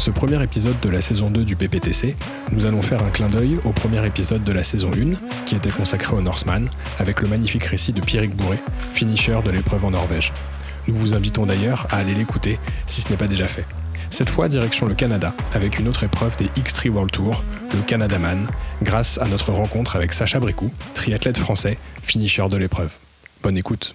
ce premier épisode de la saison 2 du PPTC, nous allons faire un clin d'œil au premier épisode de la saison 1, qui était consacré au Norseman, avec le magnifique récit de Pierrick Bourré, finisher de l'épreuve en Norvège. Nous vous invitons d'ailleurs à aller l'écouter si ce n'est pas déjà fait. Cette fois, direction le Canada, avec une autre épreuve des X3 World Tour, le Canadaman, grâce à notre rencontre avec Sacha Bricou, triathlète français, finisher de l'épreuve. Bonne écoute.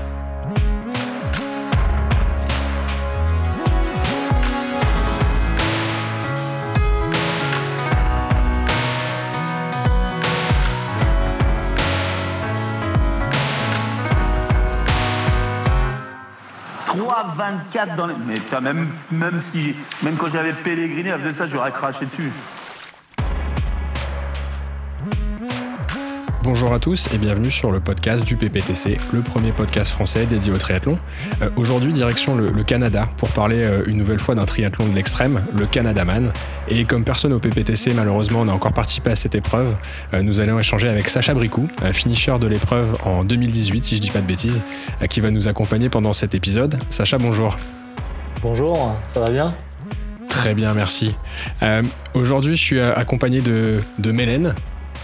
24 dans les... Mais même, même, si, même quand j'avais pèleriné, avec ça, j'aurais craché dessus. Bonjour à tous et bienvenue sur le podcast du PPTC, le premier podcast français dédié au triathlon. Euh, aujourd'hui, direction le, Canada pour parler euh, une nouvelle fois d'un triathlon de l'extrême, le Canadaman. Et comme personne au PPTC, malheureusement, n'a encore participé à cette épreuve, euh, nous allons échanger avec Sacha Bricou, finisher de l'épreuve en 2018, si je dis pas de bêtises, qui va nous accompagner pendant cet épisode. Sacha, bonjour. Bonjour, ça va bien? Très bien, merci. Aujourd'hui, je suis accompagné de, de Mélène.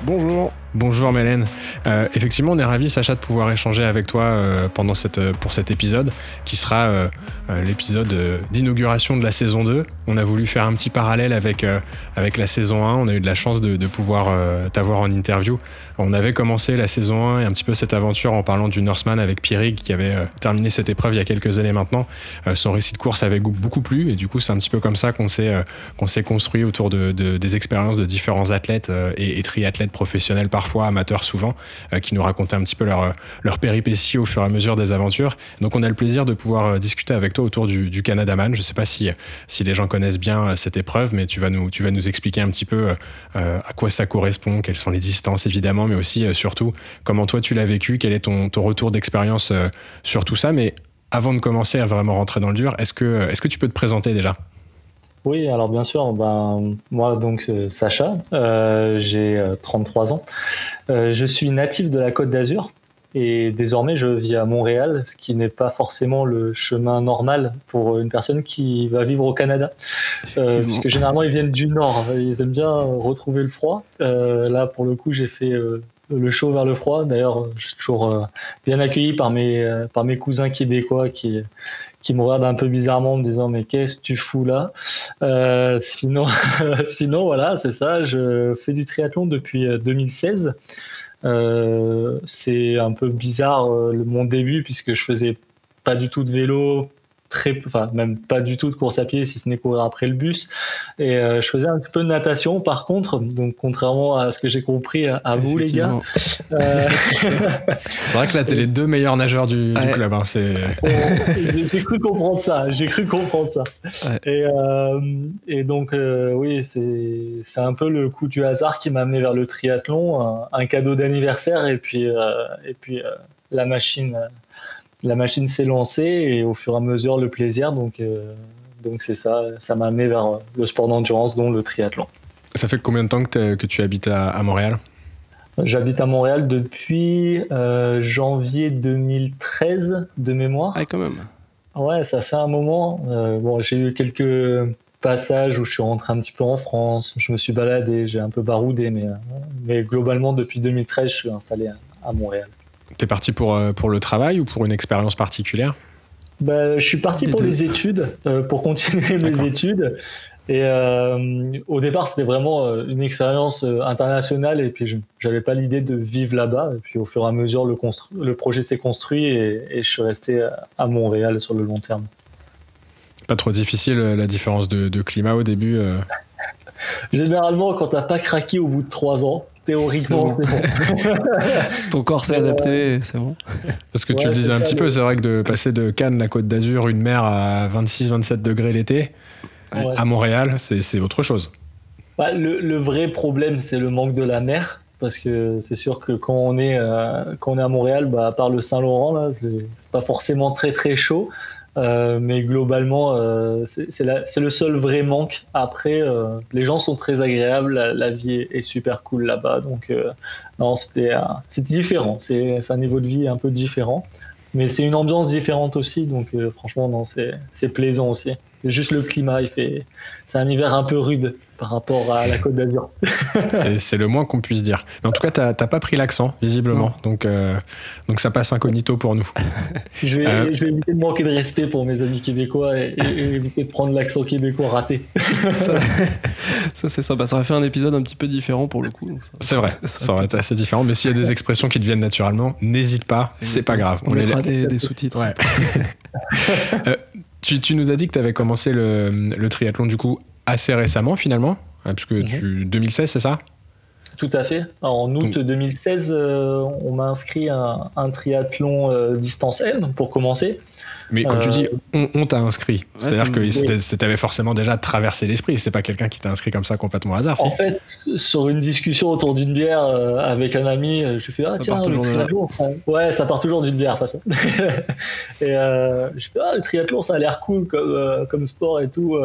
Bonjour. Bonjour Mélène. Euh, effectivement, on est ravis, Sacha, de pouvoir échanger avec toi euh, pendant cette, euh, pour cet épisode, qui sera l'épisode d'inauguration de la saison 2. On a voulu faire un petit parallèle avec, avec la saison 1. On a eu de la chance de, pouvoir t'avoir en interview. On avait commencé la saison 1 et un petit peu cette aventure en parlant du Norseman avec Pierrick, qui avait terminé cette épreuve il y a quelques années maintenant. son récit de course avait beaucoup plu, et du coup, c'est un petit peu comme ça qu'on s'est qu'on s'est construit autour de, des expériences de différents athlètes et, et triathlètes professionnels parfois amateurs souvent, euh, qui nous racontaient un petit peu leur, leur péripéties au fur et à mesure des aventures. Donc on a le plaisir de pouvoir euh, discuter avec toi autour du, du Canadaman. Je ne sais pas si, si les gens connaissent bien euh, cette épreuve, mais tu vas nous, tu vas nous expliquer un petit peu à quoi ça correspond, quelles sont les distances évidemment, mais aussi surtout comment toi tu l'as vécu, quel est ton, ton retour d'expérience sur tout ça. Mais avant de commencer à vraiment rentrer dans le dur, est-ce que, est-ce que tu peux te présenter déjà? Oui, alors bien sûr, ben, moi donc euh, Sacha, euh, j'ai 33 euh, ans. je suis natif de la Côte d'Azur et désormais je vis à Montréal, ce qui n'est pas forcément le chemin normal pour une personne qui va vivre au Canada. puisque généralement ils viennent du nord, ils aiment bien retrouver le froid. là pour le coup j'ai fait le chaud vers le froid. D'ailleurs, je suis toujours bien accueilli par mes, par mes cousins québécois qui, qui me regarde un peu bizarrement en me disant mais qu'est-ce que tu fous là? Euh, Sinon, sinon voilà, c'est ça. Je fais du triathlon depuis 2016. Euh, euh, c'est un peu bizarre mon début puisque je faisais pas du tout de vélo, très, enfin même pas du tout de course à pied si ce n'est courir après le bus. Et euh, je faisais un petit peu de natation par contre, donc contrairement à ce que j'ai compris à, vous les gars. Euh, c'est vrai que là t'es les deux meilleurs nageurs du, club. Hein, j'ai cru comprendre ça, j'ai cru comprendre ça. Et, euh, et, donc oui, c'est un peu le coup du hasard qui m'a amené vers le triathlon, un, un cadeau d'anniversaire et puis et puis la machine la machine s'est lancée et au fur et à mesure le plaisir. Donc, euh, donc c'est ça, ça m'a amené vers le sport d'endurance, dont le triathlon. Ça fait combien de temps que, que tu habites à, Montréal? J'habite à Montréal depuis euh, janvier 2013 de mémoire. Ah, quand même. Ouais, ça fait un moment. Euh, bon, j'ai eu quelques passages où je suis rentré un petit peu en France, je me suis baladé, j'ai un peu baroudé, mais, mais globalement, depuis 2013, je suis installé à Montréal. T'es parti pour, euh, pour le travail ou pour une expérience particulière bah, Je suis parti pour les études, euh, pour continuer mes études. Et euh, au départ, c'était vraiment une expérience internationale et puis je n'avais pas l'idée de vivre là-bas. Et puis au fur et à mesure, le, le projet s'est construit et, je suis resté à Montréal sur le long terme. Pas trop difficile la différence de, de climat au début Généralement, quand t'as pas craqué au bout de trois ans, théoriquement, c'est bon. Ton corps s'est adapté, c'est bon. Parce que tu le disais un petit peu, c'est vrai que de passer de Cannes, la côte d'Azur, une mer à 26-27 degrés l'été, à Montréal, c'est autre chose. Bah, le, vrai problème, c'est le manque de la mer. Parce que c'est sûr que quand on est, euh, quand on est à Montréal, bah, à part le Saint-Laurent, c'est pas forcément très très chaud. Euh, mais globalement, euh, c'est le seul vrai manque. Après, euh, les gens sont très agréables, la, vie est, super cool là-bas. Donc, non, c'était différent. C'est un niveau de vie un peu différent. Mais c'est une ambiance différente aussi. Donc, franchement, non, c'est plaisant aussi. Juste le climat, il fait. C'est un hiver un peu rude par rapport à la Côte d'Azur. c'est le moins qu'on puisse dire. Mais en tout cas, tu n'as pas pris l'accent, visiblement. Donc, euh, donc ça passe incognito pour nous. je, vais, euh, je, vais, éviter de manquer de respect pour mes amis québécois et, éviter de prendre l'accent québécois raté. ça, c'est sympa. Ça aurait fait un épisode un petit peu différent pour le coup. C'est vrai, ça aurait été assez différent. Mais s'il y a des expressions qui deviennent naturellement, n'hésite pas, c'est pas grave. On, mettra des, sous-titres. Ouais. Euh, tu, tu, nous as dit que tu avais commencé le, le triathlon du coup assez récemment finalement, hein, puisque tu, 2016 mhm. c'est ça? Tout à fait. En août 2016, euh, on m'a inscrit un, un triathlon euh, distance M pour commencer. Mais quand tu dis euh, on, t'a inscrit, c'est-à-dire que t'avais forcément déjà traversé l'esprit. C'est pas quelqu'un qui t'a inscrit comme ça complètement au hasard. En fait, sur une discussion autour d'une bière avec un ami, je fais ah tiens le triathlon, ça... ouais ça part toujours d'une bière de toute façon. et je fais ah le triathlon ça a l'air cool comme, comme sport et tout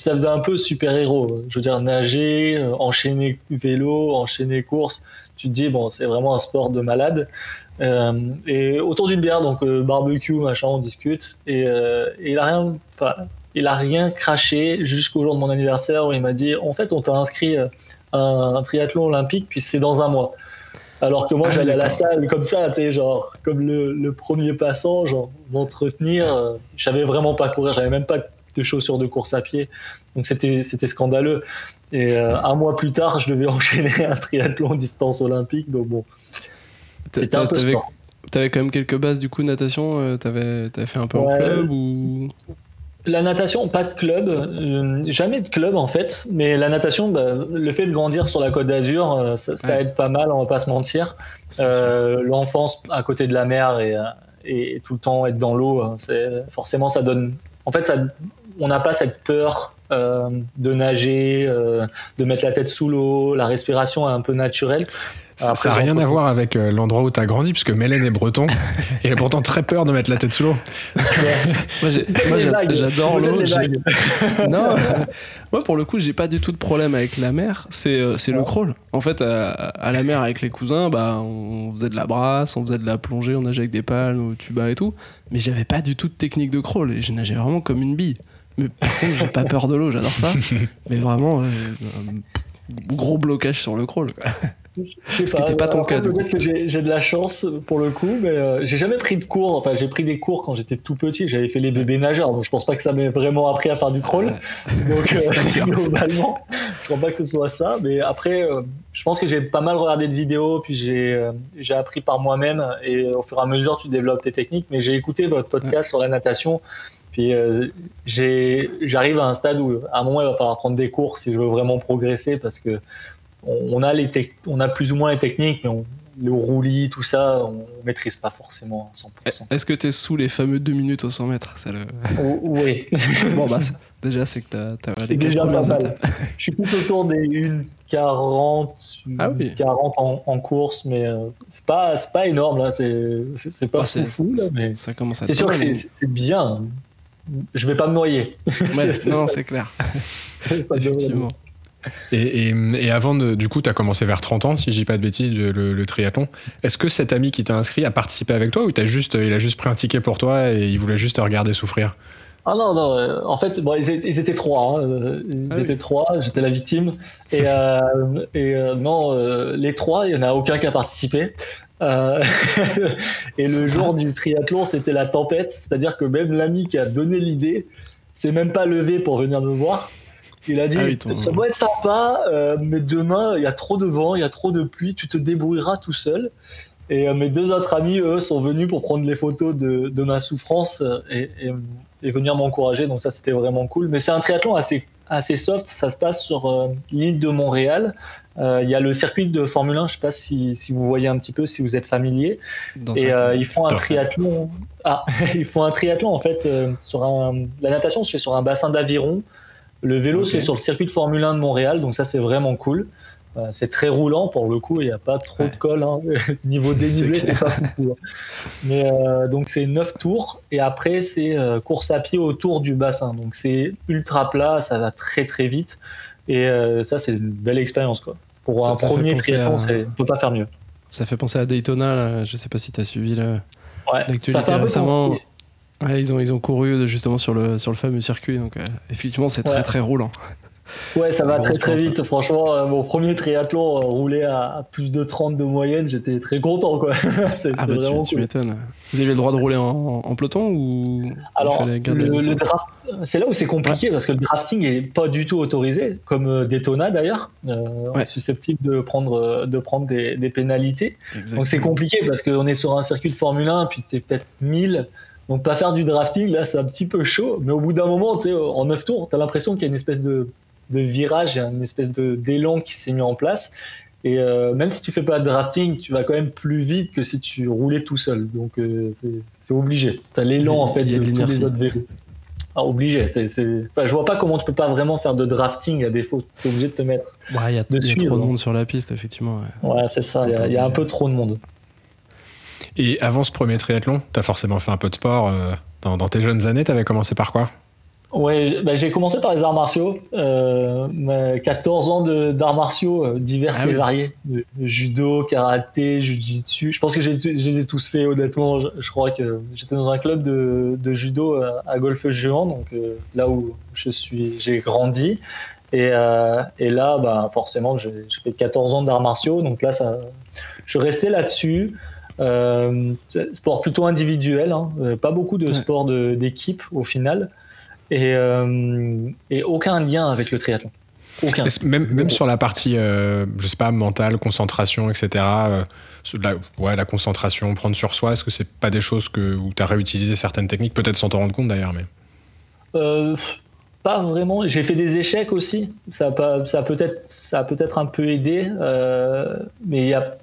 ça faisait un peu super-héros. Je veux dire, nager, euh, enchaîner vélo, enchaîner course. Tu te dis, bon, c'est vraiment un sport de malade. Euh, et autour d'une bière, donc euh, barbecue, machin, on discute. Et, il a rien, enfin, il a rien craché jusqu'au jour de mon anniversaire où il m'a dit, en fait, on t'a inscrit à un, triathlon olympique, puis c'est dans un mois. Alors que moi, ah, j'allais à la salle comme ça, tu sais, genre, comme le, le, premier passant, genre, m'entretenir. je savais vraiment pas courir, j'avais même pas de chaussures de course à pied. Donc c'était c'était scandaleux. Et euh, un mois plus tard, je devais enchaîner un triathlon distance olympique. Donc bon, c'était un peu T'avais quand même quelques bases du coup natation. Euh, t'avais avais fait un peu en club ou? La natation, pas de club, euh, jamais de club en fait, mais la natation, bah, le fait de grandir sur la côte d'Azur, ça, aide pas mal, on va pas se mentir. L'enfance à côté de la mer et, et, tout le temps être dans l'eau, forcément ça donne. En fait, ça, on n'a pas cette peur euh, de nager, euh, de mettre la tête sous l'eau, la respiration est un peu naturelle. Ça n'a rien à voir avec euh, l'endroit où tu as grandi, puisque Mélène est breton. et elle a pourtant très peur de mettre la tête sous l'eau. moi, j'adore l'eau. non, moi, pour le coup, j'ai pas du tout de problème avec la mer. C'est le crawl. En fait, à, la mer, avec les cousins, bah, on faisait de la brasse, on faisait de la plongée, on nageait avec des palmes, au tuba et tout. Mais j'avais pas du tout de technique de crawl. Et je nageais vraiment comme une bille. Mais par contre, j'ai pas peur de l'eau, j'adore ça. mais vraiment, gros blocage sur le crawl. Ce qui n'était pas ton cas. Peut-être que j'ai de la chance pour le coup, mais euh, j'ai jamais pris de cours. Enfin, j'ai pris des cours quand j'étais tout petit. J'avais fait les bébés nageurs, donc je pense pas que ça m'ait vraiment appris à faire du crawl. Donc, euh, globalement, je crois pas que ce soit ça. Mais après, euh, je pense que j'ai pas mal regardé de vidéos, puis j'ai j'ai appris par moi-même. Et au fur et à mesure, tu développes tes techniques. Mais j'ai écouté votre podcast sur la natation. Puis euh, j'arrive à un stade où à un moment il va falloir prendre des cours si je veux vraiment progresser parce que on, a les on a plus ou moins les techniques, mais on, le roulis, tout ça, on, maîtrise pas forcément à 100%. Est-ce que tu es sous les fameux 2 minutes au 100 mètres le... Oui. bon, bah, déjà, c'est que tu as, as déjà pas mal. Je suis plus autour des 1,40 ah, 40 en, course, mais euh, c'est pas, pas énorme, là. C'est pas oh, fou, mais c'est sûr que c'est bien je vais pas me noyer. non, c'est clair. Effectivement. Et, et, avant, de, du coup, tu as commencé vers 30 ans, si je dis pas de bêtises, le, triathlon. Est-ce que cet ami qui t'a inscrit a participé avec toi ou as juste, il a juste pris un ticket pour toi et il voulait juste te regarder souffrir? Ah non, non, euh, en fait, bon, ils, étaient, trois. Hein. Ils ah étaient trois, j'étais la victime. Et, euh, et euh, non, les trois, il n'y en a aucun qui a participé. Euh, et le jour du triathlon, c'était la tempête, c'est-à-dire que même l'ami qui a donné l'idée s'est même pas levé pour venir me voir. Il a dit ah ça doit être sympa, euh, mais demain il y a trop de vent, il y a trop de pluie, tu te débrouilleras tout seul. Et euh, mes deux autres amis, eux, sont venus pour prendre les photos de, de ma souffrance et, et, venir m'encourager. Donc ça, c'était vraiment cool. Mais c'est un triathlon assez assez soft. Ça se passe sur l'île de Montréal. Il y a le circuit de Formule 1, je ne sais pas si, si, vous voyez un petit peu, si vous êtes familier. et ils font un triathlon. Ah, ils font un triathlon en fait sur un. La natation se fait sur un bassin d'aviron. Le vélo c'est sur le circuit de Formule 1 de Montréal, donc ça c'est vraiment cool. Euh, c'est très roulant pour le coup, il n'y a pas trop de colle. Hein. Niveau dénivelé, c'est pas fou. Hein. Mais euh, donc c'est 9 tours et après c'est euh, course à pied autour du bassin. Donc c'est ultra plat, ça va très très vite et ça c'est une belle expérience quoi. Pour un premier triathlon, on ne peut pas faire mieux. Ça fait penser à Daytona, je je sais pas si tu as suivi l'actualité récemment. ils, ont, ils ont couru justement sur le, sur le fameux circuit, donc effectivement c'est très très roulant. Ouais, ça va très très vite. Franchement, euh, mon premier triathlon euh, roulé à, plus de 30 de moyenne, j'étais très content. Quoi. c'est, ah bah vraiment tu, m'étonnes. Vous avez le droit de rouler en, peloton ou Alors, le, draft, c'est là où c'est compliqué parce que le drafting est pas du tout autorisé, comme euh, Daytona d'ailleurs, susceptible de prendre, de prendre des, des pénalités. Donc c'est compliqué parce qu'on est sur un circuit de Formule 1, puis tu es peut-être 1000. Donc pas faire du drafting, là c'est un petit peu chaud, mais au bout d'un moment, en 9 tours, tu as l'impression qu'il y a une espèce de de virage, il y a une espèce de d'élan qui s'est mis en place. Et euh, même si tu fais pas de drafting, tu vas quand même plus vite que si tu roulais tout seul. Donc euh, c'est obligé. Tu as l'élan en fait de tous les autres vélos. Ah, obligé. C'est, Enfin, je vois pas comment tu peux pas vraiment faire de drafting à défaut. Tu es obligé de te mettre. Il y, a, trop de monde sur la piste, effectivement. Ouais, c'est ça. Il y, a un peu trop de monde. Et avant ce premier triathlon, tu as forcément fait un peu de sport. Euh, dans, dans, tes jeunes années, tu avais commencé par quoi? Ouais, bah, j'ai commencé par les arts martiaux. Euh, 14 ans d'arts martiaux euh, divers ah et variés. judo, karaté, jujitsu. Je pense que je les ai tous fait, honnêtement. Je, crois que j'étais dans un club de, de judo euh, à, golfe géant, donc euh, là où je suis, j'ai grandi. Et, et, là, bah, forcément, j'ai fait 14 ans d'arts martiaux. Donc là, ça, je restais là-dessus. sport plutôt individuel, hein. pas beaucoup de sport d'équipe au final et, euh, et aucun lien avec le triathlon. Aucun. Même, même sur la partie, euh, je sais pas, mentale, concentration, etc. Euh, la, ouais, la concentration, prendre sur soi, est-ce que c'est pas des choses que, où tu as réutilisé certaines techniques, peut-être sans t'en rendre compte d'ailleurs mais... Euh, pas vraiment. J'ai fait des échecs aussi. Ça a, ça peut-être, ça a peut-être un peu aidé, mais il y a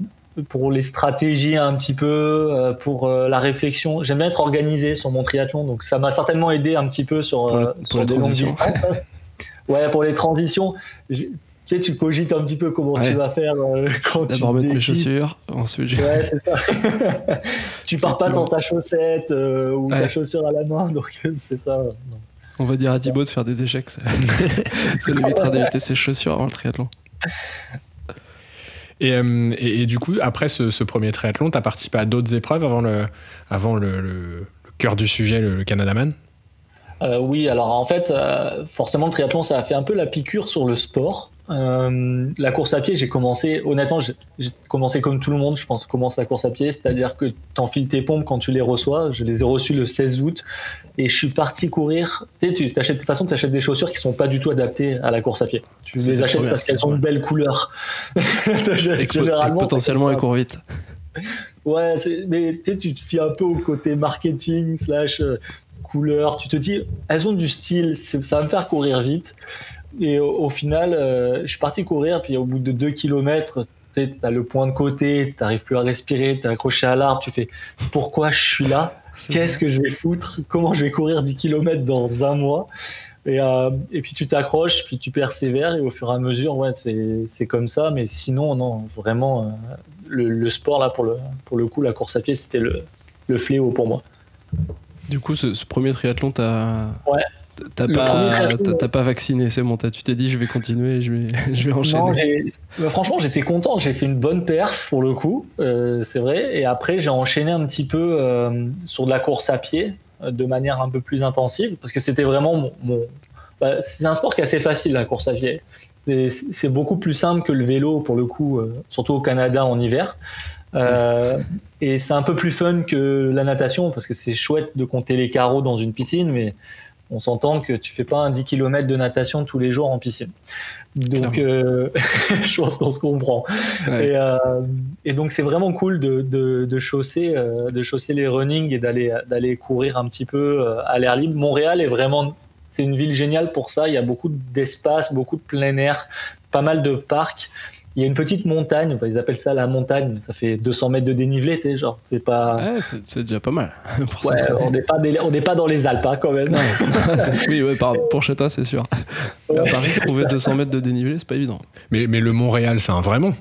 pour les stratégies un petit peu, euh, pour euh, la réflexion. J'aime bien être organisé sur mon triathlon, donc ça m'a certainement aidé un petit peu sur, pour, euh, les longues distances. ouais, pour les transitions. Tu sais, tu cogites un petit peu comment tu vas faire quand tu D'abord mettre mes chaussures, ensuite. Ouais, c'est ça. tu pars pas dans ta chaussette ou ta chaussure à la main, donc c'est ça. On va dire à Thibaut de faire des échecs. Ça, ça l'évitera d'éviter ses chaussures avant le triathlon. Euh, et, du coup, après ce, premier triathlon, tu as participé à d'autres épreuves avant le, le, cœur du sujet, le, Canada Man? Euh, Oui, alors en fait, euh, forcément, le triathlon, ça a fait un peu la piqûre sur le sport. Euh, la course à pied, j'ai commencé, honnêtement, j'ai commencé comme tout le monde, je pense, commence la course à pied, c'est-à-dire que tu enfiles tes pompes quand tu les reçois. Je les ai reçues le 16 août et je suis parti courir. Tu sais, tu de toute façon, tu achètes des chaussures qui sont pas du tout adaptées à la course à pied. Tu les achètes parce qu'elles ont une belle couleur. Généralement, potentiellement, elles courent vite. Ouais, mais tu te fies un peu au côté marketing, slash euh, couleur. Tu te dis, elles ont du style, ça va me faire courir vite. Et au, final, euh, je suis parti courir, puis au bout de 2 km, tu as le point de côté, tu n'arrives plus à respirer, tu es accroché à l'arbre, tu fais pourquoi je suis là? Qu'est-ce que je vais foutre? Comment je vais courir 10 km dans un mois? Et, euh, et, puis tu t'accroches, puis tu persévères, et au fur et à mesure, ouais, c'est comme ça. Mais sinon, non, vraiment, euh, le, sport, là, pour le, pour le coup, la course à pied, c'était le, le, fléau pour moi. Du coup, ce, ce premier triathlon, tu as, ouais. T'as pas, pas vacciné, c'est bon. Tu t'es dit, je vais continuer, je vais, je vais enchaîner. Non, franchement, j'étais content. J'ai fait une bonne perf pour le coup, euh, c'est vrai. Et après, j'ai enchaîné un petit peu euh, sur de la course à pied euh, de manière un peu plus intensive parce que c'était vraiment mon. Bah, c'est un sport qui est assez facile, la course à pied. C'est beaucoup plus simple que le vélo pour le coup, surtout au Canada en hiver. et c'est un peu plus fun que la natation parce que c'est chouette de compter les carreaux dans une piscine, mais on s'entend que tu fais pas un 10 km de natation tous les jours en piscine. Donc, euh, je pense qu'on se comprend. Euh, et, donc, c'est vraiment cool de, de, chausser, euh, de chausser les running et d'aller, d'aller courir un petit peu à l'air libre. Montréal est vraiment, c'est une ville géniale pour ça. Il y a beaucoup d'espace, beaucoup de plein air, pas mal de parcs. Il y a une petite montagne, ils appellent ça la montagne, ça fait 200 mètres de dénivelé, tu sais, genre, c'est pas. Ouais, c'est déjà pas mal. ouais, on n'est pas, pas, dans les Alpes, hein, quand même. oui, ouais, pour chez toi, c'est sûr. à Paris, trouver 200 mètres de dénivelé, c'est pas évident. Mais, mais le Mont-Réal, c'est un vrai mont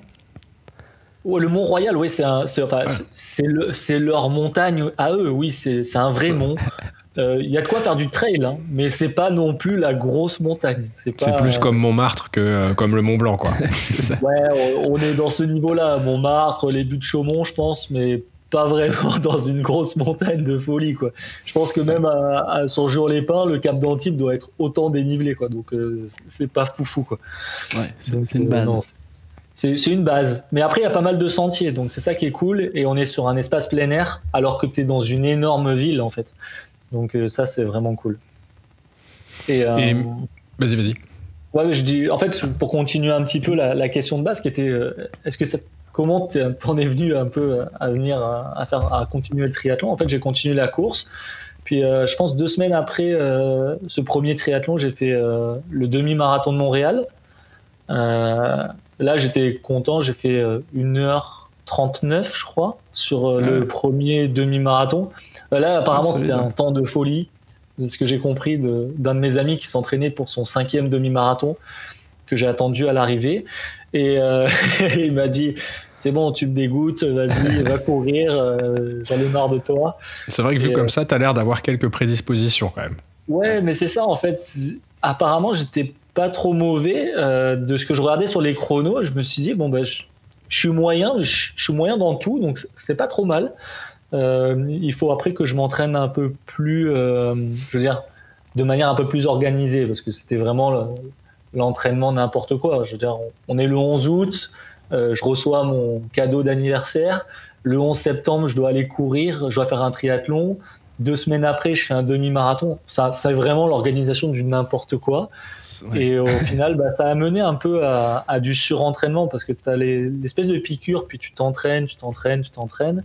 le Mont Royal, oui, c'est enfin, c'est leur montagne à eux, oui, c'est un vrai mont. Il euh, y a de quoi faire du trail, hein, mais c'est pas non plus la grosse montagne. C'est plus comme Montmartre que euh, comme le Mont Blanc, quoi. Ouais, on, est dans ce niveau-là, Montmartre, les buts de Chaumont, je pense, mais pas vraiment dans une grosse montagne de folie, quoi. Je pense que même à, à sur les Pins, le Cap d'Antibes doit être autant dénivelé, quoi. Donc euh, c'est pas foufou, quoi. Ouais, c'est une base. c'est une base. Mais après, il y a pas mal de sentiers, donc c'est ça qui est cool. Et on est sur un espace plein air, alors que tu es dans une énorme ville, en fait. Donc euh, ça, c'est vraiment cool. Et, euh, vas-y, vas-y. Ouais, je dis, en fait, pour continuer un petit peu la, question de base, qui était, euh, est-ce que ça, comment t'en es venu un peu à venir à, faire, à continuer le triathlon? En fait, j'ai continué la course. Puis, je pense deux semaines après ce premier triathlon, j'ai fait le demi-marathon de Montréal. là, j'étais content. J'ai fait une heure 39, je crois, sur euh, le premier demi-marathon. Euh, là, apparemment, c'était un temps de folie, de ce que j'ai compris d'un de, mes amis qui s'entraînait pour son cinquième demi-marathon, que j'ai attendu à l'arrivée. Et euh, il m'a dit C'est bon, tu me dégoûtes, vas-y, va courir, j'en ai marre de toi. C'est vrai que vu comme ça, tu as l'air d'avoir quelques prédispositions quand même. Ouais, mais c'est ça en fait. Apparemment, j'étais pas trop mauvais. de ce que je regardais sur les chronos, je me suis dit Bon, ben, je suis moyen, je, suis moyen dans tout, donc c'est pas trop mal. Euh, il faut après que je m'entraîne un peu plus, euh, je veux dire, de manière un peu plus organisée, parce que c'était vraiment l'entraînement n'importe quoi. Je veux dire, on est le 11 août, euh, je reçois mon cadeau d'anniversaire. Le 11 septembre, je dois aller courir, je dois faire un triathlon. Deux semaines après, je fais un demi-marathon. Ça, c'est vraiment l'organisation du n'importe quoi. Et au final, bah, ça a mené un peu à, du surentraînement parce que tu as l'espèce de piqûre, puis tu t'entraînes, tu t'entraînes, tu t'entraînes.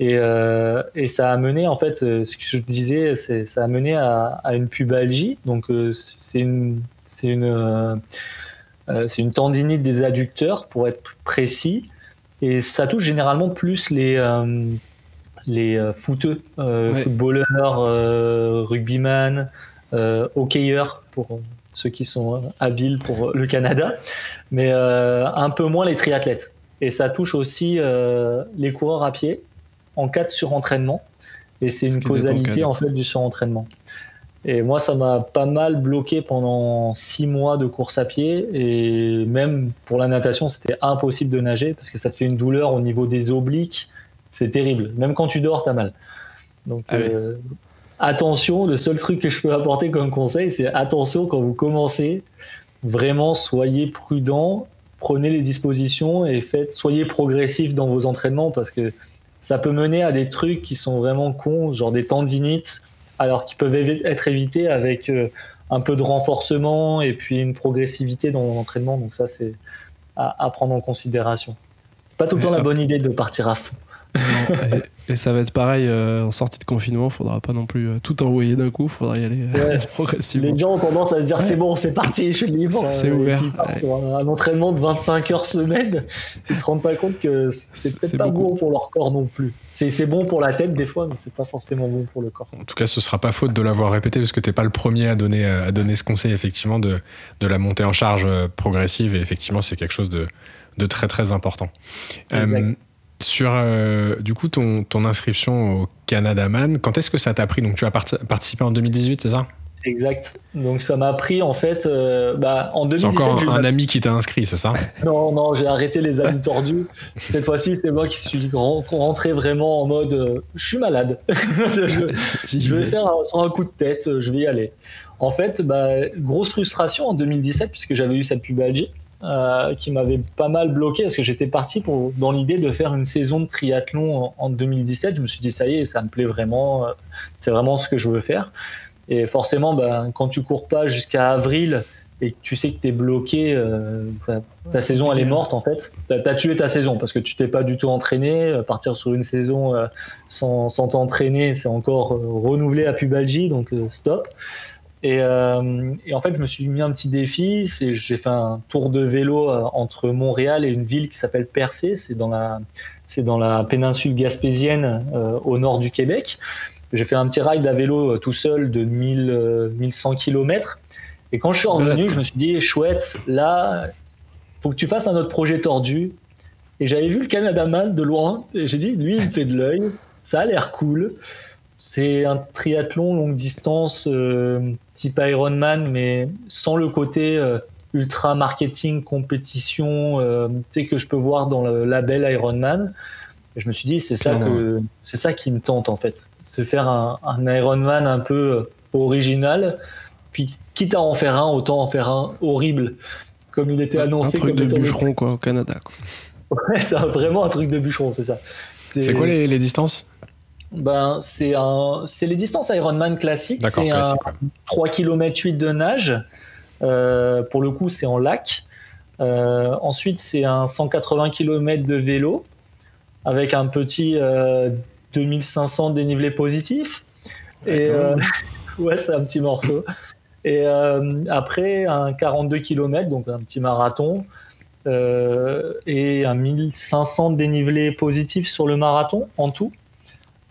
Et, euh, et, ça a mené, en fait, euh, ce que je disais, ça a mené à, une pubalgie. Donc, euh, c'est une, c'est une, c'est une tendinite des adducteurs, pour être précis. Et ça touche généralement plus les les euh, footeux, euh, footballeurs, euh, rugbyman, hockeyeurs pour ceux qui sont habiles pour le Canada, mais un peu moins les triathlètes. Et ça touche aussi les coureurs à pied en cas de surentraînement. Et c'est une causalité en fait du surentraînement. Et moi, ça m'a pas mal bloqué pendant six mois de course à pied. Et même pour la natation, c'était impossible de nager parce que ça te fait une douleur au niveau des obliques, c'est terrible. Même quand tu dors, t'as mal. Donc, ah euh, attention, le seul truc que je peux apporter comme conseil, c'est attention quand vous commencez. Vraiment, soyez prudent, prenez les dispositions et faites, soyez progressif dans vos entraînements parce que ça peut mener à des trucs qui sont vraiment cons, genre des tendinites, alors qui peuvent être évités avec euh, un peu de renforcement et puis une progressivité dans l'entraînement. Donc ça, c'est à, prendre en considération. Pas tout le temps la bonne idée de partir à fond et, ça va être pareil euh, en sortie de confinement, faudra pas non plus euh, tout envoyer d'un coup, faudra y aller euh, progressivement. Les gens ont tendance à se dire c'est bon, c'est parti, je suis libre. C'est ouvert. Sur un, entraînement de 25 heures semaine, ils se rendent pas compte que c'est peut-être pas bon pour leur corps non plus. C'est bon pour la tête des fois, mais c'est pas forcément bon pour le corps. En tout cas, ce sera pas faute de l'avoir répété parce que t'es pas le premier à donner, à donner ce conseil effectivement de, de la montée en charge progressive et effectivement c'est quelque chose de, de très très important. Sur euh, du coup ton, ton, inscription au Canada Man, quand est-ce que ça t'a pris? Donc tu as participé en 2018, c'est ça? Exact. Donc ça m'a pris en fait euh, bah, en 2017. C'est encore un, ami qui t'a inscrit, c'est ça? Non, non, j'ai arrêté les amis tordus. Cette fois-ci, c'est moi qui suis rentré vraiment en mode euh, je suis malade. je, vais faire sur un coup de tête, je vais y aller. En fait, bah, grosse frustration en 2017 puisque j'avais eu cette pubalgie. Euh, qui m'avait pas mal bloqué parce que j'étais parti pour, dans l'idée de faire une saison de triathlon en, 2017. Je me suis dit, ça y est, ça me plaît vraiment, euh, c'est vraiment ce que je veux faire. Et forcément, ben, quand tu cours pas jusqu'à avril et que tu sais que tu es bloqué, euh, ta saison elle est morte en fait. Tu as, tué ta saison parce que tu t'es pas du tout entraîné. Partir sur une saison sans, sans t'entraîner, c'est encore renouvelé à pubalgie, donc stop. Et, et, en fait, je me suis mis un petit défi. J'ai fait un tour de vélo entre Montréal et une ville qui s'appelle Percé. C'est dans la, dans la péninsule gaspésienne au nord du Québec. J'ai fait un petit ride à vélo tout seul de 1000, 1100 km. Et quand je suis revenu, je me suis dit, chouette, là, faut que tu fasses un autre projet tordu. Et j'avais vu le Canada Man de loin, et j'ai dit, lui, il me fait de l'œil, ça a l'air cool. C'est un triathlon longue distance euh, type Ironman, mais sans le côté euh, ultra marketing, compétition, euh, que je peux voir dans le label Ironman. Et je me suis dit, c'est ça, que, c'est ça qui me tente en fait. Se faire un, un Ironman un peu original, puis quitte à en faire un, autant en faire un horrible, comme il était annoncé. Un truc de bûcheron quoi, au Canada. Ouais, c'est vraiment un truc de bûcheron, c'est ça. C'est quoi les, distances? Ben, c'est un, c'est les distances Ironman classiques. C'est un 3 km 8 de nage. Euh, pour le coup, c'est en lac. Euh, ensuite, c'est un 180 km de vélo avec un petit 2500 euh, dénivelé positif. Et ouais, c'est un petit morceau. Et euh, après, un 42 km, donc un petit marathon, euh, et un 1500 dénivelés positifs sur le marathon en tout,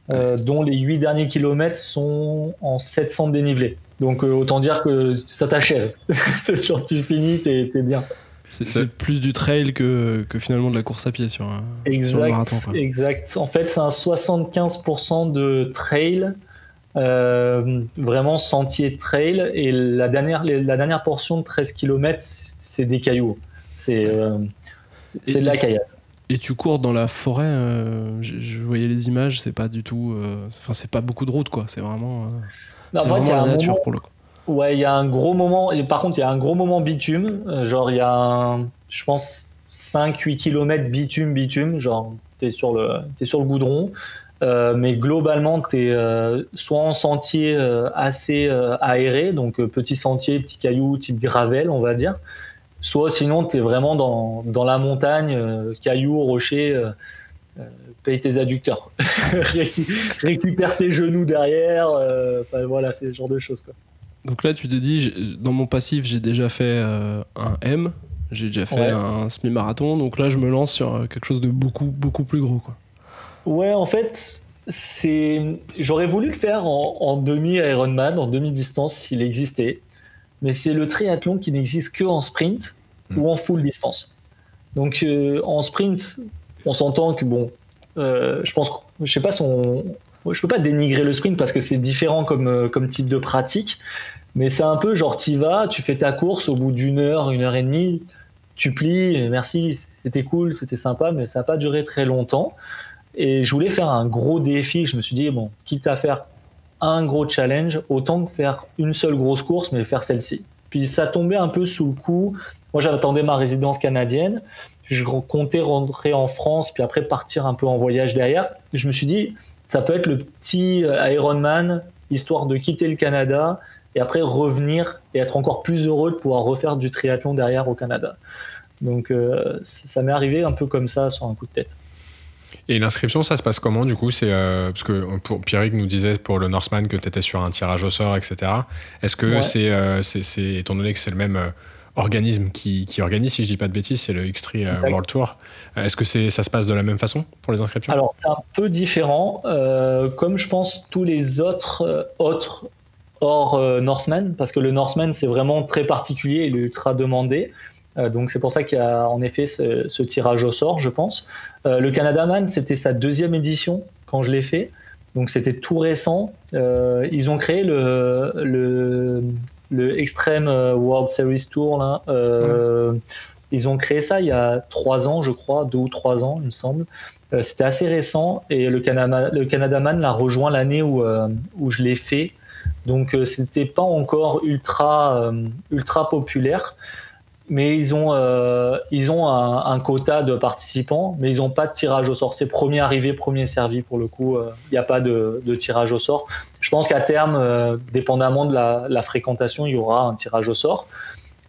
euh, dont les 8 derniers kilomètres sont en 700 dénivelés. Donc autant dire que ça t'achève. c'est sûr, tu finis, t'es es bien. C'est plus du trail que, que, finalement de la course à pied sur, exact, le marathon. Exact. En fait, c'est un 75% de trail euh, vraiment sentier trail. Et la dernière, la dernière portion de 13 km, c'est des cailloux. C'est euh, de la caillasse. Et tu cours dans la forêt, euh, je, voyais les images, c'est pas du tout. Enfin, c'est pas beaucoup de route, quoi. C'est vraiment. c'est vraiment la nature pour le coup. Ouais, il y a un gros moment. Et par contre, il y a un gros moment bitume. Genre, il y a, je pense, 5-8 km bitume, bitume. Genre, t'es sur, le, es sur le goudron. Euh, mais globalement, tu es euh, soit en sentier euh, assez aéré, donc petit sentier, petit caillou, type gravel, on va dire, soit sinon tu es vraiment dans, dans la montagne, cailloux, rochers, paye tes adducteurs, récupère tes genoux derrière, voilà, c'est ce genre de choses. Quoi. Donc là, tu t'es dit, dans mon passif, j'ai déjà fait un M, j'ai déjà fait un semi-marathon, donc là, je me lance sur quelque chose de beaucoup, beaucoup plus gros. Quoi. Ouais, en fait, c'est. J'aurais voulu le faire en, demi-Ironman, en demi-distance s'il existait, mais c'est le triathlon qui n'existe que en sprint hmm. ou en full distance. Donc euh, en sprint, on s'entend que bon, euh, je pense, je sais pas si on, je peux pas dénigrer le sprint parce que c'est différent comme euh, comme type de pratique, mais c'est un peu genre tu vas, tu fais ta course au bout d'une heure, une heure et demie, tu plies, merci, c'était cool, c'était sympa, mais ça n'a pas duré très longtemps. Et je voulais faire un gros défi. Je me suis dit, bon, quitte à faire un gros challenge, autant que faire une seule grosse course, mais faire celle-ci. Puis ça tombait un peu sous le coup. Moi, j'attendais ma résidence canadienne. Je comptais rentrer en France, puis après partir un peu en voyage derrière. Je me suis dit, ça peut être le petit euh, Ironman, histoire de quitter le Canada et après revenir et être encore plus heureux de pouvoir refaire du triathlon derrière au Canada. Donc euh, ça m'est arrivé un peu comme ça, sur un coup de tête. Et l'inscription, ça se passe comment du coup C'est euh, parce que pour Pierrick nous disait pour le Norseman que tu étais sur un tirage au sort, etc. Est-ce que euh, c'est, étant donné que c'est le même euh, organisme qui, qui, organise, si je dis pas de bêtises, c'est le X3 World Tour. Est-ce que c'est, ça se passe de la même façon pour les inscriptions? Alors c'est un peu différent, comme je pense tous les autres autres hors Norseman, parce que le Norseman c'est vraiment très particulier, il est ultra demandé. Euh, donc c'est pour ça qu'il y a en effet ce, tirage au sort, je pense. Euh, le Canada Man, c'était sa deuxième édition quand je l'ai fait. Donc c'était tout récent. Euh, ils ont créé le, le, le, Extreme World Series Tour. Là. Ils ont créé ça il y a trois ans, je crois, deux ou trois ans, il me semble. c'était assez récent et le Canada, le Canada Man l'a rejoint l'année où, où je l'ai fait. Donc c'était pas encore ultra, ultra populaire mais ils ont, euh, ils ont un, quota de participants, mais ils n'ont pas de tirage au sort. C'est premier arrivé, premier servi pour le coup. Euh, il n'y a pas de, tirage au sort. Je pense qu'à terme, euh, dépendamment de la, fréquentation, il y aura un tirage au sort.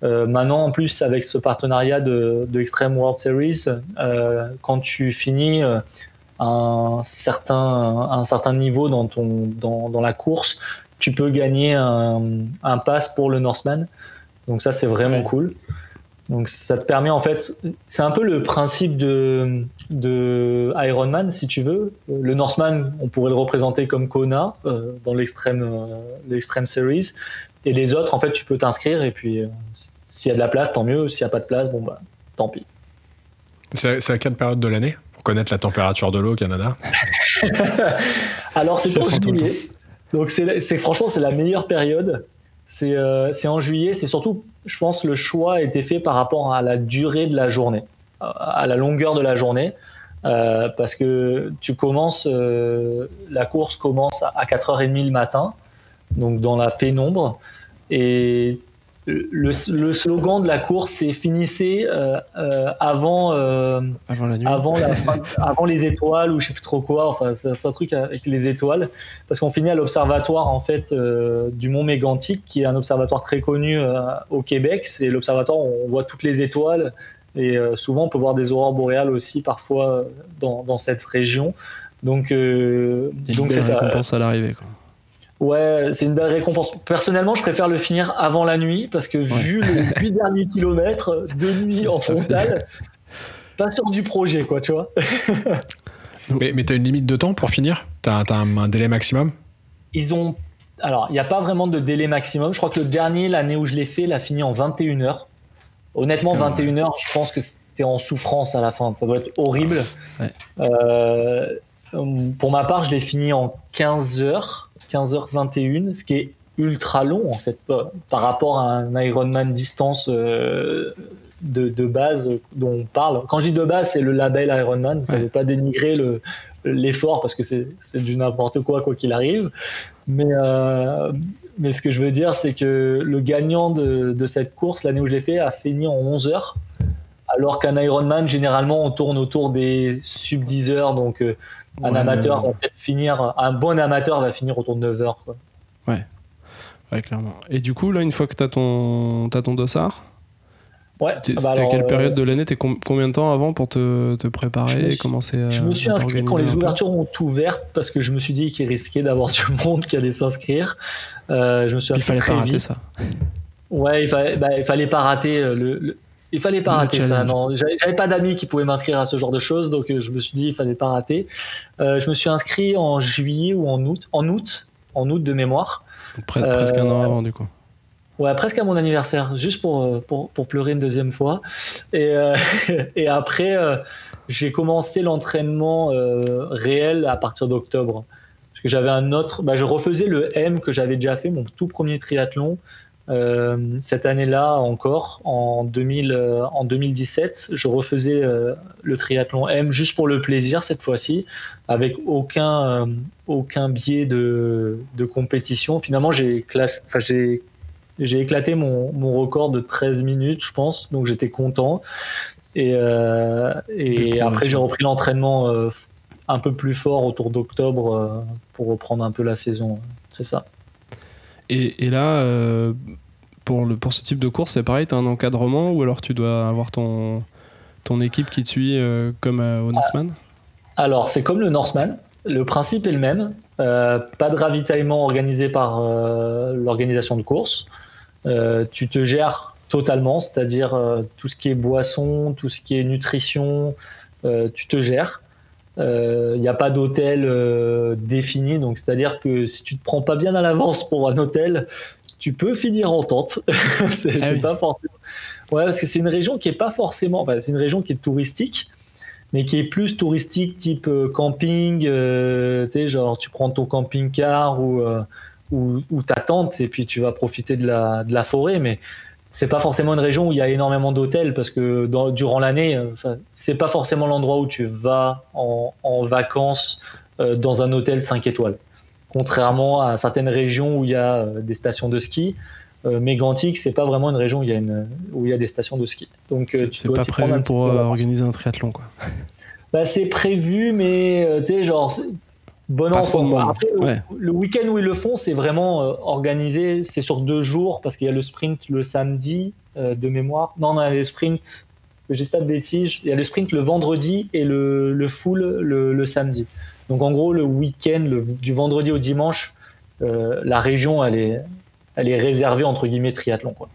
maintenant, en plus, avec ce partenariat de, Extreme World Series, quand tu finis un certain, un certain niveau dans, ton, dans, dans la course, tu peux gagner un, un pass pour le Norseman. Donc ça, c'est vraiment cool. Donc ça te permet en fait, c'est un peu le principe de, de Ironman si tu veux. Le Norseman, on pourrait le représenter comme Kona euh, dans l'extrême euh, l'extreme series, et les autres en fait tu peux t'inscrire et puis euh, s'il y a de la place tant mieux, s'il n'y a pas de place bon bah tant pis. C'est à quelle période de l'année? Pour connaître la température de l'eau au Canada Alors c'est en juillet, donc c'est franchement c'est la meilleure période. C'est en juillet, c'est surtout je pense le choix a été fait par rapport à la durée de la journée, à la longueur de la journée. Euh, parce que tu commences, euh, la course commence à 4h30 le matin, donc dans la pénombre, et le, slogan de la course, c'est finissez euh, euh, avant, euh, avant, la nuit. Avant, avant, les étoiles ou je sais plus trop quoi. Enfin, c'est un truc avec les étoiles, parce qu'on finit à l'observatoire en fait du Mont Mégantic, qui est un observatoire très connu au Québec. C'est l'observatoire où on voit toutes les étoiles et souvent on peut voir des aurores boréales aussi parfois dans, dans cette région. Donc, donc c'est ça. Récompense à l'arrivée. Ouais, c'est une belle récompense. Personnellement, je préfère le finir avant la nuit parce que vu les 8 derniers kilomètres de nuit en frontal, pas sûr du projet, quoi, tu vois. mais mais tu as une limite de temps pour finir? Tu as, un, délai maximum? Ils ont. Alors, il n'y a pas vraiment de délai maximum. Je crois que le dernier, l'année où je l'ai fait, l'a fini en 21 heures. Honnêtement, 21 heures, je pense que c'était en souffrance à la fin. Ça doit être horrible. Euh, pour ma part, je l'ai fini en 15 heures. 15h21, ce qui est ultra long en fait par rapport à un Ironman distance euh, de, base dont on parle. Quand je dis de base, c'est le label Ironman. Ça ne veut pas dénigrer l'effort parce que c'est du n'importe quoi quoi qu'il arrive. Mais euh, mais ce que je veux dire, c'est que le gagnant de, cette course l'année où je l'ai fait a fini en 11 heures. Alors qu'un Ironman, généralement, on tourne autour des sub 10 heures. Donc, euh, un amateur va peut-être finir, un bon amateur va finir autour de 9 heures. Quoi. Ouais. ouais, clairement. Et du coup, là, une fois que tu as ton, as ton dossard, Ouais. C'était bah à quelle période euh, de l'année? T'es combien de temps avant pour te, te préparer et commencer à Je me suis inscrit quand les ouvertures ont ouvert parce que je me suis dit qu'il risquait d'avoir du monde qui allait s'inscrire. Euh, je me suis inscrit il fallait pas rater ça. Ouais, il fallait, bah, il fallait pas rater le, il fallait pas rater ça. Non, j'avais pas d'amis qui pouvaient m'inscrire à ce genre de choses, donc euh, je me suis dit il fallait pas rater. Euh, je me suis inscrit en juillet ou en août, en août, en août de mémoire. presque un an euh, avant du coup. Ouais, presque à mon anniversaire, juste pour, pour, pour pleurer une deuxième fois. Et, et après, j'ai commencé l'entraînement réel à partir d'octobre. Parce que j'avais un autre. Bah, je refaisais le M que j'avais déjà fait, mon tout premier triathlon. Euh, cette année-là encore, en, 2000, euh, en 2017, je refaisais euh, le triathlon M juste pour le plaisir cette fois-ci, avec aucun, aucun biais de, de compétition. Finalement, j'ai j'ai éclaté mon, mon, record de 13 minutes, je pense, donc j'étais content. Et, et après, j'ai repris l'entraînement un peu plus fort autour d'octobre pour reprendre un peu la saison. C'est ça. Et, là, euh, pour, le, pour ce type de course, c'est pareil, tu as un encadrement ou alors tu dois avoir ton, ton équipe qui te suit euh, comme euh, au Norseman Alors, c'est comme le Norseman. Le principe est le même. pas de ravitaillement organisé par l'organisation de course. tu te gères totalement, c'est-à-dire tout ce qui est boisson, tout ce qui est nutrition, tu te gères. Il euh, n'y a pas d'hôtel euh, défini, donc c'est-à-dire que si tu te prends pas bien à l'avance pour un hôtel, tu peux finir en tente. c'est ah pas forcément. Ouais, parce que c'est une région qui est pas forcément. Enfin, c'est une région qui est touristique, mais qui est plus touristique type euh, camping. tu sais, genre tu prends ton camping-car ou, ou, ou, ta tente et puis tu vas profiter de la, de la forêt, mais c'est pas forcément une région où il y a énormément d'hôtels parce que durant l'année, euh, c'est pas forcément l'endroit où tu vas en, vacances euh, dans un hôtel 5 étoiles. Contrairement à certaines régions où il y a euh, des stations de ski, Mégantic, c'est pas vraiment une région où il y a, une, où il y a des stations de ski. Donc c'est pas prévu pour organiser un triathlon quoi. Bah, c'est prévu, mais tu sais, genre, bon enfant. Après, le, week-end où ils le font, c'est vraiment euh, organisé. C'est sur deux jours parce qu'il y a le sprint le samedi euh, de mémoire. Non, on a le sprint. J'ai pas de bêtises. Il y a le sprint le vendredi et le, le full le, samedi. Donc en gros, le week-end du vendredi au dimanche, la région, elle est, elle est réservée entre guillemets triathlon. Quoi.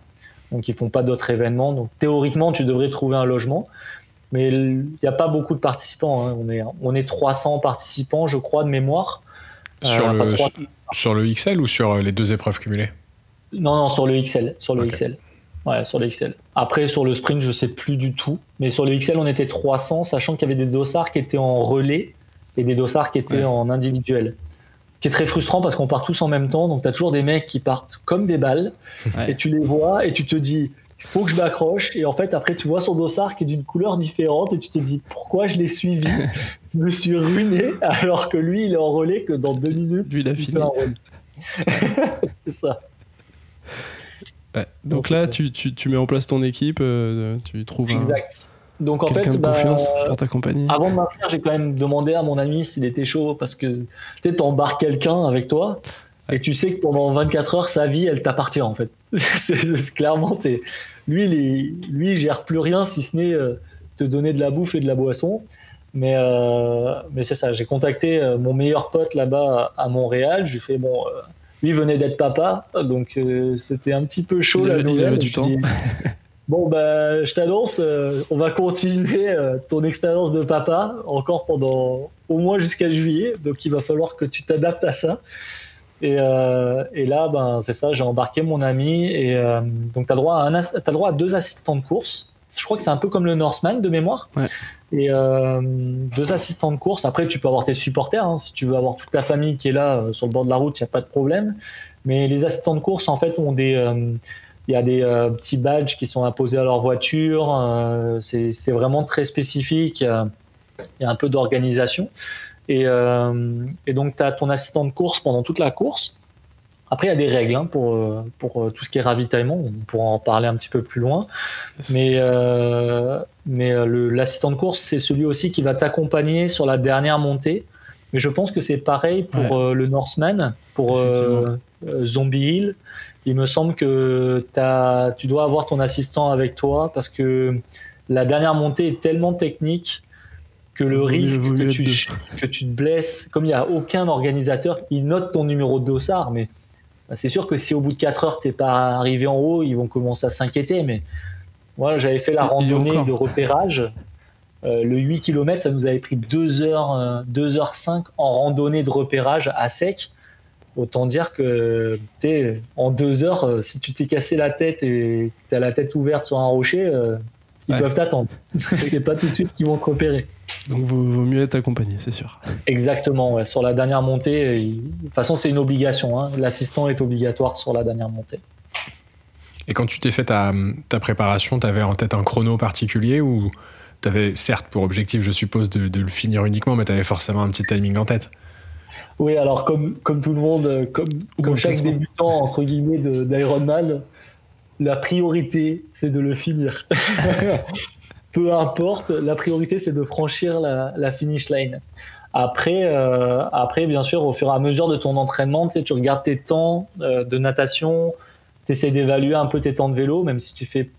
Donc ils font pas d'autres événements. Donc théoriquement, tu devrais trouver un logement. Mais il n'y a pas beaucoup de participants. Hein. On, est, on est 300 participants, je crois, de mémoire. Sur, le, sur, le XL ou sur les deux épreuves cumulées? Non, non, sur le XL. Sur le XL. Ouais, sur le XL. Après, sur le sprint, je sais plus du tout. Mais sur le XL, on était 300, sachant qu'il y avait des dossards qui étaient en relais et des dossards qui étaient en individuel. Ce qui est très frustrant parce qu'on part tous en même temps. Donc, tu as toujours des mecs qui partent comme des balles. Et tu les vois et tu te dis, il faut que je m'accroche. Et en fait, après, tu vois son dossard qui est d'une couleur différente et tu te dis, pourquoi je l'ai suivi? Je me suis ruiné alors que lui, il est en relais que dans deux minutes. Lui, il a fini. C'est ça. Donc là, tu, tu, mets en place ton équipe, euh, tu trouves exact. Donc en fait, de bah, confiance pour t'accompagner. Avant de m'inscrire, j'ai quand même demandé à mon ami s'il était chaud parce que tu embarques quelqu'un avec toi et tu sais que pendant 24 heures, sa vie, elle t'appartient en fait. c'est clairement, lui, il lui, il gère plus rien si ce n'est euh, te donner de la bouffe et de la boisson. Mais, euh, mais c'est ça, j'ai contacté mon meilleur pote là-bas à Montréal. Je lui ai fait, bon, lui venait d'être papa, donc euh, c'était un petit peu chaud la nouvelle. du temps. bon, bah, je t'annonce, euh, on va continuer euh, ton expérience de papa encore pendant au moins jusqu'à juillet, donc il va falloir que tu t'adaptes à ça. Et, et là, ben, c'est ça, j'ai embarqué mon ami, et donc tu as, droit à un, as droit à deux assistants de course. Je crois que c'est un peu comme le Northman de mémoire. Ouais et euh, deux assistants de course. Après, tu peux avoir tes supporters. Hein. Si tu veux avoir toute ta famille qui est là euh, sur le bord de la route, il n'y a pas de problème. Mais les assistants de course, en fait, ont des. Euh, il y a des petits badges qui sont imposés à leur voiture. c'est vraiment très spécifique. Il y a un peu d'organisation. Et, et, donc, tu as ton assistant de course pendant toute la course. Après, il y a des règles hein, pour, euh, pour euh, tout ce qui est ravitaillement. On pourra en parler un petit peu plus loin. Mais, euh, mais l'assistant de course, c'est celui aussi qui va t'accompagner sur la dernière montée. Mais je pense que c'est pareil pour le Norseman, pour Zombie Hill. Il me semble que as, tu dois avoir ton assistant avec toi parce que la dernière montée est tellement technique que le risque que tu, que tu te blesses, comme il n'y a aucun organisateur, il note ton numéro de dossard, mais bah, c'est sûr que si au bout de 4 heures, t'es pas arrivé en haut, ils vont commencer à s'inquiéter. Mais moi, j'avais fait la randonnée de repérage. Euh, le 8 km, ça nous avait pris 2 heures, 2 h 5 en randonnée de repérage à sec. Autant dire que en 2 heures, euh, si tu t'es cassé la tête et tu as la tête ouverte sur un rocher, euh, ils peuvent t'attendre. c'est pas tout de suite qu'ils vont te repérer. Donc vaut, vaut mieux être accompagné, c'est sûr. Exactement, sur la dernière montée, de toute façon c'est une obligation, hein. l'assistant est obligatoire sur la dernière montée. Et quand tu t'es fait ta, préparation, tu avais en tête un chrono particulier ou tu avais certes pour objectif, je suppose, de, le finir uniquement, mais tu avais forcément un petit timing en tête? Oui, alors comme, comme tout le monde, comme, comme chaque débutant, entre guillemets, d'Ironman, la priorité, c'est de le finir. Peu importe, la priorité, c'est de franchir la, finish line. Après, euh, après, bien sûr, au fur et à mesure de ton entraînement, tu, sais, tu regardes tes temps euh, de natation, tu essaies d'évaluer un peu tes temps de vélo, même si tu fais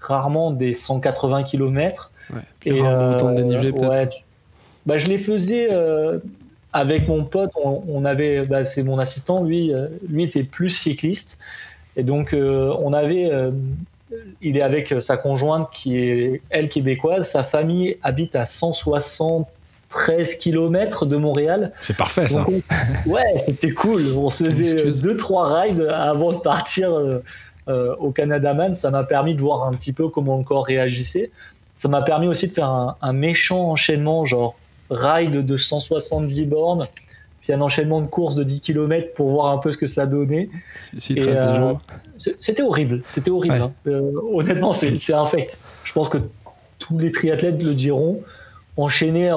rarement des 180 km. Ouais, et rarement autant de dénivelé peut-être. bah, je les faisais euh, avec mon pote. On, avait, bah, c'est mon assistant, lui, lui était plus cycliste. Et donc, on avait il est avec sa conjointe qui est, elle, québécoise. Sa famille habite à 173 km de Montréal. C'est parfait, ça. ouais, c'était cool. On se faisait deux, trois rides avant de partir euh, euh, au Canada Man. Ça m'a permis de voir un petit peu comment le corps réagissait. Ça m'a permis aussi de faire un, un méchant enchaînement, genre ride de 170 bornes un enchaînement de courses de 10 km pour voir un peu ce que ça donnait. Euh, c'était horrible, c'était horrible. Hein. Euh, honnêtement, c'est un fait. Je pense que tous les triathlètes le diront. Enchaîner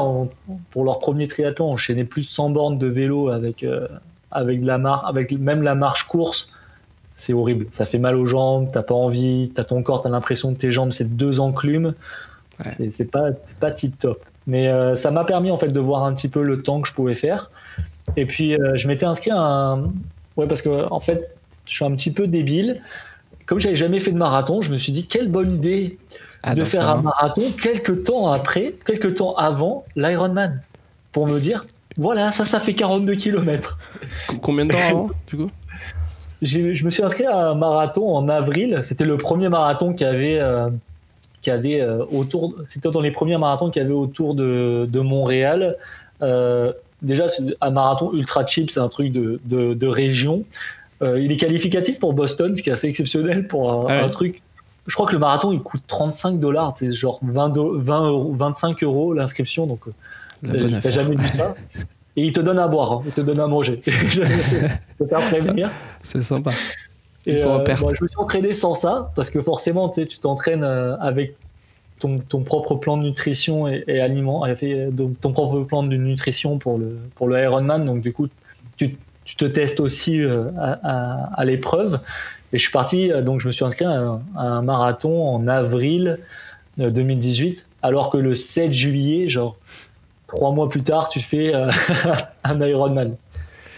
pour leur premier triathlon, enchaîner plus de 100 bornes de vélo avec, euh, avec, de la mar avec même la marche course, c'est horrible. Ça fait mal aux jambes, t'as pas envie, t'as ton corps, t'as l'impression que tes jambes c'est deux enclumes. C'est pas, pas tip top. Mais ça m'a permis en fait de voir un petit peu le temps que je pouvais faire. Et puis, euh, je m'étais inscrit à un. Ouais, parce que, en fait, je suis un petit peu débile. Comme j'avais jamais fait de marathon, je me suis dit, quelle bonne idée ah, de faire un marathon quelques temps après, quelques temps avant l'Ironman. Pour me dire, Voilà, ça, ça fait 42 km. Combien de temps avant, du coup? Je me suis inscrit à un marathon en avril. C'était le premier marathon qui avait, euh, qui avait euh, autour. C'était dans les premiers marathons qu'il y avait autour de, de Montréal. Euh, déjà, c'est un marathon ultra cheap, c'est un truc de, de, de région. il est qualificatif pour Boston, ce qui est assez exceptionnel pour un, truc. Je crois que le marathon il coûte 35 dollars, c'est genre 20, 20 25 euros l'inscription, donc T'as jamais vu ça Et il te donne à boire, hein. il te donne à manger. C'est sympa. Ils sont euh, je me suis entraîné sans ça, parce que forcément, tu t'entraînes euh, avec ton, propre plan de nutrition et, et aliments, ton propre plan de nutrition pour le, pour le Ironman. Donc, du coup, tu, tu te testes aussi euh, à, l'épreuve. Et je suis parti, donc je me suis inscrit à un, à un marathon en avril 2018, alors que le 7 juillet, genre trois mois plus tard, tu fais euh, un Ironman.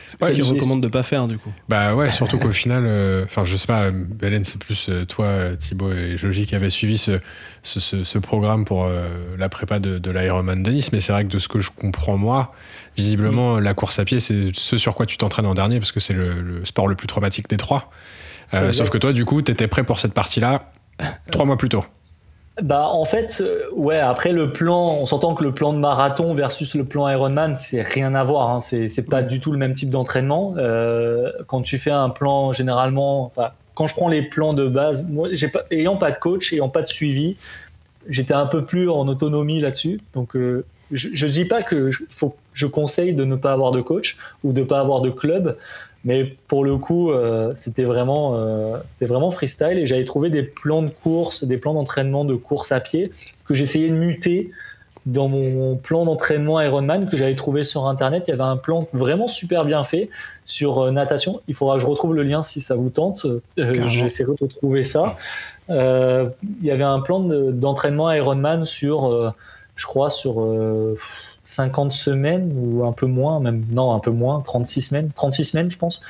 C'est ouais, qu'ils recommandent de pas faire du coup. Bah ouais, surtout qu'au final, euh, enfin je sais pas, Hélène, c'est plus euh, toi, Thibaut et Joji qui avaient suivi ce, ce, ce, programme pour la prépa de, de l'Ironman de Nice, mais c'est vrai que de ce que je comprends moi, visiblement mm. la course à pied c'est ce sur quoi tu t'entraînes en dernier parce que c'est le, sport le plus traumatique des trois. sauf que toi, du coup, tu étais prêt pour cette partie-là trois mois plus tôt. Bah en fait, euh, ouais. Après le plan, on s'entend que le plan de marathon versus le plan Ironman, c'est rien à voir. Hein. C'est c'est pas du tout le même type d'entraînement. Euh, quand tu fais un plan, généralement, quand je prends les plans de base, moi, pas, ayant pas de coach, ayant pas de suivi, j'étais un peu plus en autonomie là-dessus. Donc euh, je, je dis pas que je, faut, je conseille de ne pas avoir de coach ou de pas avoir de club. Mais pour le coup, euh, c'était vraiment, euh, vraiment freestyle et j'avais trouvé des plans de course, des plans d'entraînement de course à pied que j'essayais de muter dans mon plan d'entraînement Ironman que j'avais trouvé sur internet. Il y avait un plan vraiment super bien fait sur euh, natation. Il faudra que je retrouve le lien si ça vous tente. J'essaierai de retrouver ça. il y avait un plan d'entraînement Ironman sur, je crois, sur 50 semaines ou un peu moins, même non, un peu moins, 36 semaines, 36 semaines, je pense.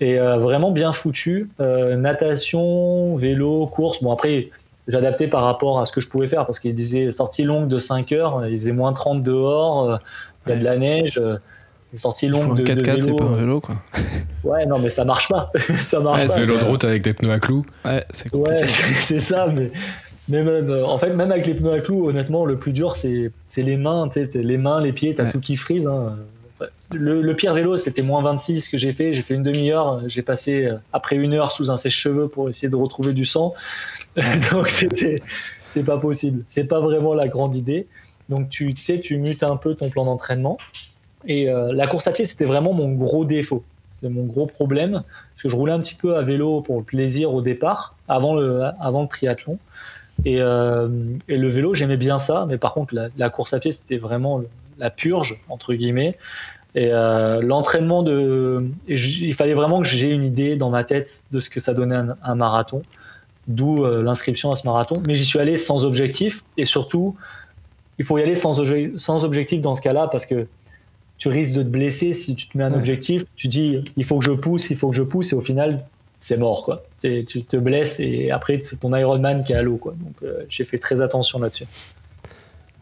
Et euh, vraiment bien foutu. Euh, natation, vélo, course. Bon, après, j'adaptais par rapport à ce que je pouvais faire parce qu'il disait sortie longue de 5 heures, il faisait moins 30 dehors, euh, il y a de la neige. Sortie longue de, 4 4 c'est pas un vélo quoi. Ouais, non, mais ça marche pas. ça marche pas. Vélo de route avec des pneus à clous. Ouais, c'est Ouais, c'est ça, mais mais même, euh, en fait, même avec les pneus à clous, honnêtement, le plus dur, c'est les mains. Les mains, les pieds, t'as tout qui frise. Hein. Le, pire vélo, c'était moins 26 que j'ai fait. J'ai fait une demi-heure. J'ai passé euh, après une heure sous un sèche-cheveux pour essayer de retrouver du sang. Donc, c'était, c'est pas possible. C'est pas vraiment la grande idée. Donc, tu, sais, tu mutes un peu ton plan d'entraînement. Et euh, la course à pied, c'était vraiment mon gros défaut. C'est mon gros problème. Parce que je roulais un petit peu à vélo pour le plaisir au départ, avant le, avant le triathlon. Euh, et, le vélo, j'aimais bien ça, mais par contre, la, course à pied, c'était vraiment la purge, entre guillemets. Et euh, l'entraînement de. il fallait vraiment que j'ai une idée dans ma tête de ce que ça donnait un, marathon, d'où euh, l'inscription à ce marathon. Mais j'y suis allé sans objectif, et surtout, il faut y aller sans, sans objectif dans ce cas-là, parce que tu risques de te blesser si tu te mets un objectif. Tu dis, il faut que je pousse, il faut que je pousse, et au final, c'est mort quoi. Tu, te blesses et après c'est ton Ironman qui est à l'eau quoi. Donc euh, j'ai fait très attention là-dessus.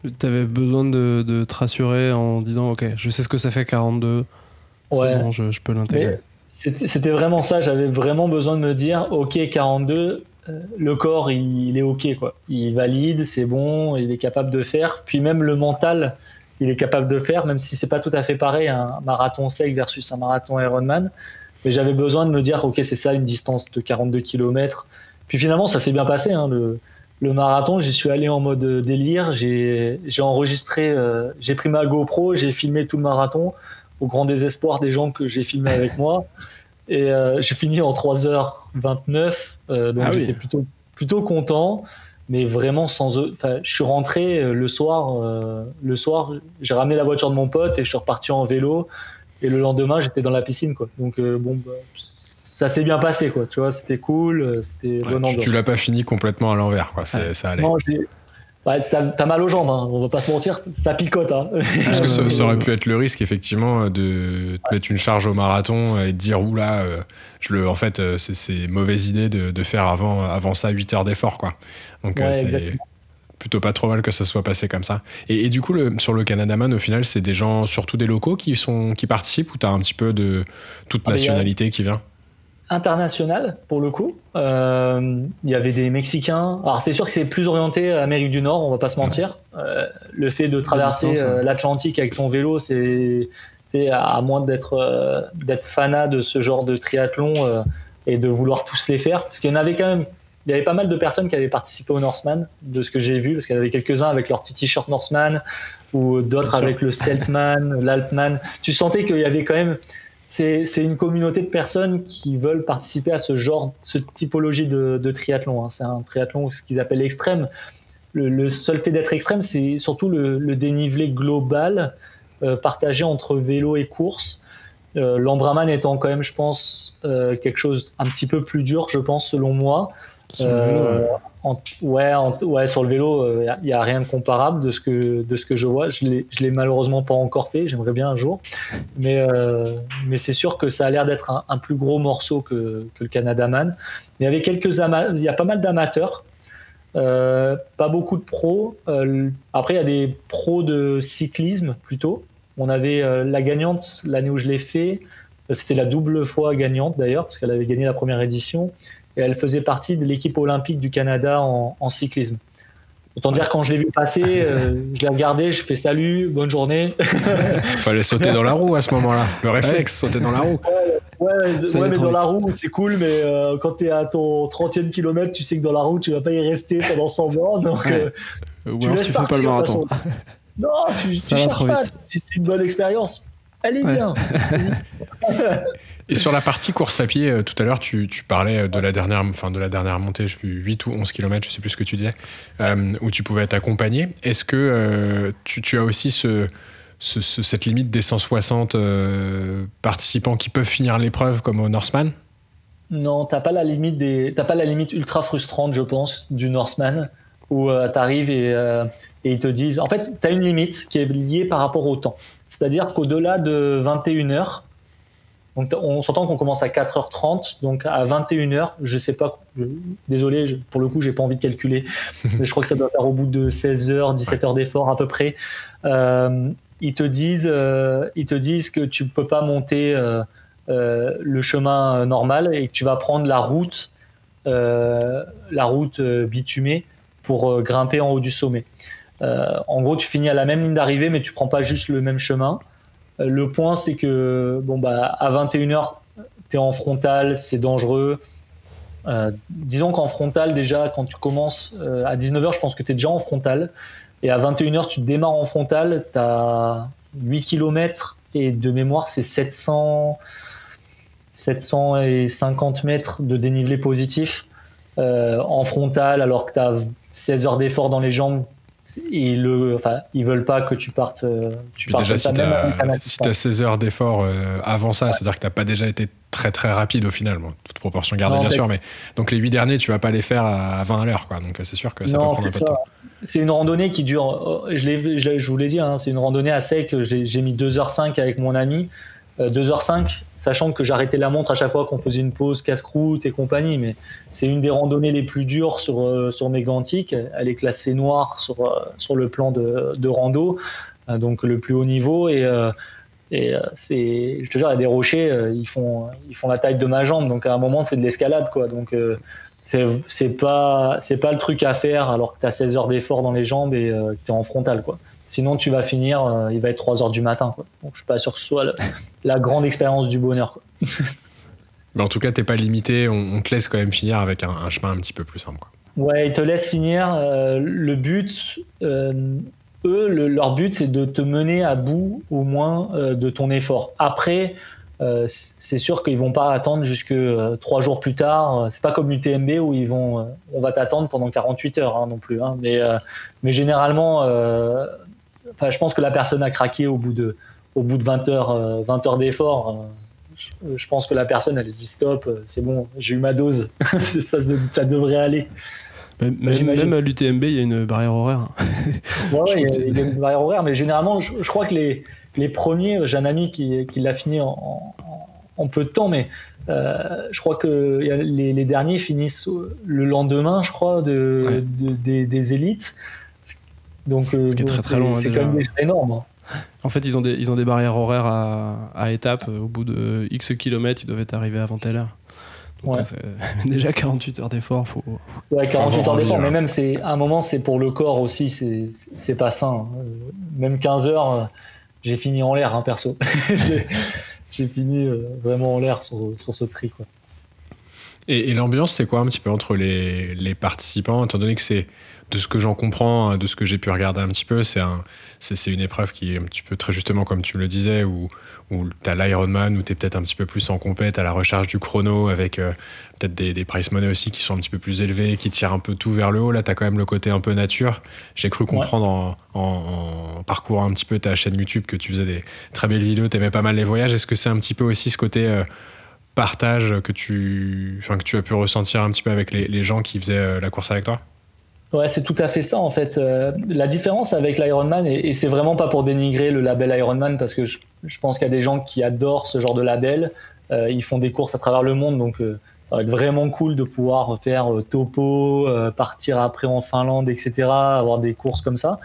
Tu avais besoin de, te rassurer en disant ok je sais ce que ça fait 42, ouais. bon je, peux l'intégrer. C'était vraiment ça, j'avais vraiment besoin de me dire ok 42, euh, le corps il, est ok quoi. Il valide, c'est bon, il est capable de faire. Puis même le mental il est capable de faire, même si c'est pas tout à fait pareil un marathon sec versus un marathon Ironman mais j'avais besoin de me dire, ok, c'est ça une distance de 42 km. Puis finalement, ça s'est bien passé. Hein, le, le, marathon, j'y suis allé en mode délire. J'ai enregistré, euh, j'ai pris ma GoPro, j'ai filmé tout le marathon au grand désespoir des gens que j'ai filmé avec moi. Et euh, j'ai fini en 3h29. Euh, donc ah j'étais plutôt, plutôt content. Mais vraiment sans eux. je suis rentré le soir. le soir, j'ai ramené la voiture de mon pote et je suis reparti en vélo. Et le lendemain, j'étais dans la piscine, quoi. Donc, euh, bon, bah, ça s'est bien passé, quoi. Tu vois, c'était cool, euh, c'était Tu, tu l'as pas fini complètement à l'envers, quoi. Ça allait. Non, t'as mal aux jambes, hein. on va pas se mentir, ça picote. Hein. Parce que ça, aurait pu être le risque, effectivement, de te mettre une charge au marathon et de dire, oula, euh, je le, en fait, c'est mauvaise idée de, de, faire avant, avant ça 8 heures d'effort, quoi. Donc, plutôt pas trop mal que ça soit passé comme ça. Et, du coup, le, sur le Canadaman, au final, c'est des gens, surtout des locaux, qui, sont, qui participent ou tu as un petit peu de toute ah, nationalité qui vient? international pour le coup. Euh, il y avait des Mexicains. Alors c'est sûr que c'est plus orienté à Amérique du Nord, on va pas se mentir. Euh, le fait de traverser euh, l'Atlantique avec ton vélo, c'est à moins d'être d'être fanat de ce genre de triathlon et de vouloir tous les faire, parce qu'il y en avait quand même. Il y avait pas mal de personnes qui avaient participé au Norseman, de ce que j'ai vu, parce qu'il y en avait quelques-uns avec leur petit t-shirt Norseman, ou d'autres avec le Celtman, l'Alpman. Tu sentais qu'il y avait quand même c'est une communauté de personnes qui veulent participer à ce genre, ce typologie de, triathlon. Hein. C'est un triathlon ce qu'ils appellent extrême. Le, seul fait d'être extrême, c'est surtout le, dénivelé global euh, partagé entre vélo et course. Euh, L'Ambraman étant quand même, je pense, euh, quelque chose un petit peu plus dur, je pense, selon moi. Sur le vélo, ouais, ouais, sur le vélo, il euh, n'y a, rien de comparable de ce que, de ce que je vois. Je ne l'ai malheureusement pas encore fait, j'aimerais bien un jour. Mais, euh, mais c'est sûr que ça a l'air d'être un, plus gros morceau que, que le Canada Man. Il y avait quelques il y a pas mal d'amateurs. Euh, pas beaucoup de pros. après, il y a des pros de cyclisme plutôt. On avait la gagnante l'année où je l'ai fait. C'était la double fois gagnante d'ailleurs, parce qu'elle avait gagné la première édition et elle faisait partie de l'équipe olympique du Canada en, cyclisme. Autant dire quand je l'ai vu passer, euh, je l'ai regardé, je fais salut, bonne journée. Il fallait sauter dans la roue à ce moment-là. Le réflexe, sauter dans la roue. Ouais, mais dans la roue, c'est cool, mais euh, quand tu es à ton 30e kilomètre, tu sais que dans la roue, tu vas pas y rester pendant 100 bornes. Donc, euh, tu, laisses tu fais pas le marathon. Non, tu, tu cherches pas. C'est une bonne expérience. Elle est bien. Et sur la partie course à pied, euh, tout à l'heure, tu, parlais de la dernière, enfin de la dernière montée, je sais plus, 8 ou 11 km, je sais plus ce que tu disais, euh, où tu pouvais être accompagné. Est-ce que euh, tu, as aussi ce, cette limite des 160 participants qui peuvent finir l'épreuve comme au Norseman? Non, t'as pas la limite des, pas la limite ultra frustrante, je pense, du Norseman où tu arrives et, et, ils te disent. En fait, tu as une limite qui est liée par rapport au temps. C'est-à-dire qu'au-delà de 21 heures, on s'entend qu'on commence à 4h30, donc à 21h, je sais pas, désolé, pour le coup, j'ai pas envie de calculer, mais je crois que ça doit faire au bout de 16h, 17h d'effort à peu près. Euh, ils te disent, euh, ils te disent que tu peux pas monter euh, le chemin normal et que tu vas prendre la route, la route bitumée pour grimper en haut du sommet. en gros, tu finis à la même ligne d'arrivée, mais tu prends pas juste le même chemin. Euh, le point, c'est que bon, bah, à 21h, tu es en frontal, c'est dangereux. Euh, disons qu'en frontal, déjà, quand tu commences euh, à 19h, je pense que tu es déjà en frontal. Et à 21h, tu démarres en frontal, tu as 8 km et de mémoire, c'est 700, 750 mètres de dénivelé positif en frontal, alors que tu as 16 heures d'effort dans les jambes ils le, enfin, ils veulent pas que tu partes. Euh, tu déjà, si tu as, 16 heures d'effort euh, avant ça, c'est-à-dire que tu n'as pas déjà été très très rapide au final, toute proportion gardée bien sûr, mais donc les 8 derniers, tu vas pas les faire à 20 à l'heure, quoi. Donc c'est sûr que ça peut prendre un peu de temps. C'est une randonnée qui dure, je, je vous l'ai dit, hein, c'est une randonnée à sec. J'ai mis 2h05 avec mon ami. 2h05, euh, sachant que j'arrêtais la montre à chaque fois qu'on faisait une pause casse-croûte et compagnie, mais c'est une des randonnées les plus dures sur, euh, sur Mégantic. Elle est classée noire sur, euh, sur le plan de, de rando, donc le plus haut niveau. Et, et c'est, je te jure, il y a des rochers, ils, font, ils font la taille de ma jambe, donc à un moment, c'est de l'escalade, quoi. Donc c'est, c'est pas, c'est pas le truc à faire alors que tu as 16 heures d'effort dans les jambes et que tu es en frontal, quoi. Sinon, tu vas finir, euh, il va être 3 heures du matin. Quoi. Donc, je suis pas sûr que ce soit la, grande expérience du bonheur. Quoi. Mais en tout cas, tu n'es pas limité. On, te laisse quand même finir avec un, chemin un petit peu plus simple. Quoi. Ouais, ils te laissent finir. Euh, le but, euh, eux, leur but, c'est de te mener à bout au moins de ton effort. Après, c'est sûr qu'ils vont pas attendre jusque trois jours plus tard. C'est pas comme l'UTMB où ils vont, on va t'attendre pendant 48 heures hein, non plus. Hein. Mais, mais généralement, enfin, je pense que la personne a craqué au bout de, au bout de 20 heures, 20 euh, heures d'effort. Euh, je, pense que la personne, elle se dit stop, euh, c'est bon, j'ai eu ma dose, ça, ça, devrait aller. Même, à l'UTMB, il y a une barrière horaire. ouais, il, y a, une barrière horaire, mais généralement, je, crois que les, les premiers, j'ai un ami qui, qui l'a fini en, en, peu de temps, mais je crois que les, les, derniers finissent le lendemain, je crois, de, des, des, élites. Donc, Ce qui est très très long. C'est quand même énorme. Hein. En fait, ils ont des, ils ont des barrières horaires à, à étapes. Au bout de X kilomètres, ils doivent être arrivés avant telle heure. Donc, déjà 48 heures d'effort, faut. Ouais, 48 heures d'effort, mais même c'est à un moment c'est pour le corps aussi, c'est pas sain. Euh, même 15 heures, euh, j'ai fini en l'air, hein, perso. j'ai fini euh, vraiment en l'air sur, sur, ce tri, quoi. Et, l'ambiance, c'est quoi un petit peu entre les, les participants, étant donné que c'est de ce que j'en comprends, de ce que j'ai pu regarder un petit peu, c'est un, c'est, une épreuve qui est un petit peu très justement comme tu le disais, où, où tu as l'Ironman, où tu es peut-être un petit peu plus en compète à la recherche du chrono, avec euh, peut-être des, des price money aussi qui sont un petit peu plus élevés, qui tirent un peu tout vers le haut. Là, tu as quand même le côté un peu nature. J'ai cru comprendre en, en, parcourant un petit peu ta chaîne YouTube que tu faisais des très belles vidéos, tu aimais pas mal les voyages. Est-ce que c'est un petit peu aussi ce côté... Euh, partage que tu, enfin, que tu as pu ressentir un petit peu avec les, les gens qui faisaient euh, la course avec toi? Ouais, c'est tout à fait ça en fait. Euh, la différence avec l'Ironman, et, c'est vraiment pas pour dénigrer le label Ironman, parce que je, je pense qu'il y a des gens qui adorent ce genre de label. Euh, ils font des courses à travers le monde, donc euh, ça va être vraiment cool de pouvoir faire euh, topo, partir après en Finlande, etc., avoir des courses comme ça.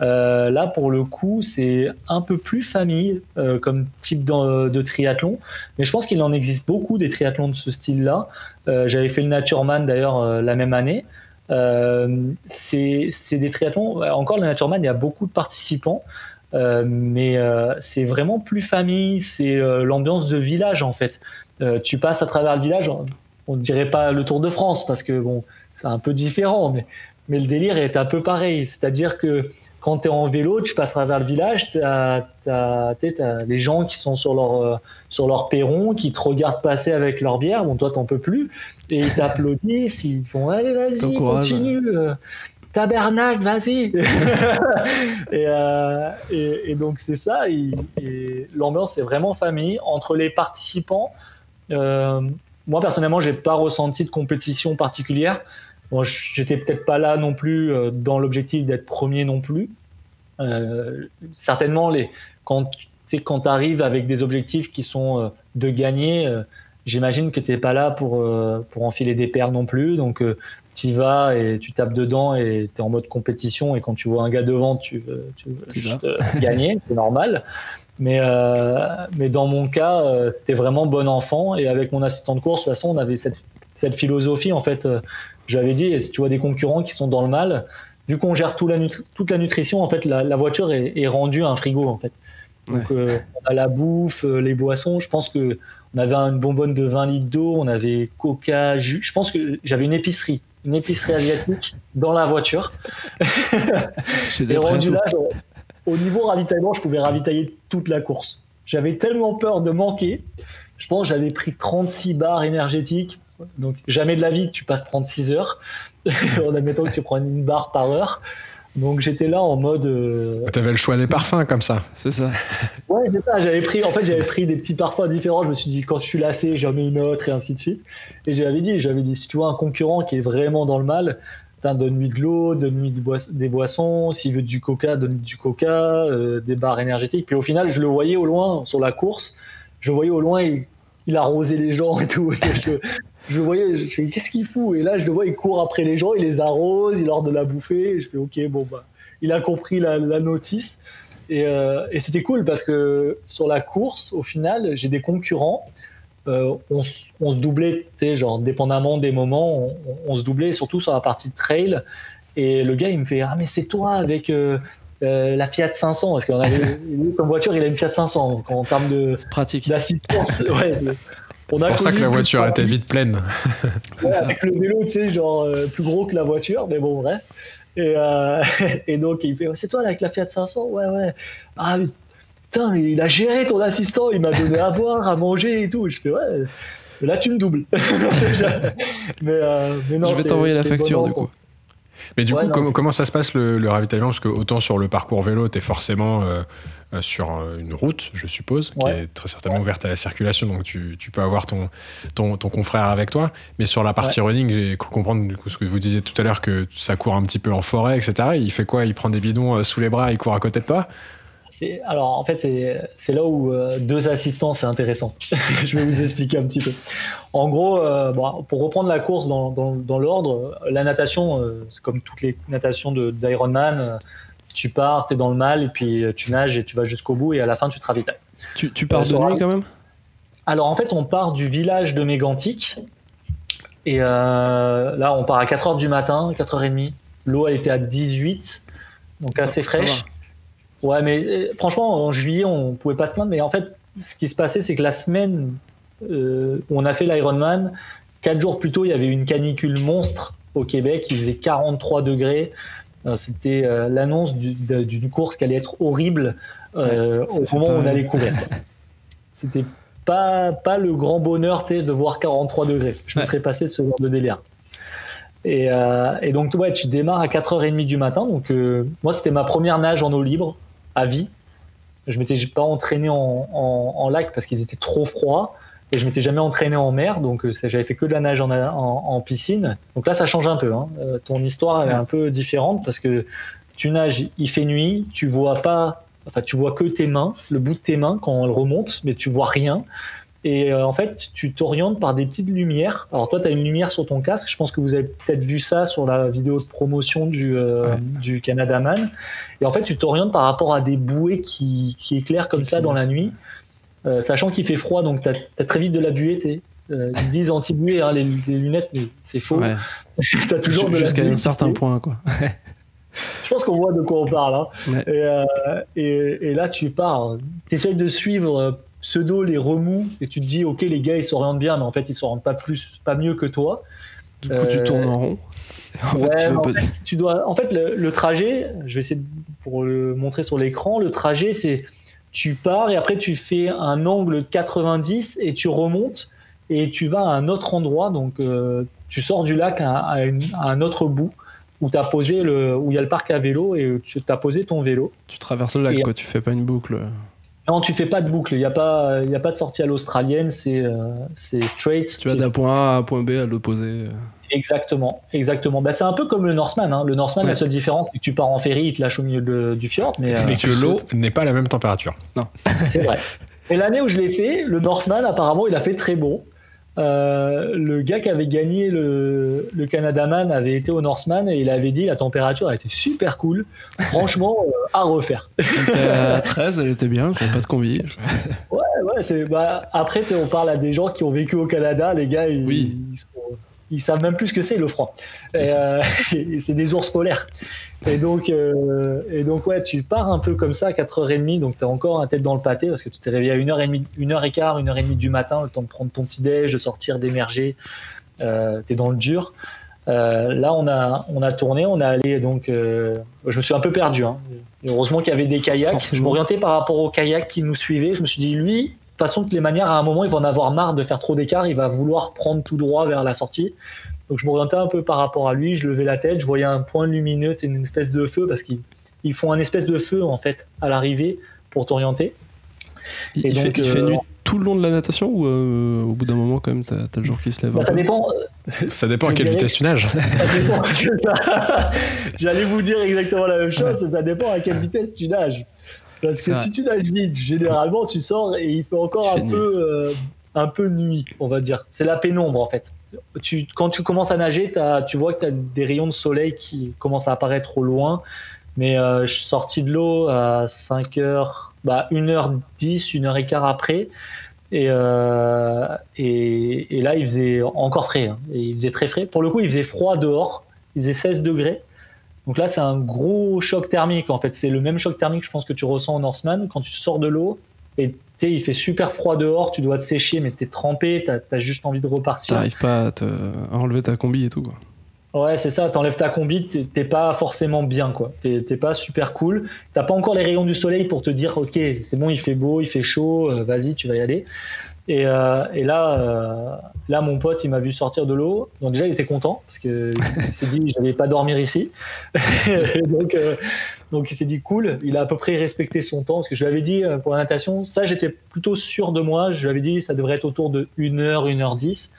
là, pour le coup, c'est un peu plus famille comme type de, de, triathlon, mais je pense qu'il en existe beaucoup des triathlons de ce style-là. J'avais fait le Natureman d'ailleurs la même année. Euh, c'est des triathlons. Encore, le Natureman, il y a beaucoup de participants. Euh, mais euh, c'est vraiment plus famille, c'est l'ambiance de village en fait. tu passes à travers le village, on ne dirait pas le Tour de France parce que bon, c'est un peu différent, mais, mais le délire est un peu pareil. C'est-à-dire que quand tu es en vélo, tu passeras vers le village, tu as, les gens qui sont sur leur, euh, sur leur perron, qui te regardent passer avec leur bière. Bon, toi, t'en peux plus. Et ils t'applaudissent, ils font Allez, vas-y, continue. Euh, tabernacle, vas-y. Euh, et, et, donc, c'est ça. L'ambiance, c'est vraiment famille. Entre les participants, moi, personnellement, j'ai pas ressenti de compétition particulière. Bon, j'étais peut-être pas là non plus euh, dans l'objectif d'être premier non plus. Euh, certainement, les, quand tu quand arrives avec des objectifs qui sont euh, de gagner, euh, j'imagine que tu n'es pas là pour, pour enfiler des paires non plus. Donc, tu y vas et tu tapes dedans et tu es en mode compétition. Et quand tu vois un gars devant, tu veux, tu veux juste gagner, c'est normal. Mais, mais dans mon cas, c'était vraiment bon enfant. Et avec mon assistant de course, de toute façon, on avait cette, cette philosophie en fait j'avais dit, si tu vois des concurrents qui sont dans le mal, vu qu'on gère toute la, toute la nutrition, en fait, la, voiture est, rendue un frigo, en fait. Donc, euh, on a la bouffe, euh, les boissons. Je pense que on avait une bonbonne de 20 litres d'eau, on avait coca, jus. Je pense que j'avais une épicerie, une épicerie asiatique dans la voiture. Et rendu là, au niveau ravitaillement, je pouvais ravitailler toute la course. J'avais tellement peur de manquer. Je pense que j'avais pris 36 barres énergétiques donc jamais de la vie tu passes 36 heures en admettant que tu prends une barre par heure. Donc j'étais là en mode. Euh, tu avais le choix des parfums comme ça, c'est ça. Ouais, c'est ça. J'avais pris, en fait, j'avais pris des petits parfums différents. Je me suis dit quand je suis lassé, j'en mets une autre et ainsi de suite. Et j'avais dit, j'avais dit, si tu vois un concurrent qui est vraiment dans le mal, donne-lui de l'eau, donne-lui des boissons. S'il veut du coca, donne-lui du coca, euh, des barres énergétiques. Puis au final, je le voyais au loin sur la course. Je voyais au loin, il, il arrosait les gens et tout je voyais, je fais qu'est-ce qu'il fout? Et là, je le vois, il court après les gens, il les arrose, il leur donne à bouffer. Et je fais ok, bon bah, il a compris la, notice. Et, euh, et c'était cool parce que sur la course, au final, j'ai des concurrents. Euh, on, on, se doublait, genre dépendamment des moments, on, on, se doublait, surtout sur la partie trail. Et le gars, il me fait ah mais c'est toi avec euh, la Fiat 500 parce qu'on avait comme voiture, il a une Fiat 500 donc en termes de pratique d'assistance. ouais, c'est pour ça que la voiture était vite pleine. avec le vélo, tu sais, genre euh, plus gros que la voiture, mais bon, bref. Et, euh, et donc, il fait C'est toi avec la Fiat 500 Ouais, ouais. Ah, putain, mais il a géré ton assistant, il m'a donné à boire, à manger et tout. Je fais Ouais, là, tu me doubles. mais, euh, mais non, Je vais t'envoyer la facture, du coup. Mais du coup, comment, ça se passe le, ravitaillement? Parce que autant sur le parcours vélo, tu es forcément euh, euh, sur une route, je suppose, qui est très certainement ouverte à la circulation, donc tu, tu peux avoir ton, ton, ton, confrère avec toi. Mais sur la partie running, j'ai cru comprendre du coup ce que vous disiez tout à l'heure, que ça court un petit peu en forêt, etc. Il fait quoi? Il prend des bidons euh, sous les bras, il court à côté de toi? Alors en fait c'est là où deux assistants c'est intéressant. je vais vous expliquer un petit peu. En gros, euh, pour reprendre la course dans, l'ordre, la natation, euh, c'est comme toutes les natations d'Ironman, tu pars, tu es dans le mal, et puis tu nages et tu vas jusqu'au bout, et à la fin, tu te ravitailles. Tu, tu pars de nuit quand même? Alors en fait, on part du village de Mégantic, et là, on part à 4h du matin, 4h30. L'eau, elle était à 18, donc assez fraîche. Ouais, mais franchement, en juillet, on pouvait pas se plaindre, mais en fait, ce qui se passait, c'est que la semaine où on a fait l'Ironman, quatre jours plus tôt, il y avait une canicule monstre au Québec, il faisait 43 degrés. Euh, c'était euh, l'annonce d'une course qui allait être horrible euh, au moment où on allait courir. C'était pas, pas le grand bonheur de voir 43 degrés. Je me serais passé de ce genre de délire. Et, et, donc, ouais, tu démarres à 4h30 du matin. Donc, moi, c'était ma première nage en eau libre à vie. Je m'étais pas entraîné en, en lac parce qu'ils étaient trop froids et je m'étais jamais entraîné en mer, donc euh, j'avais fait que de la nage en, en, piscine. Donc là, ça change un peu. Hein. Euh, ton histoire est un peu différente parce que tu nages, il fait nuit, tu vois pas, enfin tu vois que tes mains, le bout de tes mains quand elles remontent, mais tu vois rien. Et euh, en fait, tu t'orientes par des petites lumières. Alors toi, tu as une lumière sur ton casque. Je pense que vous avez peut-être vu ça sur la vidéo de promotion du, du Canada Man. Et en fait, tu t'orientes par rapport à des bouées qui, qui éclairent comme ça dans la nuit. Euh, sachant qu'il fait froid, donc tu as, très vite de la buée. Euh, ils disent anti-buée, hein, les, lunettes, mais c'est faux. as toujours Jusqu'à un certain point, quoi. Je pense qu'on voit de quoi on parle. Hein. Euh, et, là, tu pars. Tu essayes de suivre pseudo les remous et tu te dis, ok, les gars, ils s'orientent bien, mais en fait, ils s'orientent pas plus, pas mieux que toi. Du coup, tu tournes en rond. En fait, en fait, tu dois. En fait, le, le, trajet, je vais essayer de, pour le montrer sur l'écran. Le trajet, c'est tu pars et après tu fais un angle 90 et tu remontes et tu vas à un autre endroit. Donc euh, tu sors du lac à, un autre bout où as posé le, où il y a le parc à vélo et tu as posé ton vélo. Tu traverses le lac, quoi. Tu fais pas une boucle. Non, tu fais pas de boucle. Il n'y a pas, il a pas de sortie à l'australienne. C'est, euh, c'est straight. Tu vas d'un point A à un point B à l'opposé. Exactement, exactement. Bah, c'est un peu comme le Norseman. Hein. Le Norseman, la seule différence, c'est que tu pars en ferry, il te lâche au milieu du fjord. Mais, euh, que l'eau n'est pas à la même température. Non. c'est vrai. Et l'année où je l'ai fait, le Norseman, apparemment, il a fait très bon. Euh, le gars qui avait gagné le, le Canadaman avait été au Norseman et il avait dit la température a été super cool. Franchement, euh, à refaire. à 13, elle était bien, pas de combi. ouais, ouais. C'est, bah, après, on parle à des gens qui ont vécu au Canada, les gars, ils, oui. ils sont ils savent même plus ce que c'est le froid. Euh, c'est des ours polaires. Et donc, euh, et donc, ouais, tu pars un peu comme ça à 4h30, donc tu as encore un tête dans le pâté parce que tu t'es réveillé à 1h30, 1h15, 1h30 du matin, le temps de prendre ton petit déj, de sortir, d'émerger. Euh, tu es dans le dur. là, on a, on a tourné, on a allé donc. je me suis un peu perdu. Hein. Heureusement qu'il y avait des kayaks. Je m'orientais par rapport aux kayaks qui nous suivaient. Je me suis dit, lui, façon, que les manières, à un moment, il va en avoir marre de faire trop d'écart, il va vouloir prendre tout droit vers la sortie. Donc je m'orientais un peu par rapport à lui, je levais la tête, je voyais un point lumineux, c'est une espèce de feu, parce qu'ils font un espèce de feu, en fait, à l'arrivée pour t'orienter. Il, fait, il fait, euh, nuit tout le long de la natation ou euh, au bout d'un moment, quand même, t'as as le jour qui se lève bah, Ça dépend. Ça dépend à quelle vitesse tu nages. J'allais vous dire exactement la même chose, ça dépend à quelle vitesse tu nages. Parce que si tu nages vite, généralement, tu sors et il fait encore un peu, euh, un peu nuit, on va dire. C'est la pénombre, en fait. Quand tu commences à nager, tu vois que tu as des rayons de soleil qui commencent à apparaître au loin. Mais euh, je suis sorti de l'eau à 5h, bah, 1h10, 1h15 après. Euh, et, et, là, il faisait encore frais. Hein. il faisait très frais. Pour le coup, il faisait froid dehors. Il faisait 16 degrés. Donc là, c'est un gros choc thermique. En fait, c'est le même choc thermique, je pense, que tu ressens en Norseman quand tu sors de l'eau et il fait super froid dehors, tu dois te sécher, mais tu es trempé, tu as, juste envie de repartir. T'arrives pas à, enlever ta combi et tout. Ouais, c'est ça, t'enlèves ta combi, t'es pas forcément bien, quoi. T'es pas super cool. T'as pas encore les rayons du soleil pour te dire, ok, c'est bon, il fait beau, il fait chaud, euh, vas-y, tu vas y aller. Et, euh, et là, euh, là, mon pote, il m'a vu sortir de l'eau. Donc déjà, il était content parce que il s'est dit, je n'allais pas dormir ici. donc, donc, il s'est dit cool. Il a à peu près respecté son temps parce que je lui avais dit pour la natation, ça, j'étais plutôt sûr de moi. Je lui avais dit, ça devrait être autour de 1h, 1h10.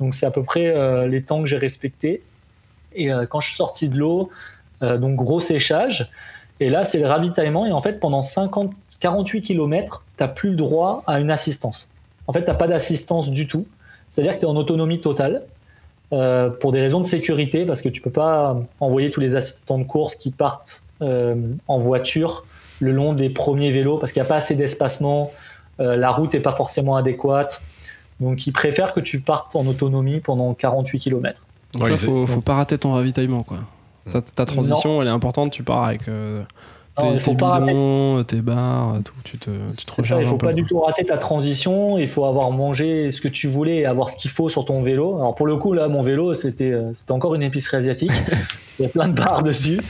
Donc c'est à peu près les temps que j'ai respectés. Et quand je suis sorti de l'eau, donc gros séchage. Et là, c'est le ravitaillement. Et en fait, pendant 50, 48 km, tu n'as plus le droit à une assistance en fait, tu n'as pas d'assistance du tout. C'est-à-dire que tu es en autonomie totale euh, pour des raisons de sécurité, parce que tu peux pas envoyer tous les assistants de course qui partent en voiture le long des premiers vélos parce qu'il n'y a pas assez d'espacement, la route n'est pas forcément adéquate. Donc ils préfèrent que tu partes en autonomie pendant 48 km. Il faut, faut pas rater ton ravitaillement quoi. Ta, transition elle est importante, tu pars avec tes, il faut pas bidons, tes barres, tout, tu te, tu te ça, Il faut pas du tout rater ta transition. Il faut avoir mangé ce que tu voulais et avoir ce qu'il faut sur ton vélo. Alors pour le coup, là, mon vélo, euh, c'était encore une épicerie asiatique. il y a plein de barres dessus.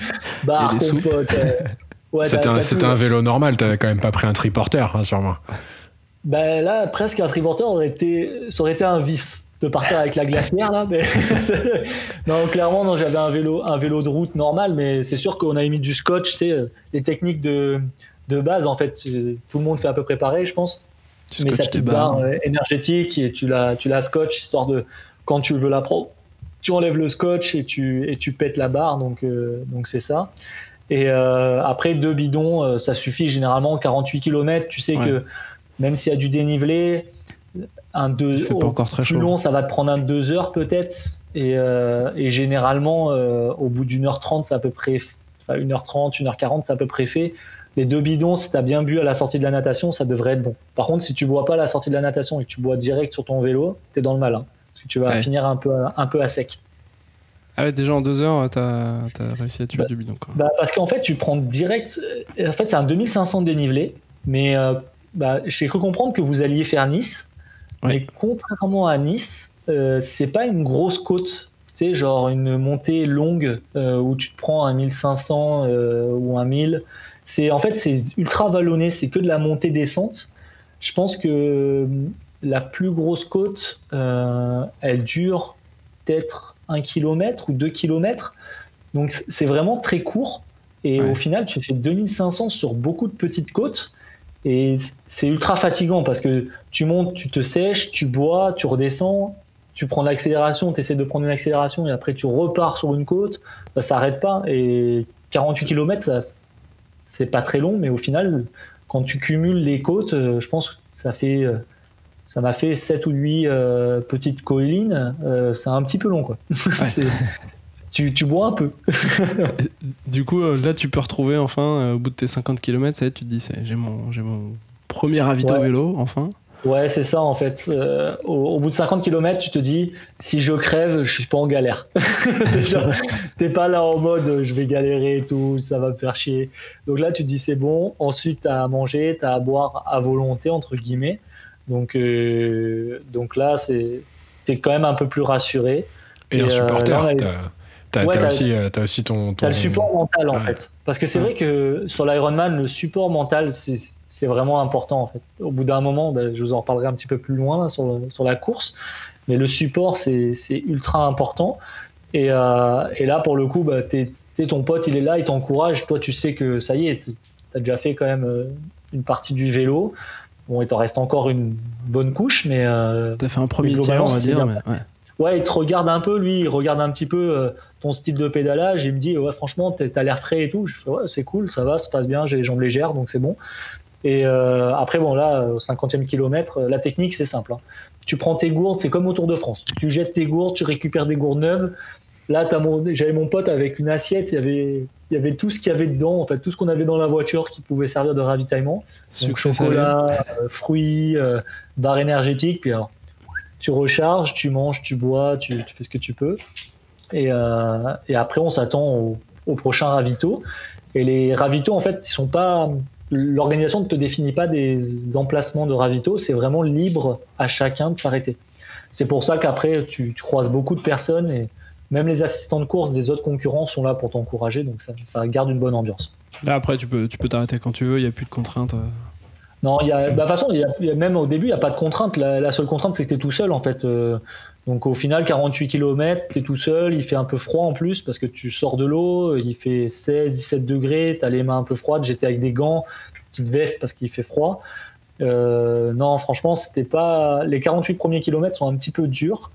Barres, compotes. Euh, c'était un, un, vélo normal. T'avais quand même pas pris un triporteur, hein, sûrement. Ben là, presque un triporteur aurait été, ça aurait été un vice de partir avec la glacière là. Mais non, clairement, non, j'avais un vélo, un vélo de route normal, mais c'est sûr qu'on a mis du scotch, c'est les techniques de, de base en fait. Tout le monde fait à peu près pareil, je pense. Tu mais sa petite barre euh, énergétique et tu la, tu la scotch histoire de quand tu veux la prendre, tu enlèves le scotch et tu, et tu pètes la barre, donc euh, donc c'est ça. Et euh, après deux bidons, ça suffit généralement 48 km. Tu sais que même s'il y a du dénivelé, un deux, fait pas encore très chaud. long, ça va te prendre un deux heures peut-être. Et, euh, et, généralement, euh, au bout d'une heure trente, c'est à peu près, enfin une heure trente, une heure quarante, c'est à peu près fait. Les deux bidons, si tu as bien bu à la sortie de la natation, ça devrait être bon. Par contre, si tu bois pas à la sortie de la natation et que tu bois direct sur ton vélo, tu es dans le mal. Tu vas finir un peu, un peu à sec. Ah ouais, déjà en deux heures, tu as, réussi à tuer bah, du bidon. Quoi. Bah parce qu'en fait, tu prends direct. En fait, c'est un 2500 dénivelé, mais euh, bah, j'ai cru comprendre que vous alliez faire Nice. Mais contrairement à Nice, euh, c'est pas une grosse côte. Tu sais, genre une montée longue euh, où tu te prends un 1500 euh, ou un 1000. C'est, en fait, c'est ultra vallonné, c'est que de la montée-descente. Je pense que la plus grosse côte, elle dure peut-être un kilomètre ou deux kilomètres. Donc c'est vraiment très court. Et au final, tu fais 2500 sur beaucoup de petites côtes. Et c'est ultra fatigant parce que tu montes, tu te sèches, tu bois, tu redescends, tu prends l'accélération, tu essaies de prendre une accélération et après tu repars sur une côte, bah, ça s'arrête pas. Et 48 km, c'est pas très long, mais au final, quand tu cumules les côtes, euh, je pense que ça fait. Euh, ça m'a fait 7 ou 8 euh, petites collines. c'est un petit peu long, quoi. tu, bois un peu. du coup, euh, là, tu peux retrouver enfin, euh, au bout de tes 50 km, ça, tu te dis, j'ai mon, mon premier ravito vélo, enfin. Ouais, c'est ça en fait. Euh, au, bout de 50 km, tu te dis si je crève, je suis pas en galère. T'es pas là en mode je vais galérer et tout, ça va me faire chier. Donc là, tu te dis c'est bon. Ensuite, tu as à manger, tu as à boire à volonté, entre guillemets. Donc, donc là, tu es quand même un peu plus rassuré. Et, un supporter. T'as aussi, euh, aussi, ton, le support mental en fait. Parce que c'est vrai que sur l'Ironman, le support mental, c'est vraiment important en fait. Au bout d'un moment, ben, je vous en reparlerai un petit peu plus loin sur, sur la course, mais le support, c'est ultra important. Et, euh, et, là, pour le coup, bah, ton pote, il est là, il t'encourage. Toi, tu sais que ça y est, tu as déjà fait quand même euh, une partie du vélo. Bon, il t'en reste encore une bonne couche, mais. Euh, tu as fait un premier tir, on va dire. Mais ouais. ouais. il te regarde un peu, lui, il regarde un petit peu ton style de pédalage. Il me dit, ouais, franchement, t'as l'air frais et tout. Je fais, ouais, c'est cool, ça va, ça passe bien, j'ai les jambes légères, donc c'est bon. Et euh, après, bon, là, au 50e kilomètre, la technique, c'est simple. Hein. Tu prends tes gourdes, c'est comme au Tour de France. Tu jettes tes gourdes, tu récupères des gourdes neuves. Là, j'avais mon pote avec une assiette, il y avait, il y avait tout ce qu'il y avait dedans, en fait, tout ce qu'on avait dans la voiture qui pouvait servir de ravitaillement. Donc, chocolat, euh, fruits, euh, barres énergétiques. Puis alors, tu recharges, tu manges, tu bois, tu, tu fais ce que tu peux. Euh, et, après, on s'attend au, prochain ravito. Et les ravitaux, en fait, ils sont pas. L'organisation ne te définit pas des emplacements de ravito, c'est vraiment libre à chacun de s'arrêter. C'est pour ça qu'après, tu, croises beaucoup de personnes et même les assistants de course des autres concurrents sont là pour t'encourager, donc ça, garde une bonne ambiance. Là, après, tu peux tu peux t'arrêter quand tu veux, il n'y a plus de contraintes. Euh. Non, il y a, bah, de toute façon, même au début, il n'y a pas de contrainte. La, seule contrainte, c'est que tu es tout seul, en fait. Euh, donc au final, 48 km, tu es tout seul, il fait un peu froid en plus parce que tu sors de l'eau, il fait 16, 17 degrés, tu as les mains un peu froides, j'étais avec des gants, petite veste parce qu'il fait froid. Euh, non, franchement, c'était pas. Les 48 premiers kilomètres sont un petit peu durs.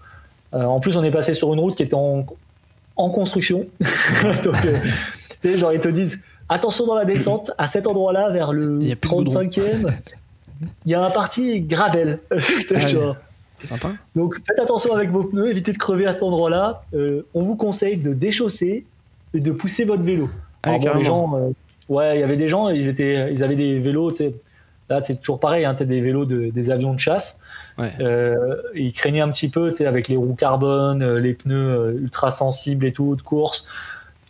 Euh, en plus, on est passé sur une route qui était en, en construction. Donc, euh, tu sais, genre, ils te disent attention dans la descente, à cet endroit-là, vers le 35e, il y a un parti gravel. genre, Sympa. Donc faites attention avec vos pneus, évitez de crever à cet endroit-là. Euh, on vous conseille de déchausser et de pousser votre vélo. Ah, les gens, ouais, il y avait des gens, ils, étaient, ils avaient des vélos, tu sais. Là, c'est toujours pareil, hein, as des vélos de, des avions de chasse. Ils craignaient un petit peu, tu sais, avec les roues carbone, les pneus ultra sensibles et tout, de course.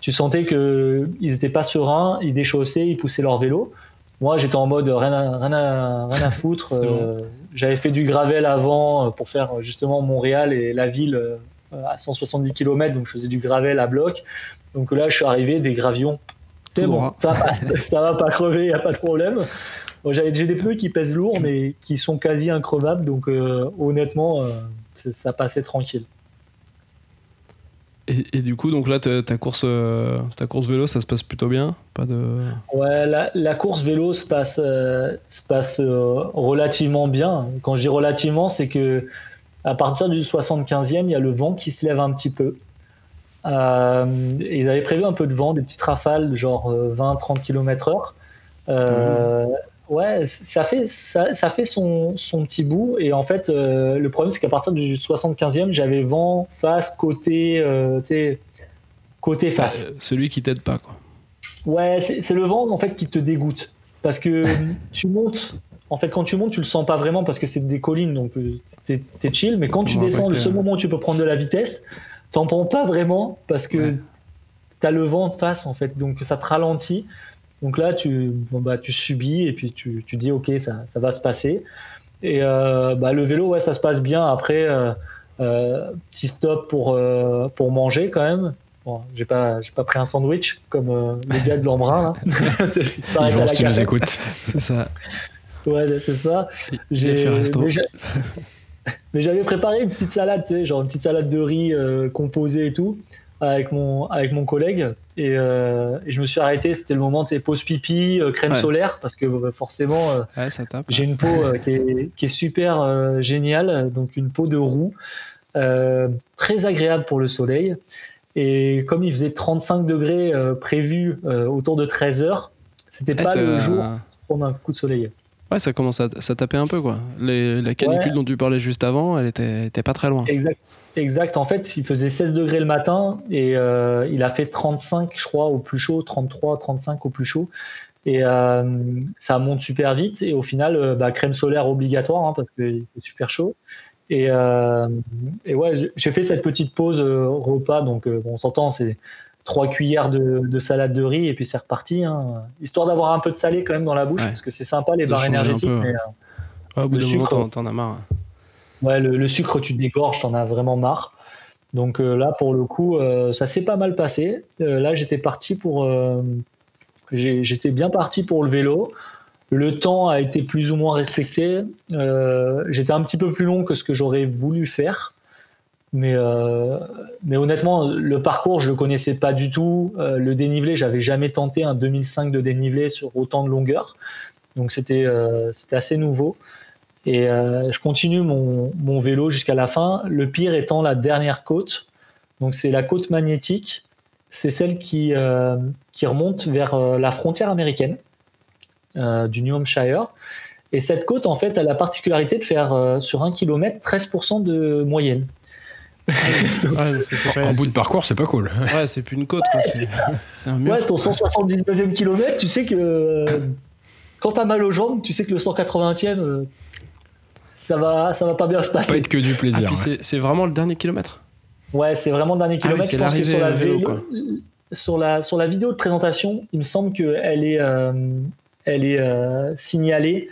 Tu sentais qu'ils n'étaient pas sereins, ils déchaussaient, ils poussaient leur vélo. Moi, j'étais en mode rien à, rien à, rien à foutre. Euh, j'avais fait du gravel avant euh, pour faire justement Montréal et la ville euh, à 170 km, donc je faisais du gravel à bloc. Donc là, je suis arrivé, des gravions. C'est bon, ça, ça va pas crever, il a pas de problème. J'ai des pneus qui pèsent lourd, mais qui sont quasi increvables, donc honnêtement, ça passait tranquille. Et, du coup, donc là, ta, course, euh, ta course vélo, ça se passe plutôt bien? Pas de... Ouais, la, course vélo se passe, euh, se passe euh, relativement bien. Quand je dis relativement, c'est que à partir du 75e, il y a le vent qui se lève un petit peu. ils avaient prévu un peu de vent, des petites rafales, genre 20-30 km/h. Mmh. Ouais, ça fait, ça, ça fait son, son, petit bout. Et en fait, euh, le problème, c'est qu'à partir du 75e, j'avais vent face, côté, euh, côté face. Euh, celui qui t'aide pas, quoi. Ouais, c'est le vent, en fait, qui te dégoûte. Parce que tu montes, en fait, quand tu montes, tu le sens pas vraiment parce que c'est des collines, donc t'es es chill. Mais quand tu descends, le seul moment où tu peux prendre de la vitesse, t'en prends pas vraiment parce que tu as le vent de face, en fait. Donc ça te ralentit. Donc là, tu, bah, tu subis et puis tu, tu dis, OK, ça, ça, va se passer. Et euh, bah, le vélo, ouais, ça se passe bien. Après, euh, euh, petit stop pour, pour manger quand même. Bon, j'ai pas, j'ai pas pris un sandwich comme les gars de l'embrun. Ils vont si tu nous écoutes. c'est ça. Ouais, c'est ça. J'ai fait resto. Mais j'avais préparé une petite salade, tu sais, genre une petite salade de riz composée et tout avec mon, avec mon collègue et, euh, et je me suis arrêté. C'était le moment de pause pipi, euh, crème solaire, parce que euh, forcément, j'ai une peau qui est, qui, est, super géniale, donc une peau de roux, très agréable pour le soleil. Et comme il faisait 35 degrés prévu autour de 13 heures, c'était pas le jour pour un coup de soleil. Ouais, ça commence à, ça taper un peu, quoi. la canicule dont tu parlais juste avant, elle était, était pas très loin. Exact. Exact. En fait, il faisait 16 degrés le matin et euh, il a fait 35, je crois, au plus chaud, 33, 35 au plus chaud. Et euh, ça monte super vite. Et au final, euh, bah, crème solaire obligatoire hein, parce qu'il fait super chaud. Et, et ouais, j'ai fait cette petite pause repas. Donc, on s'entend, c'est trois cuillères de, salade de riz et puis c'est reparti. Hein. histoire d'avoir un peu de salé quand même dans la bouche parce que c'est sympa les barres énergétiques. Mais, au bout d'un moment, t'en as marre. Ouais, le, sucre, tu dégorges, t'en as vraiment marre. Donc euh, là, pour le coup, euh, ça s'est pas mal passé. Euh, là, j'étais parti pour. j'étais bien parti pour le vélo. Le temps a été plus ou moins respecté. j'étais un petit peu plus long que ce que j'aurais voulu faire. Mais, mais honnêtement, le parcours, je le connaissais pas du tout. le dénivelé, j'avais jamais tenté un 2005 de dénivelé sur autant de longueur. Donc c'était c'était assez nouveau. Et euh, je continue mon, mon vélo jusqu'à la fin. Le pire étant la dernière côte. Donc c'est la côte magnétique. C'est celle qui, euh, qui remonte vers euh, la frontière américaine du New Hampshire. Et cette côte, en fait, a la particularité de faire sur un kilomètre 13% de moyenne. en bout de parcours, c'est pas cool. Ouais, c'est plus une côte, c'est un mur. Ouais, ton 179e kilomètre, tu sais que quand t'as mal aux jambes, tu sais que le 180e, ça va, ça va pas bien se passer. Pas être que du plaisir. Ah, c'est vraiment le dernier kilomètre. Ouais, c'est vraiment le dernier ah kilomètre. je pense que sur la, sur la, sur la vidéo de présentation, il me semble qu'elle est, euh, elle est euh, signalée.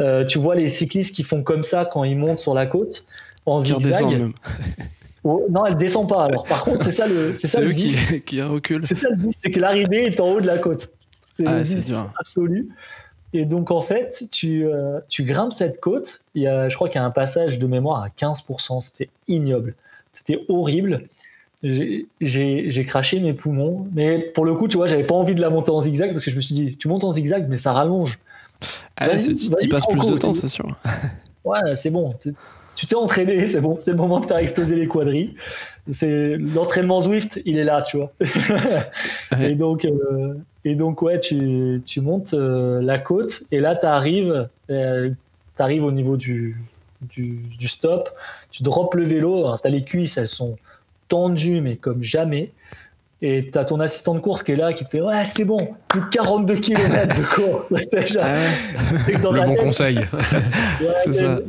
Euh, tu vois les cyclistes qui font comme ça quand ils montent sur la côte en zigzag. Même. Oh, non, elle descend pas. Alors, par contre, c'est ça le, c'est ça le qui, qui recule. C'est ça le c'est que l'arrivée est en haut de la côte. C'est ah, absolu. Et donc, en fait, tu, euh, tu grimpes cette côte. Il y a, je crois qu'il y a un passage de mémoire à 15%. C'était ignoble. C'était horrible. J'ai craché mes poumons. Mais pour le coup, tu vois, j'avais pas envie de la monter en zigzag parce que je me suis dit, tu montes en zigzag, mais ça rallonge. Ah tu passes plus de temps, c'est sûr. Ouais, c'est bon. Tu t'es entraîné, c'est bon. C'est le moment de faire exploser les quadrilles. C'est l'entraînement Zwift, il est là, tu vois. Et donc, euh, et donc, ouais, tu, tu montes euh, la côte et là, tu arrives, euh, arrives au niveau du, du, du, stop, tu drops le vélo, tu as les cuisses, elles sont tendues, mais comme jamais. et t'as ton assistant de course qui est là, qui te fait Ouais, c'est bon, plus de 42 km de course. Déjà. le bon conseil. c'est ça.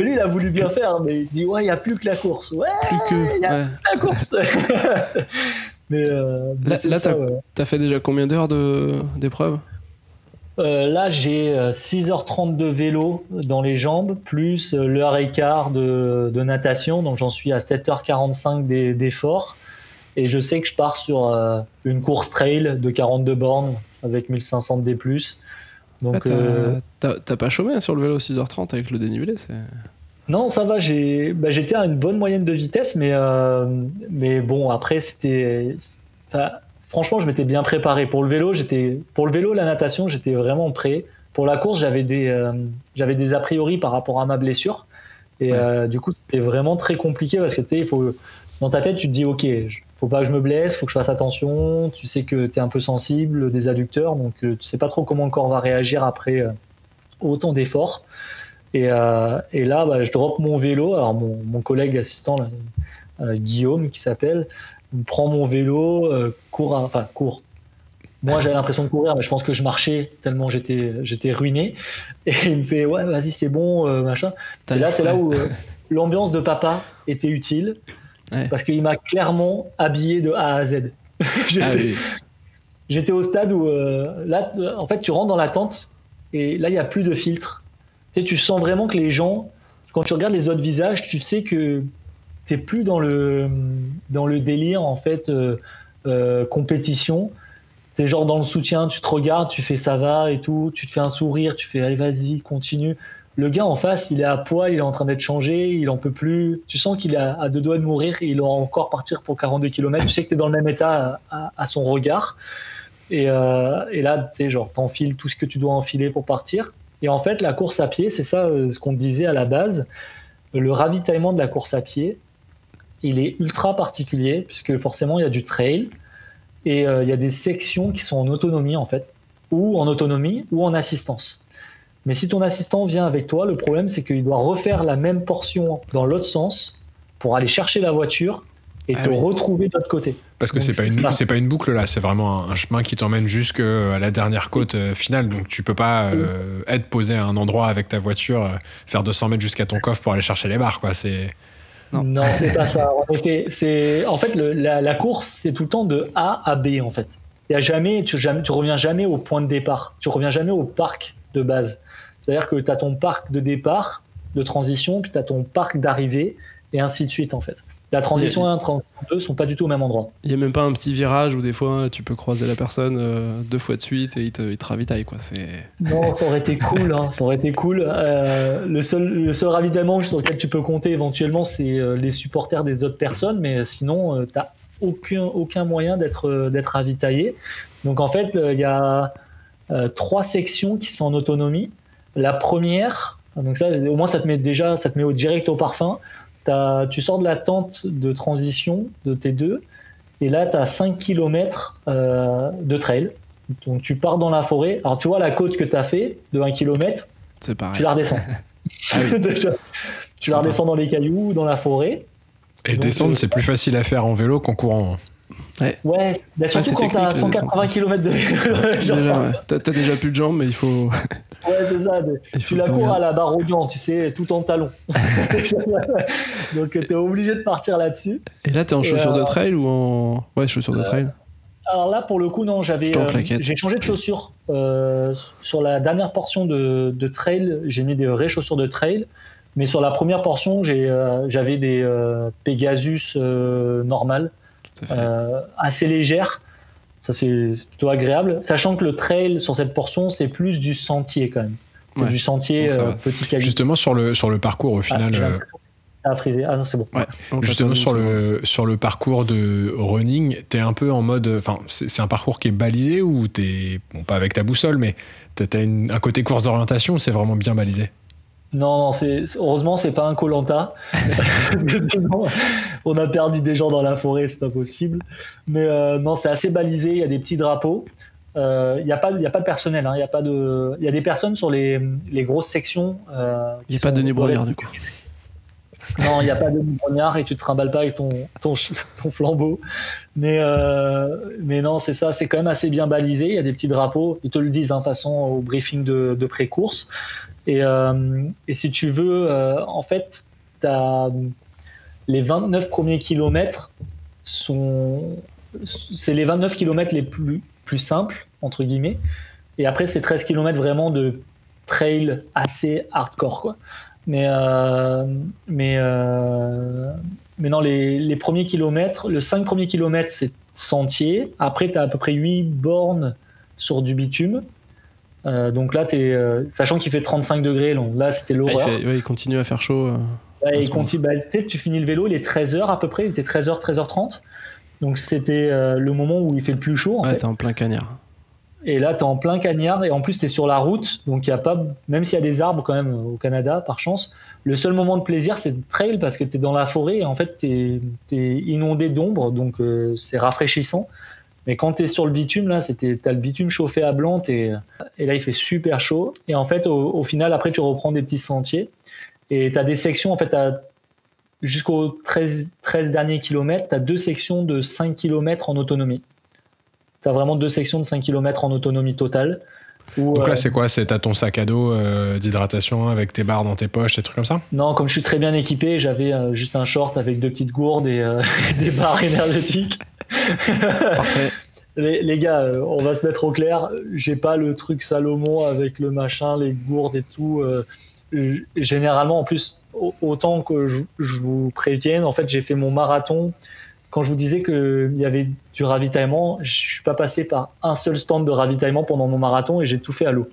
Mais lui, il a voulu bien faire, mais il dit Ouais, il n'y a plus que la course. Ouais, plus que. Il y a la course. mais, euh, là, t'as as fait déjà combien d'heures d'épreuve euh, là, j'ai 6h30 euh, de vélo dans les jambes, plus euh, l'heure et quart de, de natation. Donc, j'en suis à 7h45 d'effort. Et je sais que je pars sur une course trail de 42 bornes avec 1500 D+. Donc, ah, t'as pas chômé hein, sur le vélo 6h30 avec le dénivelé Non, ça va. Bah, j'étais à une bonne moyenne de vitesse, mais, mais bon, après, c'était franchement, je m'étais bien préparé. Pour le vélo, j'étais, pour le vélo, la natation, j'étais vraiment prêt. Pour la course, j'avais des, euh, j'avais des a priori par rapport à ma blessure. Et euh, du coup, c'était vraiment très compliqué parce que tu sais, il faut, dans ta tête, tu te dis, ok, faut pas que je me blesse, faut que je fasse attention. Tu sais que tu es un peu sensible des adducteurs, donc euh, tu sais pas trop comment le corps va réagir après autant d'efforts. Et, et, là, bah, je drop mon vélo. Alors, mon, mon collègue assistant, Guillaume, qui s'appelle, prends mon vélo, euh, cours, enfin cours. Moi, j'avais l'impression de courir, mais je pense que je marchais tellement j'étais, j'étais ruiné. Et il me fait, ouais, vas-y, c'est bon, euh, machin. Et là, c'est là où euh, l'ambiance de papa était utile, parce qu'il m'a clairement habillé de A à Z. Ah j'étais, au stade où, là, en fait, tu rentres dans la tente, et là, il n'y a plus de filtre. Tu sais, tu sens vraiment que les gens, quand tu regardes les autres visages, tu sais que t'es plus dans le dans le délire en fait euh, euh, compétition. T'es genre dans le soutien, tu te regardes, tu fais ça va et tout, tu te fais un sourire, tu fais allez vas-y continue. Le gars en face, il est à poil, il est en train d'être changé, il en peut plus. Tu sens qu'il est à deux doigts de mourir, et il doit encore partir pour 42 km. Tu sais que tu es dans le même état à, son regard. Et, euh, et là, tu sais, genre, t'enfiles tout ce que tu dois enfiler pour partir. Et en fait, la course à pied, c'est ça ce qu'on disait à la base. Le ravitaillement de la course à pied, il est ultra particulier puisque forcément il y a du trail et euh, il y a des sections qui sont en autonomie en fait, ou en autonomie ou en assistance. Mais si ton assistant vient avec toi, le problème c'est qu'il doit refaire la même portion dans l'autre sens pour aller chercher la voiture et ah te retrouver de l'autre côté. Parce que c'est pas une c'est pas une boucle là, c'est vraiment un, chemin qui t'emmène jusqu'à la dernière côte euh, finale. Donc tu peux pas euh, être posé à un endroit avec ta voiture, faire 200 mètres jusqu'à ton coffre pour aller chercher les barres quoi. C'est non, c'est pas ça. En effet, c'est en fait la, course, c'est tout le temps de A à B en fait. Il y a jamais, tu, jamais, tu reviens jamais au point de départ. Tu reviens jamais au parc de base. C'est-à-dire que tu as ton parc de départ, de transition, puis tu as ton parc d'arrivée, et ainsi de suite en fait. La transition 1 et la transition 2 sont pas du tout au même endroit. Il y a même pas un petit virage où des fois tu peux croiser la personne euh, deux fois de suite et il te, il te ravitaille quoi. Non, ça aurait été cool. Hein. ça aurait été cool. Euh, le seul le seul ravitaillement sur lequel tu peux compter éventuellement c'est euh, les supporters des autres personnes, mais sinon tu n'as aucun aucun moyen d'être ravitaillé. Donc en fait il y a trois sections qui sont en autonomie. La première, donc ça au moins ça te met déjà ça te met au direct au parfum tu sors de la tente de transition de T2 et là, tu as 5 km de trail. Donc, tu pars dans la forêt. Alors, tu vois la côte que tu as fait de 1 km, tu la redescends. Ah tu la redescends dans les cailloux, dans la forêt. Et descendre, euh, c'est plus facile à faire en vélo qu'en courant. Ouais, ouais bah, surtout quand t'as 180 km de vélo. t'as déjà plus de jambes, mais il faut. Ouais, c'est ça. Tu la cours à la barre au tu sais, tout en talon. Donc, tu es obligé de partir là-dessus. Et là, tu es en chaussures de euh, trail ou en. Ouais, chaussures de trail alors là, pour le coup, non, j'avais, euh, j'ai changé de chaussures. Euh, sur la dernière portion de, de trail, j'ai mis des vraies chaussures de trail. Mais sur la première portion, j'ai, j'avais des Pegasus normales, assez légères. Ça, c'est plutôt agréable. Sachant que le trail sur cette portion, c'est plus du sentier quand même. C'est du sentier euh, petit. Justement, sur le, sur le parcours, au final. Ah, euh, ça a frisé. Ah, c'est bon. Justement, sur le, sur le parcours de running, tu es un peu en mode. Enfin, c'est un parcours qui est balisé ou t'es. Bon, pas avec ta boussole, mais tu as un côté course d'orientation c'est vraiment bien balisé? Non, non, c'est heureusement c'est pas un Colanta. on a perdu des gens dans la forêt, c'est pas possible. Mais euh, non, c'est assez balisé. Il y a des petits drapeaux. Euh, il n'y a pas, il a pas de personnel. Hein. Il y a pas de, il y a des personnes sur les, les grosses sections. Euh, il n'y a pas de Denis du coup. non, il n'y a pas de brognard et tu te trimbales pas avec ton, ton, ton flambeau. Mais, euh, mais non, c'est ça, c'est quand même assez bien balisé. Il y a des petits drapeaux, ils te le disent, de hein, façon au briefing de, de pré-course. Et, euh, et, si tu veux, euh, en fait, les 29 premiers kilomètres sont. C'est les 29 kilomètres les plus, simples, entre guillemets. Et après, c'est 13 km vraiment de trail assez hardcore. Quoi. Mais, euh, mais, mais non, les, les, premiers kilomètres, le 5 premiers kilomètres, c'est sentier. Après, tu as à peu près 8 bornes sur du bitume. Euh, donc là, es, sachant qu'il fait 35 degrés, là c'était l'horreur. Ah, il, continue à faire chaud. il continue, bah, tu finis le vélo, il est 13h à peu près, il était 13h, 13h30. Donc c'était le moment où il fait le plus chaud. En ouais, t'es en plein cagnard. Et là, tu es en plein cagnard et en plus, tu es sur la route. Donc, il y a pas, même s'il y a des arbres quand même au Canada, par chance, le seul moment de plaisir, c'est le trail parce que tu es dans la forêt et en fait, tu es, inondé d'ombre. Donc, euh, c'est rafraîchissant. Mais quand tu es sur le bitume, là, tu as le bitume chauffé à blanc et, et là, il fait super chaud. Et en fait, au, final, après, tu reprends des petits sentiers et tu as des sections, en fait, jusqu'aux 13, 13 derniers kilomètres, tu as deux sections de 5 km en autonomie tu as vraiment deux sections de 5 km en autonomie totale. Donc là, euh, c'est quoi? C'est t'as ton sac à dos euh, d'hydratation avec tes barres dans tes poches, des trucs comme ça? Non, comme je suis très bien équipé, j'avais euh, juste un short avec deux petites gourdes et des barres énergétiques. Les, gars, on va se mettre au clair. J'ai pas le truc Salomon avec le machin, les gourdes et tout. généralement, en plus, autant que je, je vous prévienne, en fait, j'ai fait mon marathon quand je vous disais qu'il y avait du ravitaillement, je suis pas passé par un seul stand de ravitaillement pendant mon marathon et j'ai tout fait à l'eau.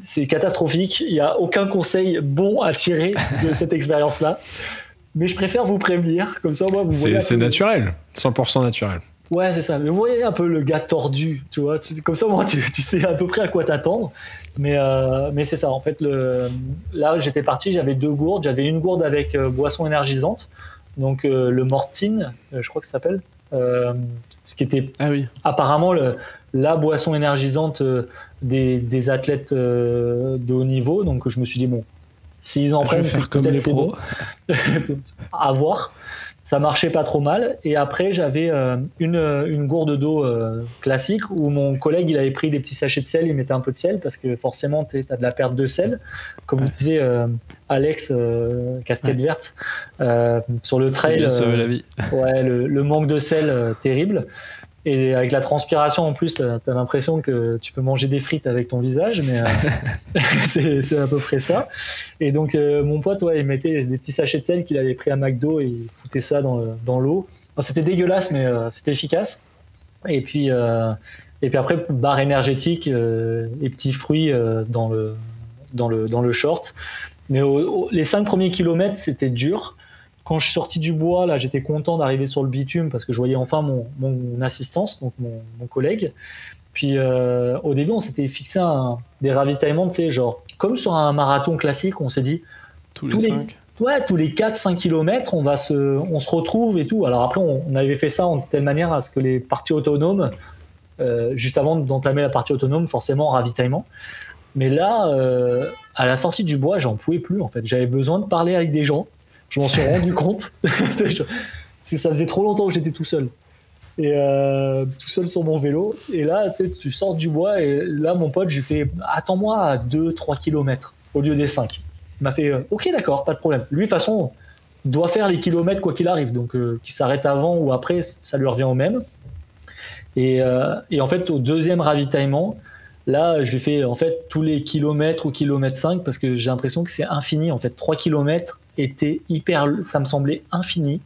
C'est catastrophique. Il n'y a aucun conseil bon à tirer de cette expérience-là. Mais je préfère vous prévenir. Comme ça, moi, vous voyez. C'est naturel. 100% naturel. Ouais, c'est ça. Mais vous voyez un peu le gars tordu, tu vois. Comme ça, moi, tu, sais à peu près à quoi t'attendre. Mais, euh, mais c'est ça. En fait, le, là, j'étais parti, j'avais deux gourdes. J'avais une gourde avec euh, boisson énergisante donc euh, le Mortine, euh, je crois que ça s'appelle, euh, ce qui était ah oui. apparemment la boisson énergisante des, athlètes de haut niveau. Donc je me suis dit, bon, s'ils en prennent, c'est comme les pros. à voir ça marchait pas trop mal. Et après, j'avais euh, une, une, gourde d'eau euh, classique où mon collègue il avait pris des petits sachets de sel, il mettait un peu de sel parce que forcément, tu as de la perte de sel. Comme vous disait euh, Alex, casquette verte, sur le trail. la vie. ouais, le, le, manque de sel terrible. Et avec la transpiration en plus, tu as, l'impression que tu peux manger des frites avec ton visage, mais euh, c'est à peu près ça. Et donc euh, mon pote, ouais, il mettait des petits sachets de sel qu'il avait pris à McDo et il foutait ça dans, dans l'eau. c'était dégueulasse, mais euh, c'était efficace. Et puis, et puis après, barre énergétique et petits fruits dans, le, dans, le, dans le short. Mais les cinq premiers kilomètres, c'était dur quand je suis sorti du bois, là, j'étais content d'arriver sur le bitume parce que je voyais enfin mon, mon assistance, donc mon, collègue. Puis euh, au début, on s'était fixé un, des ravitaillements, tu sais, genre, comme sur un marathon classique, on s'est dit. Tous, les 5 Ouais, tous les 4-5 km, on, va se, on se retrouve et tout. Alors après, on, avait fait ça en telle manière à ce que les parties autonomes, euh, juste avant d'entamer la partie autonome, forcément ravitaillement. Mais là, euh, à la sortie du bois, j'en pouvais plus en fait. J'avais besoin de parler avec des gens. Je m'en suis rendu compte. parce que ça faisait trop longtemps que j'étais tout seul. Et euh, tout seul sur mon vélo. Et là, tu sors du bois. Et là, mon pote, j'ai fait Attends-moi à 2-3 km au lieu des 5. Il m'a fait euh, Ok, d'accord, pas de problème. Lui, de toute façon, doit faire les kilomètres quoi qu'il arrive. Donc, euh, qu'il s'arrête avant ou après, ça lui revient au même. Et, et, en fait, au deuxième ravitaillement, là, je lui fais en fait tous les kilomètres ou kilomètres 5 parce que j'ai l'impression que c'est infini. En fait, 3 kilomètres était hyper, ça me semblait infini.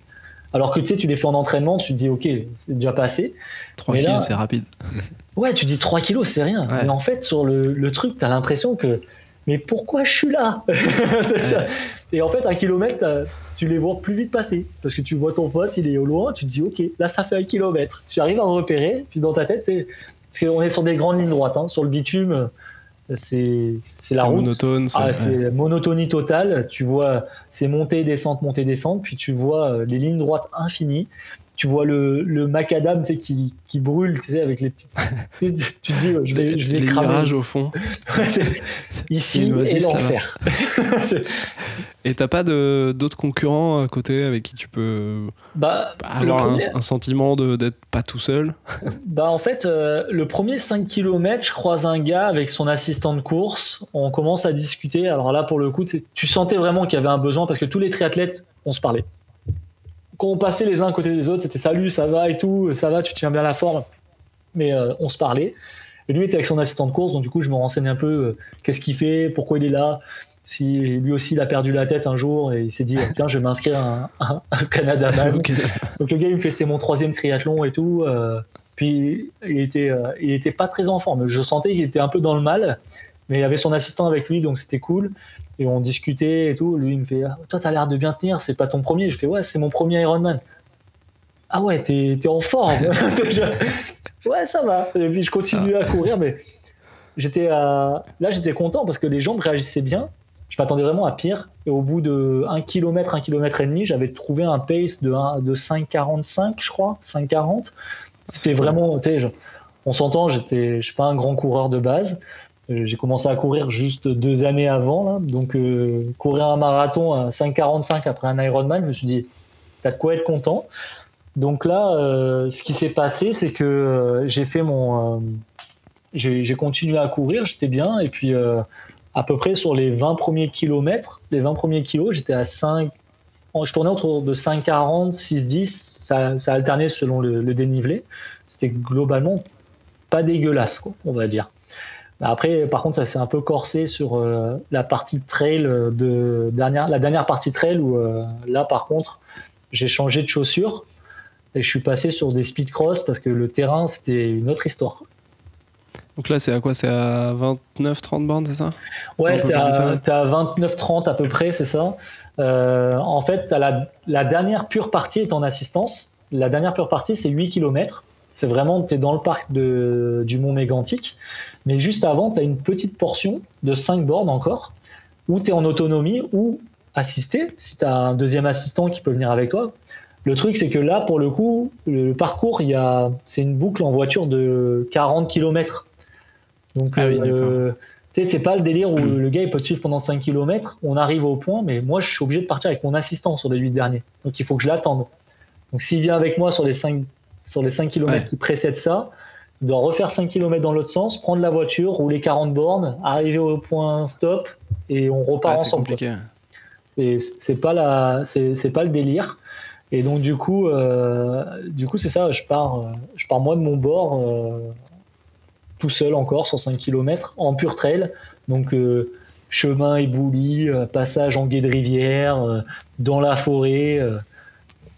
Alors que tu sais, tu les fais en entraînement, tu te dis, ok, c'est déjà passé. 3 kilos, c'est rapide. Ouais, tu dis 3 kilos, c'est rien. Mais en fait, sur le, truc, tu as l'impression que, mais pourquoi je suis là Et en fait, un kilomètre, tu les vois plus vite passer. Parce que tu vois ton pote, il est au loin, tu te dis, ok, là, ça fait un kilomètre. Tu arrives à le repérer, puis dans ta tête, c'est. Parce qu'on est sur des grandes lignes droites. Hein. Sur le bitume, c'est la route. monotone. Ah, c'est monotonie totale. Tu vois, c'est montée, descente, montée, descente. Puis tu vois euh, les lignes droites infinies. Tu vois le, le macadam qui, qui brûle tu sais, avec les petites. tu te dis, je vais, je vais les cramer. au fond. Ici et l'enfer. et t'as pas d'autres concurrents à côté avec qui tu peux bah, avoir un, sentiment d'être pas tout seul? Bah en fait, euh, le premier 5 km, je croise un gars avec son assistant de course. On commence à discuter. Alors là, pour le coup, tu sentais vraiment qu'il y avait un besoin parce que tous les triathlètes, on se parlait quand on passait les uns à côté des autres, c'était salut, ça va et tout, ça va, tu tiens bien la forme. Mais euh, on se parlait. Et lui était avec son assistant de course, donc du coup, je me renseigne un peu euh, qu'est-ce qu'il fait, pourquoi il est là, si lui aussi il a perdu la tête un jour et il s'est dit tiens, je vais m'inscrire à un, Canada Man. Donc le gars, il me fait c'est mon troisième triathlon et tout. Euh, puis il était, il était pas très en forme. Je sentais qu'il était un peu dans le mal, mais il avait son assistant avec lui, donc c'était cool et on discutait et tout. Lui, il me fait ah, Toi, t'as l'air de bien tenir, c'est pas ton premier. Je fais Ouais, c'est mon premier Ironman. Ah ouais, t'es es en forme. ouais, ça va. Et puis je continue à courir, mais j'étais là, j'étais content parce que les jambes réagissaient bien. Je m'attendais vraiment à pire. Et au bout de 1 km, 1 km et demi, j'avais trouvé un pace de, de 5,45, je crois, 5,40. C'était vraiment, on s'entend, j'étais, je suis pas un grand coureur de base, j'ai commencé à courir juste deux années avant, donc euh, courir un marathon à 5,45 après un Ironman, je me suis dit, t'as de quoi être content. Donc là, euh, ce qui s'est passé, c'est que j'ai fait mon, j'ai continué à courir, j'étais bien, et puis à peu près sur les 20 premiers kilomètres, les 20 premiers kilos, j'étais à 5, je tournais autour de 5,40, 6,10, ça, alternait selon le, le dénivelé. C'était globalement pas dégueulasse, on va dire. Après, par contre, ça s'est un peu corsé sur euh, la partie trail de dernière, la dernière partie trail où euh, là, par contre, j'ai changé de chaussures et je suis passé sur des speed cross parce que le terrain, c'était une autre histoire. Donc là, c'est à quoi? C'est à 29-30 bornes, c'est ça? Ouais, t'es à, à 29-30 à peu près, c'est ça. Euh, en fait, la, la dernière pure partie est en assistance. La dernière pure partie, c'est 8 km. C'est vraiment, tu es dans le parc de, du Mont Mégantic. Mais juste avant, tu as une petite portion de 5 bornes encore, où tu es en autonomie ou assisté, si tu as un deuxième assistant qui peut venir avec toi. Le truc, c'est que là, pour le coup, le parcours, c'est une boucle en voiture de 40 km. Donc, ah euh, c'est pas le délire où le gars il peut te suivre pendant 5 km. On arrive au point, mais moi, je suis obligé de partir avec mon assistant sur les 8 derniers. Donc, il faut que je l'attende. Donc, s'il vient avec moi sur les 5 sur les 5 km qui précèdent ça, doit refaire 5 km dans l'autre sens, prendre la voiture, rouler 40 bornes, arriver au point stop et on repart ensemble. C'est pas la, c'est pas le délire. Et donc du coup, euh, du coup c'est ça. Je pars, euh, je pars moi de mon bord euh, tout seul encore sur 5 km en pur trail. Donc chemin ébouli, passage en guet de rivière, dans la forêt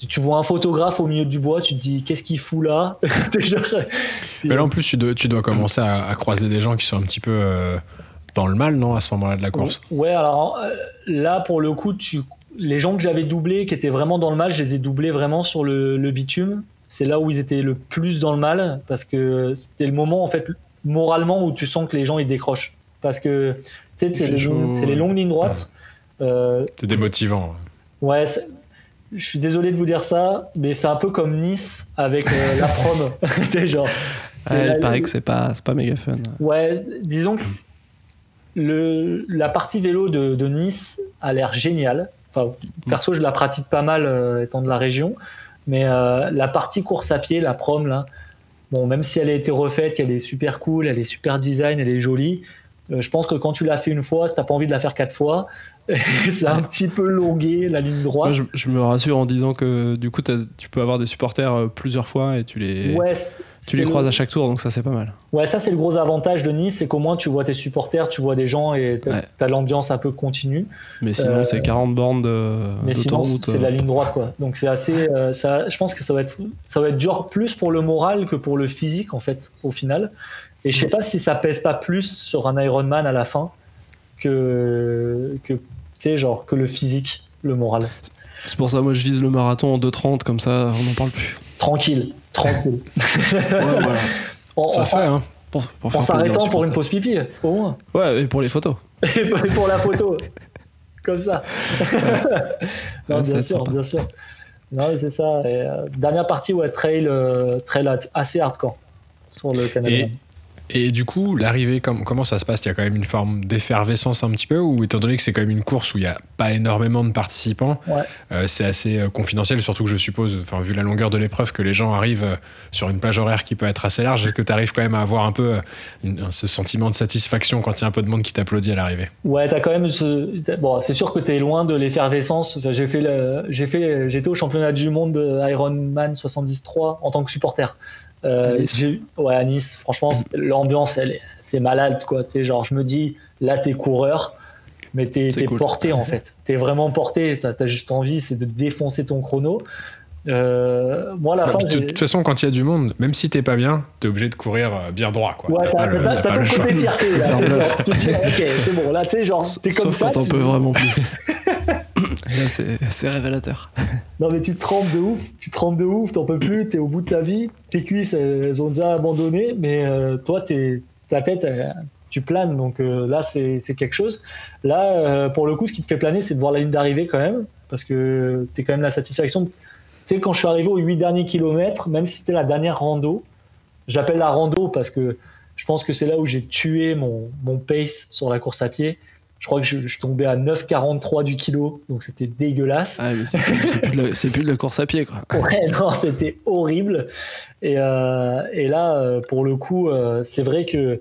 tu vois un photographe au milieu du bois, tu te dis qu'est-ce qu'il fout là Mais là en plus tu dois, tu dois commencer à, croiser des gens qui sont un petit peu euh, dans le mal, non, à ce moment-là de la course? Ouais, alors euh, là pour le coup, tu, les gens que j'avais doublés, qui étaient vraiment dans le mal, je les ai doublés vraiment sur le, bitume. C'est là où ils étaient le plus dans le mal parce que c'était le moment en fait moralement où tu sens que les gens ils décrochent parce que c'est les, longues lignes droites. Euh, c'est démotivant. Ouais, je suis désolé de vous dire ça, mais c'est un peu comme Nice avec euh, la prom. genre. il paraît que c'est pas, pas méga fun. Ouais, disons que le, la partie vélo de, de Nice a l'air géniale. Enfin, perso, je la pratique pas mal euh, étant de la région, mais euh, la partie course à pied, la prom là, bon, même si elle a été refaite, qu'elle est super cool, elle est super design, elle est jolie, je pense que quand tu l'as fait une fois, tu n'as pas envie de la faire quatre fois. c'est un petit peu longué la ligne droite. je, me rassure en disant que du coup tu peux avoir des supporters euh, plusieurs fois et tu les, tu les croises à chaque tour donc ça c'est pas mal. Ouais, ça c'est le gros avantage de Nice, c'est qu'au moins tu vois tes supporters, tu vois des gens et tu as, l'ambiance un peu continue. Mais sinon c'est 40 euh, bornes de. Mais sinon c'est la euh. ligne droite quoi. Donc c'est assez. ça, je pense que ça va, être, ça va être dur plus pour le moral que pour le physique en fait au final. Et je sais pas si ça pèse pas plus sur un Ironman à la fin que, que genre que le physique, le moral. C'est pour ça, moi, je vise le marathon en 2,30, comme ça, on n'en parle plus. Tranquille, tranquille. ça se fait, hein. en s'arrêtant pour une pause pipi, au moins. Ouais, et pour les photos. et pour la photo. comme ça. non, bien sûr, bien sûr. Non, c'est ça. dernière partie, ouais, trail, trail assez hardcore sur le Canada. Et du coup, l'arrivée, comment ça se passe? Il y a quand même une forme d'effervescence un petit peu, ou étant donné que c'est quand même une course où il n'y a pas énormément de participants, euh, c'est assez euh, confidentiel, surtout que je suppose, enfin, vu la longueur de l'épreuve, que les gens arrivent euh, sur une plage horaire qui peut être assez large. Est-ce que tu arrives quand même à avoir un peu ce sentiment de satisfaction quand il y a un peu de monde qui t'applaudit à l'arrivée? Ouais, as quand même ce... Bon, c'est sûr que tu es loin de l'effervescence. j'ai fait, j'ai fait, j'étais au championnat du monde de Ironman 73 en tant que supporter. Euh, ouais, à Nice, franchement, l'ambiance, c'est malade, quoi. Tu genre, je me dis, là, t'es coureur, mais t'es es porté, en fait. T'es vraiment porté. T'as as juste envie, c'est de défoncer ton chrono. Euh, moi, la fin, de toute façon, quand il y a du monde, même si t'es pas bien, t'es obligé de courir euh, bien droit. Quoi. Ouais, t'as ton côté fierté. Là, ok, c'est bon. Là, tu sais, genre, t'es comme ça. T'en peux vraiment plus. c'est révélateur. Non, mais tu te trempes de ouf, tu te trempes de ouf, t'en peux plus, t'es au bout de ta vie, tes cuisses, elles ont déjà abandonné, mais euh, toi, es, ta tête, tu planes, donc euh, là, c'est quelque chose. Là, euh, pour le coup, ce qui te fait planer, c'est de voir la ligne d'arrivée quand même, parce que t'es quand même la satisfaction. Tu sais, quand je suis arrivé aux 8 derniers kilomètres, même si c'était la dernière rando, j'appelle la rando parce que je pense que c'est là où j'ai tué mon, mon pace sur la course à pied je crois que je, tombais à 9,43 du kilo, donc c'était dégueulasse. Ah, c'est plus, de la course à pied, quoi. Ouais, non, c'était horrible. Et, euh, et, là, euh, pour le coup, euh, c'est vrai que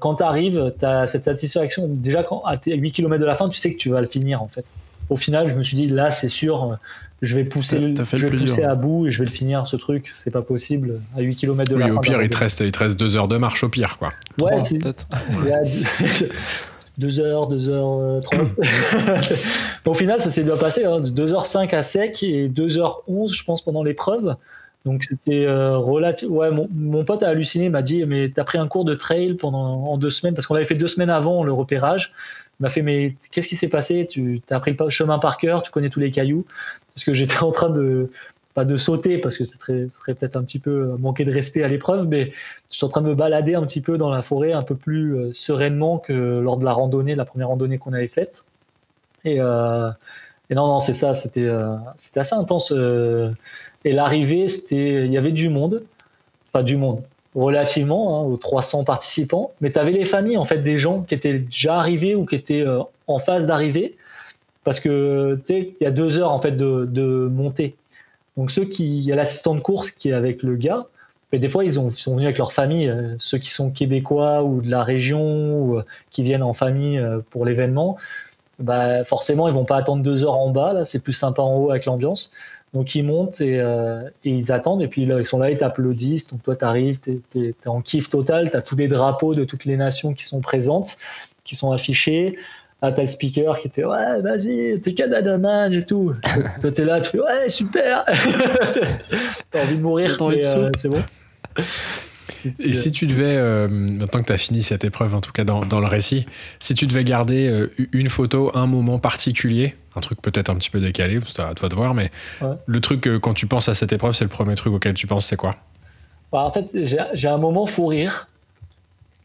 quand tu arrives, tu as cette satisfaction. Déjà, quand, à 8 km de la fin, tu sais que tu vas le finir, en fait. Au final, je me suis dit, là, c'est sûr, je vais pousser, je vais pousser à bout et je vais le finir, ce truc. C'est pas possible à 8 km de la fin. au pire, il te, reste, il te reste deux heures de marche, au pire, quoi. Ouais, peut-être. 2 heures, 2 heures 30. au final, ça s'est bien passé. Hein, 2h05 à sec et 2h11, je pense, pendant l'épreuve. Donc c'était euh, relatif. Ouais, mon, pote a halluciné, m'a dit Mais t'as pris un cours de trail pendant en deux semaines Parce qu'on avait fait deux semaines avant le repérage. Il m'a fait Mais qu'est-ce qui s'est passé? Tu as pris le chemin par cœur, tu connais tous les cailloux Parce que j'étais en train de, de sauter parce que ce serait, peut-être un petit peu manquer de respect à l'épreuve, mais je suis en train de me balader un petit peu dans la forêt un peu plus euh, sereinement que lors de la randonnée, la première randonnée qu'on avait faite. Et, euh, non, non, c'est ça, c'était euh, c'était assez intense. et l'arrivée, c'était, il y avait du monde, enfin du monde, relativement, hein, aux 300 participants, mais tu avais les familles, en fait, des gens qui étaient déjà arrivés ou qui étaient en phase d'arrivée, parce que tu sais, il y a deux heures en fait de, de montée. Donc ceux qui, il y a l'assistant de course qui est avec le gars, mais des fois ils, ont, sont venus avec leur famille, euh, ceux qui sont québécois ou de la région ou euh, qui viennent en famille euh, pour l'événement, bah forcément ils vont pas attendre deux heures en bas, là c'est plus sympa en haut avec l'ambiance. Donc ils montent et, ils attendent et puis ils sont là, ils t'applaudissent. Donc toi tu arrives, tu es, en kiff total, tu as tous les drapeaux de toutes les nations qui sont présentes, qui sont affichés. Ah, t'as le speaker qui fait Ouais, vas-y, t'es Canadaman et tout. Toi, t'es là, tu fais Ouais, super T'as envie de mourir, euh, c'est bon. Et si tu devais, euh, maintenant que tu as fini cette épreuve, en tout cas dans, dans le récit, si tu devais garder euh, une photo, un moment particulier, un truc peut-être un petit peu décalé, c'est à toi de voir, mais le truc, quand tu penses à cette épreuve, c'est le premier truc auquel tu penses, c'est quoi? Bah, En fait, j'ai un moment fou rire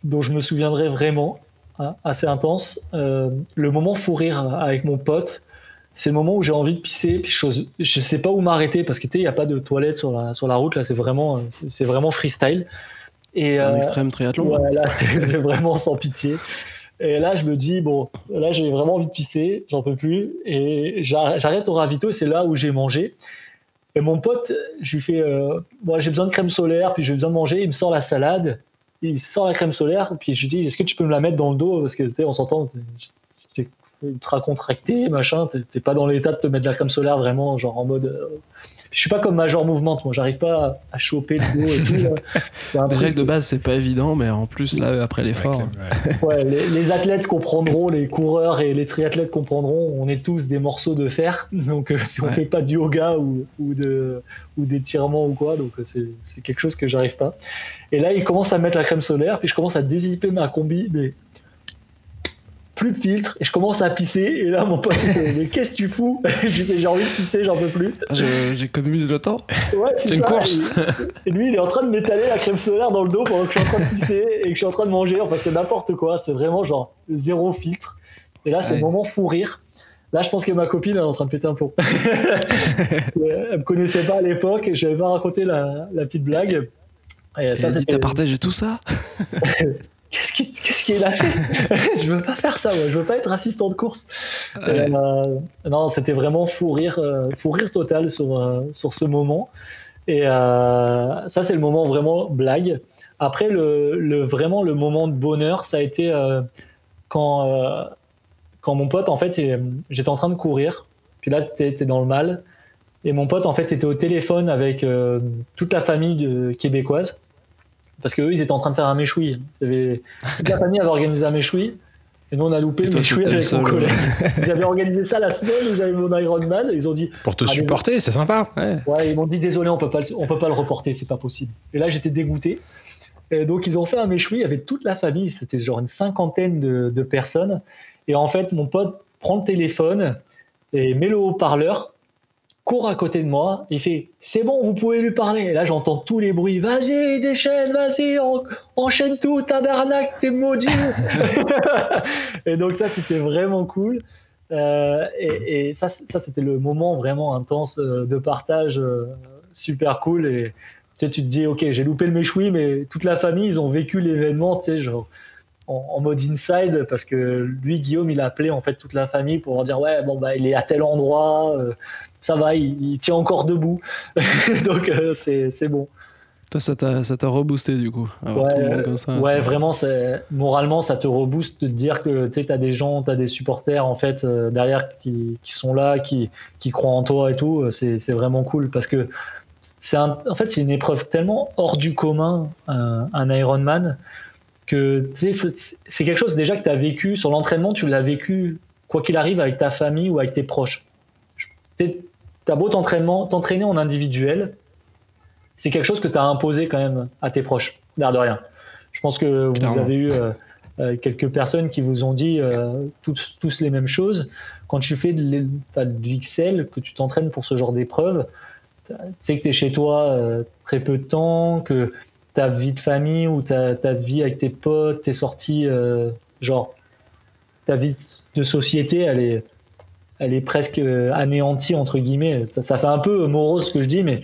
dont je me souviendrai vraiment. Hein, assez intense. Euh, le moment fou rire avec mon pote, c'est le moment où j'ai envie de pisser, puis je, je sais pas où m'arrêter parce que tu sais, il n'y a pas de toilette sur la, sur la route, là c'est vraiment, c'est vraiment freestyle. C'est un euh, extrême triathlon. Ouais, là c'est vraiment sans pitié. Et là, je me dis, bon, là, j'ai vraiment envie de pisser, j'en peux plus. Et j'arrête au ravito et c'est là où j'ai mangé. Et mon pote, je lui fais, euh, j'ai besoin de crème solaire, puis j'ai besoin de manger. Il me sort la salade il sort la crème solaire, puis je lui dis, est-ce que tu peux me la mettre dans le dos? Parce que, tu sais, on s'entend, es ultra contracté, machin, t'es pas dans l'état de te mettre de la crème solaire vraiment, genre en mode. Euh, je suis pas comme Major Mouvement, moi, j'arrive pas à, choper le dos et tout. C'est un truc de base, c'est pas évident, mais en plus, là, après l'effort. Ouais, les, athlètes comprendront, les coureurs et les triathlètes comprendront, on est tous des morceaux de fer, donc euh, si on fait pas du yoga ou, ou, de, ou d'étirement ou quoi, donc euh, c'est quelque chose que j'arrive pas. Et là, il commence à mettre la crème solaire, puis je commence à dézipper ma combi, mais plus de filtre, et je commence à pisser, et là, mon pote, mais qu'est-ce que tu fous? J'ai envie de pisser, j'en peux plus. Ah, j'économise le temps. Ouais, c'est une course. Et, lui, il est en train de m'étaler la crème solaire dans le dos pendant que je suis en train de pisser et que je suis en train de manger. Enfin, c'est n'importe quoi. C'est vraiment genre zéro filtre. Et là, c'est le moment fou rire. Là, je pense que ma copine est en train de péter un plomb. elle me connaissait pas à l'époque, je n'avais pas raconté la, la petite blague. Et ça, partagé tout ça? Qu'est-ce qu'il qu a fait Je veux pas faire ça, moi. je veux pas être assistant de course. Euh, non, c'était vraiment fou rire, euh, fou rire total sur, euh, sur ce moment. Et ça, c'est le moment vraiment blague. Après, le, le, vraiment le moment de bonheur, ça a été quand, quand mon pote, en fait, j'étais en train de courir. Puis là, tu étais dans le mal. Et mon pote, en fait, était au téléphone avec toute la famille de, québécoise parce qu'eux, ils étaient en train de faire un méchoui. Toute la famille avait organisé un méchoui. Et nous, on a loupé le méchoui avec mon collègue. ils avaient organisé ça la semaine où j'avais mon Ironman. ils ont dit. Pour te supporter, c'est sympa. Ouais. ils m'ont dit désolé, on peut pas, on peut pas le reporter, c'est pas possible. Et là, j'étais dégoûté. Et donc, ils ont fait un méchoui avec toute la famille. C'était genre une cinquantaine de, de personnes. Et en fait, mon pote prend le téléphone et met le haut-parleur court à côté de moi, il fait c'est bon, vous pouvez lui parler. Et là, j'entends tous les bruits. Vas-y, déchaîne, vas-y, enchaîne tout, tabernacle, t'es maudit. et donc ça, c'était vraiment cool. Euh, et, ça, ça c'était le moment vraiment intense euh, de partage, euh, super cool. Et tu, tu te dis, ok, j'ai loupé le méchoui, mais toute la famille, ils ont vécu l'événement, tu sais, genre en, mode inside parce que lui Guillaume il a appelé en fait toute la famille pour leur dire ouais bon bah il est à tel endroit ça va, il, tient encore debout. Donc euh, c'est bon. Ça t'a reboosté du coup, ouais, comme ça. Ouais, vraiment, moralement, ça te rebooste de te dire que tu as des gens, tu as des supporters en fait euh, derrière qui, qui, sont là, qui, qui croient en toi et tout. C'est vraiment cool parce que c'est en fait c'est une épreuve tellement hors du commun, un, un Ironman, que c'est quelque chose déjà que tu as vécu sur l'entraînement, tu l'as vécu quoi qu'il arrive avec ta famille ou avec tes proches t'as beau t'entraîner en individuel, c'est quelque chose que tu as imposé quand même à tes proches, l'air de rien. Je pense que vous avez eu euh, euh, quelques personnes qui vous ont dit euh, tous, tous, les mêmes choses. Quand tu fais de, du XL, que tu t'entraînes pour ce genre d'épreuve, tu sais que tu es chez toi très peu de temps, que ta vie de famille ou ta, ta vie avec tes potes, tes sorties, genre ta vie de société, elle est, elle est presque euh, anéantie entre guillemets. Ça, fait un peu morose ce que je dis, mais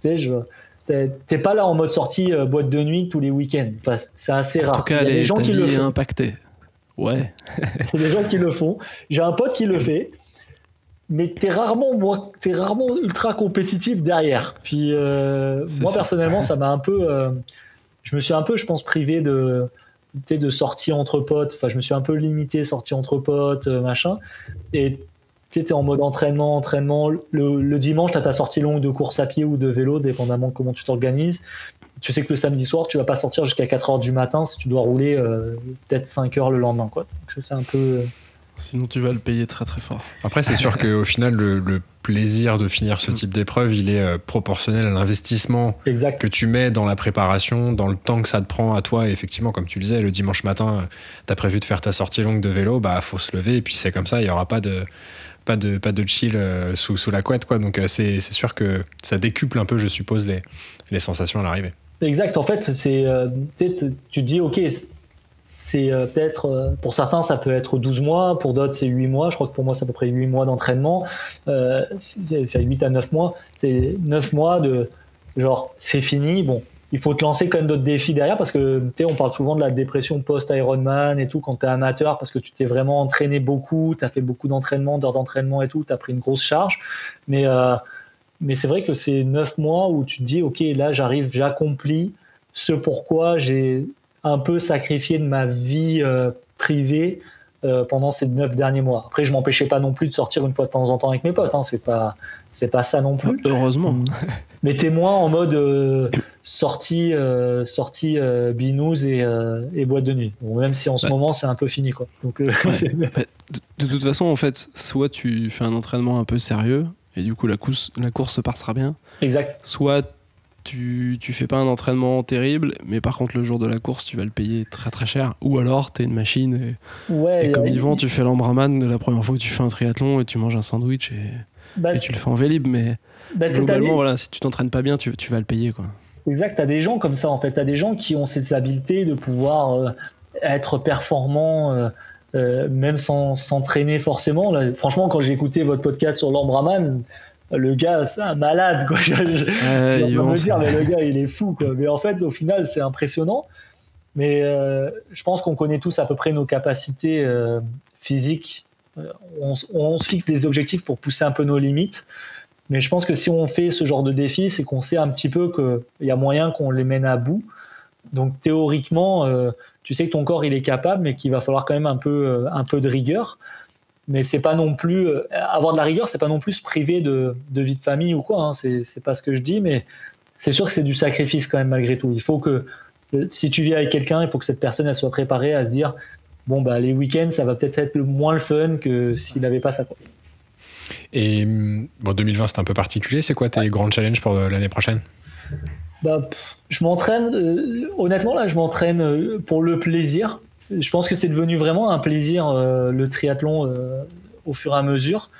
tu sais, t'es pas là en mode sortie euh, boîte de nuit tous les week-ends. Enfin, c'est assez rare. En tout cas, Il y a des gens qui le font. impacté. Ouais. Il y a des gens qui le font. J'ai un pote qui le fait, mais t'es rarement, moi, es rarement ultra compétitif derrière. Puis euh, moi personnellement, ça m'a un peu, je me suis un peu, je pense, privé de de sorties entre potes. Enfin, je me suis un peu limité sorties entre potes, machin. Et tu es en mode entraînement, entraînement. Le, dimanche, tu as ta sortie longue de course à pied ou de vélo, dépendamment de comment tu t'organises. Tu sais que le samedi soir, tu vas pas sortir jusqu'à 4 heures du matin si tu dois rouler euh, peut-être 5 heures le lendemain. Quoi. Donc, c'est un peu. Euh, Sinon, tu vas le payer très très fort. Après, c'est sûr qu'au final, le, plaisir de finir ce type d'épreuve, il est euh, proportionnel à l'investissement que tu mets dans la préparation, dans le temps que ça te prend à toi. Et effectivement, comme tu le disais, le dimanche matin, tu as prévu de faire ta sortie longue de vélo, bah faut se lever et puis c'est comme ça, il n'y aura pas de pas de, pas de chill euh, sous, sous la couette. Quoi. Donc euh, c'est sûr que ça décuple un peu, je suppose, les, les sensations à l'arrivée. Exact, en fait, c'est euh, tu te dis, ok, c'est peut-être, pour certains, ça peut être 12 mois, pour d'autres, c'est 8 mois. Je crois que pour moi, c'est à peu près 8 mois d'entraînement. Euh, fait 8 à 9 mois. C'est 9 mois de genre, c'est fini. Bon, il faut te lancer quand même d'autres défis derrière parce que tu sais, on parle souvent de la dépression post-Ironman et tout quand tu es amateur parce que tu t'es vraiment entraîné beaucoup, tu as fait beaucoup d'entraînement, d'heures d'entraînement et tout, tu as pris une grosse charge. Mais, euh, mais c'est vrai que c'est neuf mois où tu te dis, OK, là, j'arrive, j'accomplis ce pourquoi j'ai un peu sacrifié de ma vie euh, privée euh, pendant ces neuf derniers mois. Après, je m'empêchais pas non plus de sortir une fois de temps en temps avec mes potes. Hein, c'est pas, c'est pas ça non plus. Heureusement. Moins en mode euh, sortie, euh, sortie binous et, et, boîte de nuit. même si en ce moment c'est un peu fini quoi. Donc, bah, de, toute façon, en fait, soit tu fais un entraînement un peu sérieux et du coup la course, la course se passera bien. Exact. Soit tu, tu fais pas un entraînement terrible, mais par contre le jour de la course tu vas le payer très très cher. Ou alors tu es une machine et, comme Yvan tu fais l'embraman la première fois que tu fais un triathlon et tu manges un sandwich et, bah, tu le fais en vélib, mais bah, globalement voilà, si tu t'entraînes pas bien tu, tu, vas le payer quoi. Exact, tu as des gens comme ça en fait, tu as des gens qui ont ces habiletés de pouvoir euh, être performants. Euh, même sans s'entraîner forcément. franchement, quand j'ai écouté votre podcast sur l'Ambraman, le gars, c'est un malade, quoi. Je, me dire, mais le gars, il est fou, quoi. Mais en fait, au final, c'est impressionnant. Mais euh, je pense qu'on connaît tous à peu près nos capacités euh, physiques. Euh, on, on, se fixe des objectifs pour pousser un peu nos limites. Mais je pense que si on fait ce genre de défi, c'est qu'on sait un petit peu qu'il y a moyen qu'on les mène à bout. Donc théoriquement, tu sais que ton corps il est capable, mais qu'il va falloir quand même un peu, un peu de rigueur mais c'est pas non plus euh, avoir de la rigueur, c'est pas non plus se priver de, vie de famille ou quoi. Hein, c'est pas ce que je dis, mais c'est sûr que c'est du sacrifice quand même malgré tout. Il faut que euh, si tu vis avec quelqu'un, il faut que cette personne elle soit préparée à se dire bon bah les week-ends ça va peut-être être moins le fun que s'il n'avait pas ça. Et bon 2020 c'est un peu particulier. C'est quoi tes grands challenges pour l'année prochaine? Bah, je m'entraîne, euh, honnêtement là, je m'entraîne pour le plaisir je pense que c'est devenu vraiment un plaisir euh, le triathlon euh, au fur et à mesure.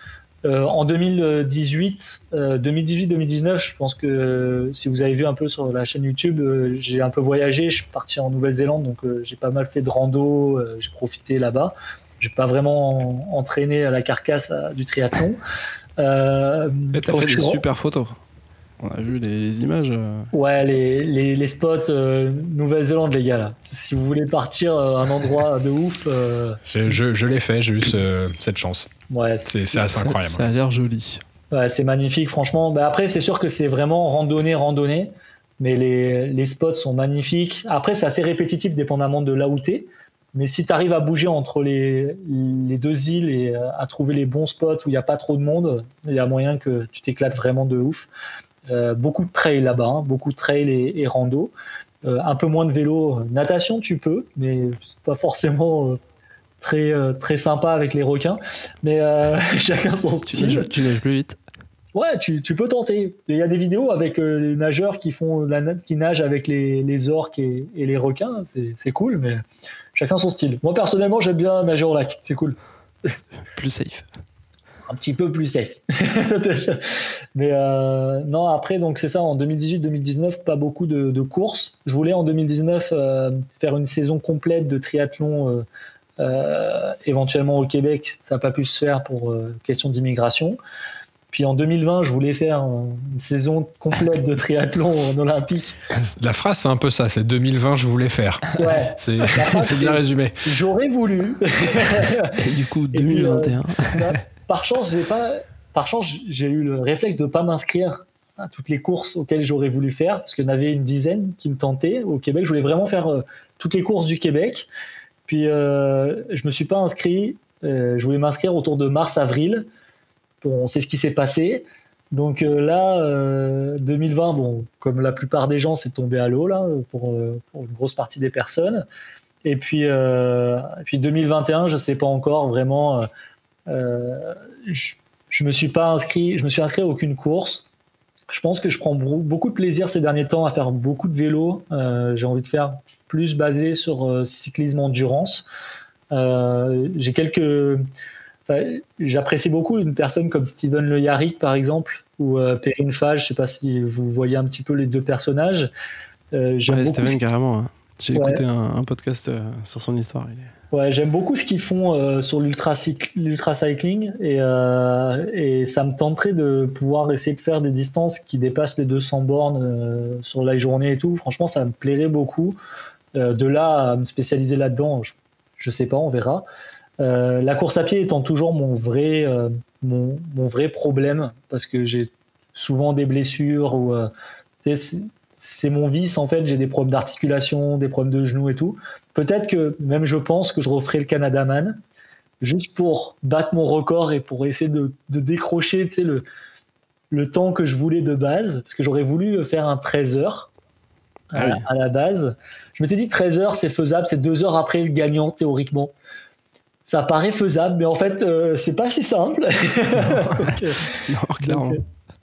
Euh, en 2018, 2018-2019, je pense que si vous avez vu un peu sur la chaîne YouTube, j'ai un peu voyagé. Je suis parti en Nouvelle-Zélande, donc j'ai pas mal fait de rando. j'ai profité là-bas. J'ai pas vraiment entraîné à la carcasse du triathlon. Euh, t'as fait des super photos. On a vu les, images. Euh. Ouais, les, les, spots euh, Nouvelle-Zélande, les gars. Là. Si vous voulez partir à un endroit de ouf. Euh, je, je l'ai fait, j'ai eu cette chance. Ouais, c'est assez incroyable. Ça, a l'air joli. Ouais, c'est magnifique, franchement. Bah, après, c'est sûr que c'est vraiment randonnée, randonnée. Mais les, les, spots sont magnifiques. Après, c'est assez répétitif, dépendamment de là où tu es. Mais si tu arrives à bouger entre les, les, deux îles et à trouver les bons spots où il n'y a pas trop de monde, il y a moyen que tu t'éclates vraiment de ouf. Euh, beaucoup de trail là-bas, hein, beaucoup de trail et, rando. Euh, un peu moins de vélo. Natation, tu peux, mais pas forcément euh, très, très sympa avec les requins. Mais chacun son style. Tu nages, plus vite. Ouais, tu, peux tenter. Il y a des vidéos avec les nageurs qui font la qui nagent avec les, orques et, et les requins. C'est cool, mais chacun son style. Moi personnellement, j'aime bien nager au lac. C'est cool. Plus safe un petit peu plus safe. Mais euh, non, après, donc c'est ça, en 2018-2019, pas beaucoup de, courses. Je voulais en 2019 euh, faire une saison complète de triathlon, euh, éventuellement au Québec. Ça n'a pas pu se faire pour question d'immigration. Puis en 2020, je voulais faire une saison complète de triathlon en olympique. La phrase, c'est un peu ça, c'est 2020, je voulais faire. Ouais. C'est bien résumé. J'aurais voulu. Et du coup, 2021 par chance, j'ai pas, par chance, j'ai eu le réflexe de pas m'inscrire à toutes les courses auxquelles j'aurais voulu faire, parce qu'il y en avait une dizaine qui me tentaient au Québec. Je voulais vraiment faire euh, toutes les courses du Québec. Puis euh, je me suis pas inscrit. Euh, je voulais m'inscrire autour de mars-avril. Bon, on sait ce qui s'est passé. Donc euh, là, 2020, bon, comme la plupart des gens, c'est tombé à l'eau là pour, une grosse partie des personnes. Et puis, et puis 2021, je sais pas encore vraiment. Euh, je, je me suis pas inscrit, je me suis inscrit à aucune course. Je pense que je prends beaucoup de plaisir ces derniers temps à faire beaucoup de vélo. Euh, j'ai envie de faire plus basé sur euh, cyclisme endurance. j'ai quelques J'apprécie beaucoup une personne comme Steven Le Yarrick, par exemple, ou Perrine Fage. Je ne sais pas si vous voyez un petit peu les deux personnages. Ouais, Steven, carrément. Hein. J'ai écouté un, podcast sur son histoire. Il est... Ouais, j'aime beaucoup ce qu'ils font euh, sur l'ultra cycling et, euh, et, ça me tenterait de pouvoir essayer de faire des distances qui dépassent les 200 bornes euh, sur la journée et tout. Franchement, ça me plairait beaucoup. de là à me spécialiser là-dedans, je, je, sais pas, on verra. la course à pied étant toujours mon vrai, mon, mon, vrai problème parce que j'ai souvent des blessures ou c'est mon vice en fait. J'ai des problèmes d'articulation, des problèmes de genoux et tout. Peut-être que même je pense que je referai le Canada Man juste pour battre mon record et pour essayer de, décrocher tu sais, le, le temps que je voulais de base, parce que j'aurais voulu faire un 13 heures à, ah la base. Je m'étais dit 13 heures, c'est faisable, c'est deux heures après le gagnant théoriquement. Ça paraît faisable, mais en fait, euh, c'est pas si simple. non, clairement.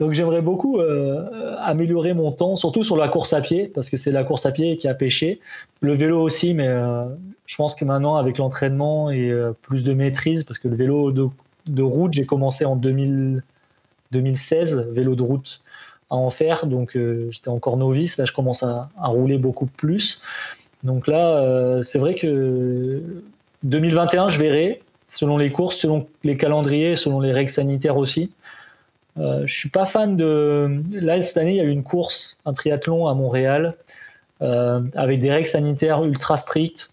Donc j'aimerais beaucoup euh, améliorer mon temps, surtout sur la course à pied, parce que c'est la course à pied qui a pêché. Le vélo aussi, mais euh, je pense que maintenant, avec l'entraînement et euh, plus de maîtrise, parce que le vélo de, route, j'ai commencé en 2016, vélo de route à en faire, donc j'étais encore novice, là je commence à, rouler beaucoup plus. Donc là, c'est vrai que 2021, je verrai, selon les courses, selon les calendriers, selon les règles sanitaires aussi. Euh, je suis pas fan de. Là, cette année, il y a eu une course, un triathlon à Montréal, euh, avec des règles sanitaires ultra strictes.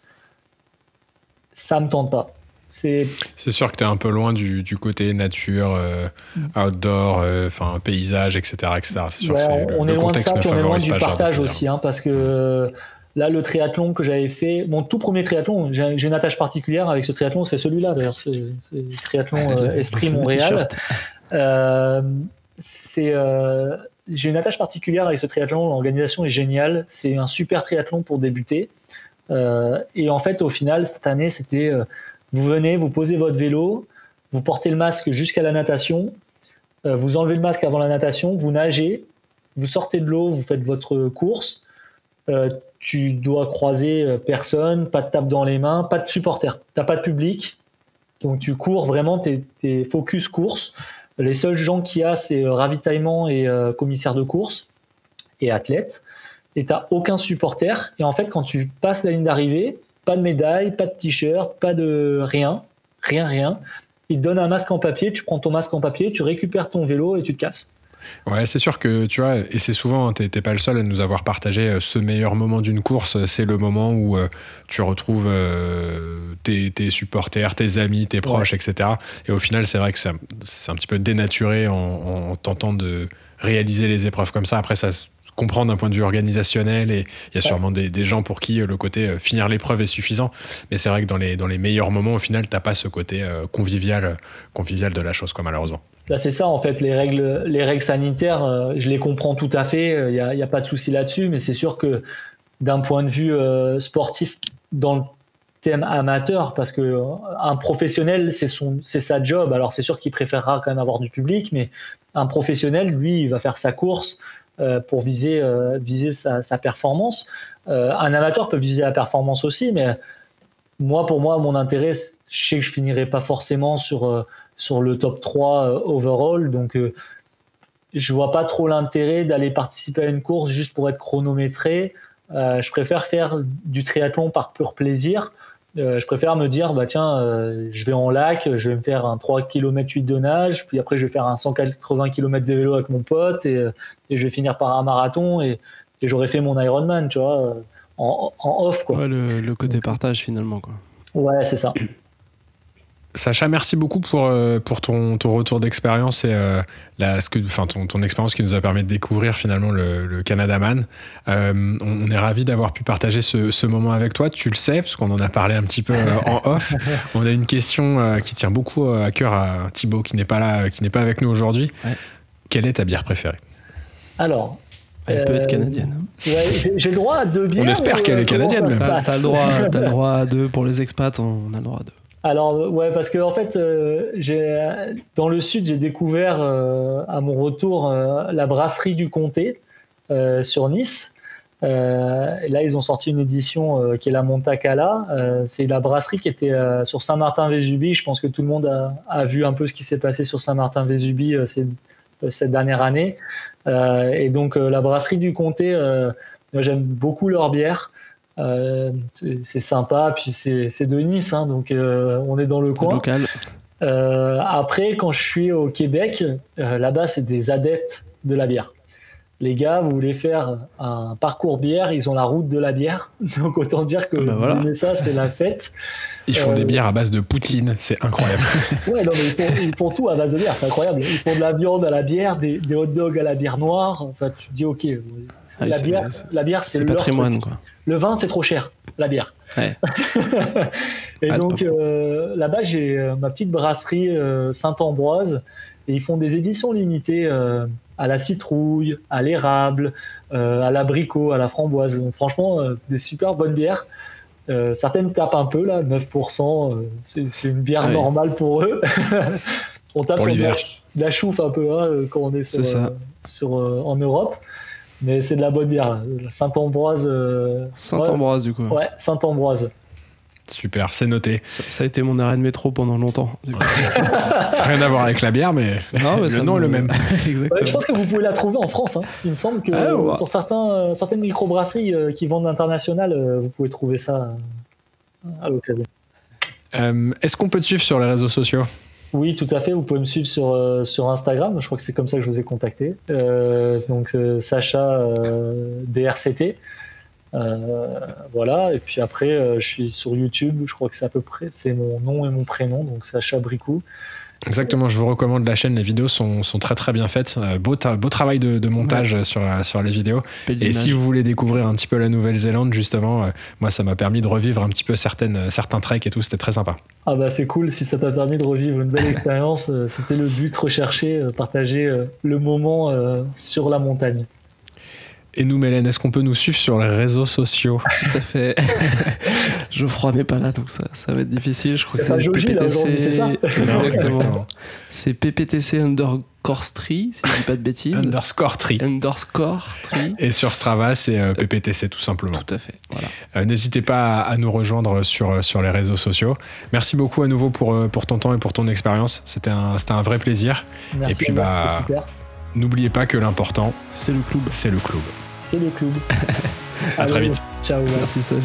Ça me tente pas. C'est sûr que tu es un peu loin du, du côté nature, euh, outdoor, enfin paysage, etc. etc. C'est sûr que on le, est loin de ça, on est loin du partage aussi, hein, parce que Là, le triathlon que j'avais fait, mon tout premier triathlon, j'ai une attache particulière avec ce triathlon, c'est celui-là d'ailleurs, c'est le triathlon euh, Esprit Montréal. Euh, c'est, euh, j'ai une attache particulière avec ce triathlon, l'organisation est géniale, c'est un super triathlon pour débuter. et en fait, au final, cette année, c'était vous venez, vous posez votre vélo, vous portez le masque jusqu'à la natation, vous enlevez le masque avant la natation, vous nagez, vous sortez de l'eau, vous faites votre course euh, tu dois croiser euh, personne, pas de tape dans les mains, pas de supporters, t'as pas de public, donc tu cours vraiment, t'es es focus course. Les seuls gens qu'il y a, c'est euh, ravitaillement et commissaire de course et athlète. Et t'as aucun supporter. Et en fait, quand tu passes la ligne d'arrivée, pas de médaille, pas de t-shirt, pas de rien, rien, rien. Ils te donnent un masque en papier, tu prends ton masque en papier, tu récupères ton vélo et tu te casses. Ouais, c'est sûr que tu vois, et c'est souvent, tu t'es pas le seul à nous avoir partagé euh, ce meilleur moment d'une course, c'est le moment où euh, tu retrouves euh, tes, supporters, tes amis, tes proches, etc. Et au final, c'est vrai que c'est un petit peu dénaturé en, tentant de réaliser les épreuves comme ça. Après, ça se comprend d'un point de vue organisationnel et il y a sûrement des, gens pour qui le côté finir l'épreuve est suffisant. Mais c'est vrai que dans les, dans les meilleurs moments, au final, t'as pas ce côté convivial, convivial de la chose, quoi, malheureusement. Là, c'est ça, en fait, les règles, les règles sanitaires, euh, je les comprends tout à fait, il n'y a, a, pas de souci là-dessus, mais c'est sûr que d'un point de vue euh, sportif, dans le thème amateur, parce que euh, un professionnel, c'est son, c'est sa job. Alors, c'est sûr qu'il préférera quand même avoir du public, mais un professionnel, lui, il va faire sa course pour viser, viser sa, performance. un amateur peut viser la performance aussi, mais moi, pour moi, mon intérêt, je sais que je finirai pas forcément sur sur le top 3 euh, overall. Donc, euh, je vois pas trop l'intérêt d'aller participer à une course juste pour être chronométré. Euh, je préfère faire du triathlon par pur plaisir. Je préfère me dire, bah tiens, je vais en lac, je vais me faire un 3 km 8 de nage, puis après je vais faire un 180 km de vélo avec mon pote et, je vais finir par un marathon et, j'aurai fait mon Ironman, tu vois, en, off. Quoi. le, côté partage finalement. Quoi. Ouais, c'est ça. Sacha, merci beaucoup pour, euh, pour ton, ton retour d'expérience et euh, la, ce que, enfin, ton, ton, expérience qui nous a permis de découvrir finalement le, le Canada Man. Euh, on, est ravi d'avoir pu partager ce, ce, moment avec toi. Tu le sais, parce qu'on en a parlé un petit peu en off. On a une question qui tient beaucoup à cœur à Thibaut, qui n'est pas là, qui n'est pas avec nous aujourd'hui. Quelle est ta bière préférée? Alors, elle peut être canadienne. Ouais, j'ai le droit à deux bières. On espère qu'elle est canadienne. T'as le droit, as le droit à deux pour les expats. On a le droit à deux. Alors ouais, parce que en fait, euh, j'ai dans le sud, j'ai découvert euh, à mon retour euh, la brasserie du comté sur Nice. et là, ils ont sorti une édition qui est la Montacala. c'est la brasserie qui était sur Saint-Martin-Vésubie. Je pense que tout le monde a, a, vu un peu ce qui s'est passé sur Saint-Martin-Vésubie cette dernière année. et donc la brasserie du comté, j'aime beaucoup leur bière. Euh, c'est sympa, puis c'est de Nice, hein, donc euh, on est dans le coin. Local. Euh, après, quand je suis au Québec, là-bas, c'est des adeptes de la bière. Les gars, vous voulez faire un parcours bière, ils ont la route de la bière. Donc autant dire que bah vous aimez ça, c'est la fête. Ils font des bières à base de poutine, c'est incroyable. ouais, non, mais ils font, tout à base de bière, c'est incroyable. Ils font de la viande à la bière, des, des hot dogs à la bière noire. Enfin, tu te dis, ok, ah la, bière, la bière, c'est le patrimoine, quoi. Le vin, c'est trop cher, la bière. et ah, donc euh, là-bas, j'ai euh, ma petite brasserie euh, Saint-Ambroise et ils font des éditions limitées à la citrouille, à l'érable, à l'abricot, à la framboise. Donc, franchement, des super bonnes bières. certaines tapent un peu là, 9%, c'est une bière ah normale pour eux. on tape sur la, la, chouffe un peu hein, quand on est sur, en Europe. Mais c'est de la bonne bière. Saint-Ambroise. Euh, Saint-Ambroise, du coup. Ouais, Saint-Ambroise. Super, c'est noté. Ça, a été mon arrêt de métro pendant longtemps. Rien à voir avec la bière, mais, non, mais le nom est le même. je pense que vous pouvez la trouver en France. Hein. Il me semble que ah, sur certains, euh, certaines microbrasseries euh, qui vendent l'international, vous pouvez trouver ça à l'occasion. Est-ce qu'on peut te suivre sur les réseaux sociaux? Oui, tout à fait. Vous pouvez me suivre sur, sur Instagram. Je crois que c'est comme ça que je vous ai contacté. donc, Sacha DRCT. Voilà. Et puis après, je suis sur YouTube. Je crois que c'est à peu près, c'est mon nom et mon prénom. Donc, Sacha Bricou. Exactement, je vous recommande la chaîne, les vidéos sont, sont très très bien faites. Euh, beau, beau travail de, montage sur, sur les vidéos. et si vous voulez découvrir un petit peu la Nouvelle-Zélande, justement, euh, moi ça m'a permis de revivre un petit peu certaines, euh, certains treks et tout, c'était très sympa. Ah bah c'est cool, si ça t'a permis de revivre une belle expérience, c'était le but recherché, partager le moment sur la montagne. Et nous, Mélène, est-ce qu'on peut nous suivre sur les réseaux sociaux Tout à fait. Geoffroy n'est pas là, donc ça, ça va être difficile. Je crois que c'est PPTC. c'est ça Exactement. C'est PPTC underscore tree, si je dis pas de bêtises. Underscore tree. Underscore tree. Et sur Strava, c'est euh, PPTC tout simplement. Tout à fait. Voilà. Euh, n'hésitez pas à, nous rejoindre sur, sur les réseaux sociaux. Merci beaucoup à nouveau pour, euh, pour ton temps et pour ton expérience. C'était un, un vrai plaisir. Merci et puis, bah, n'oubliez pas que l'important, c'est le club. C'est le club c'est le club. à très vite. Ciao. Merci Sacha.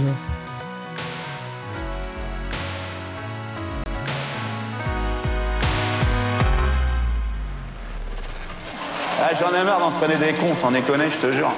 Ah, J'en ai marre d'en traîner des cons, sans déconner, je te jure.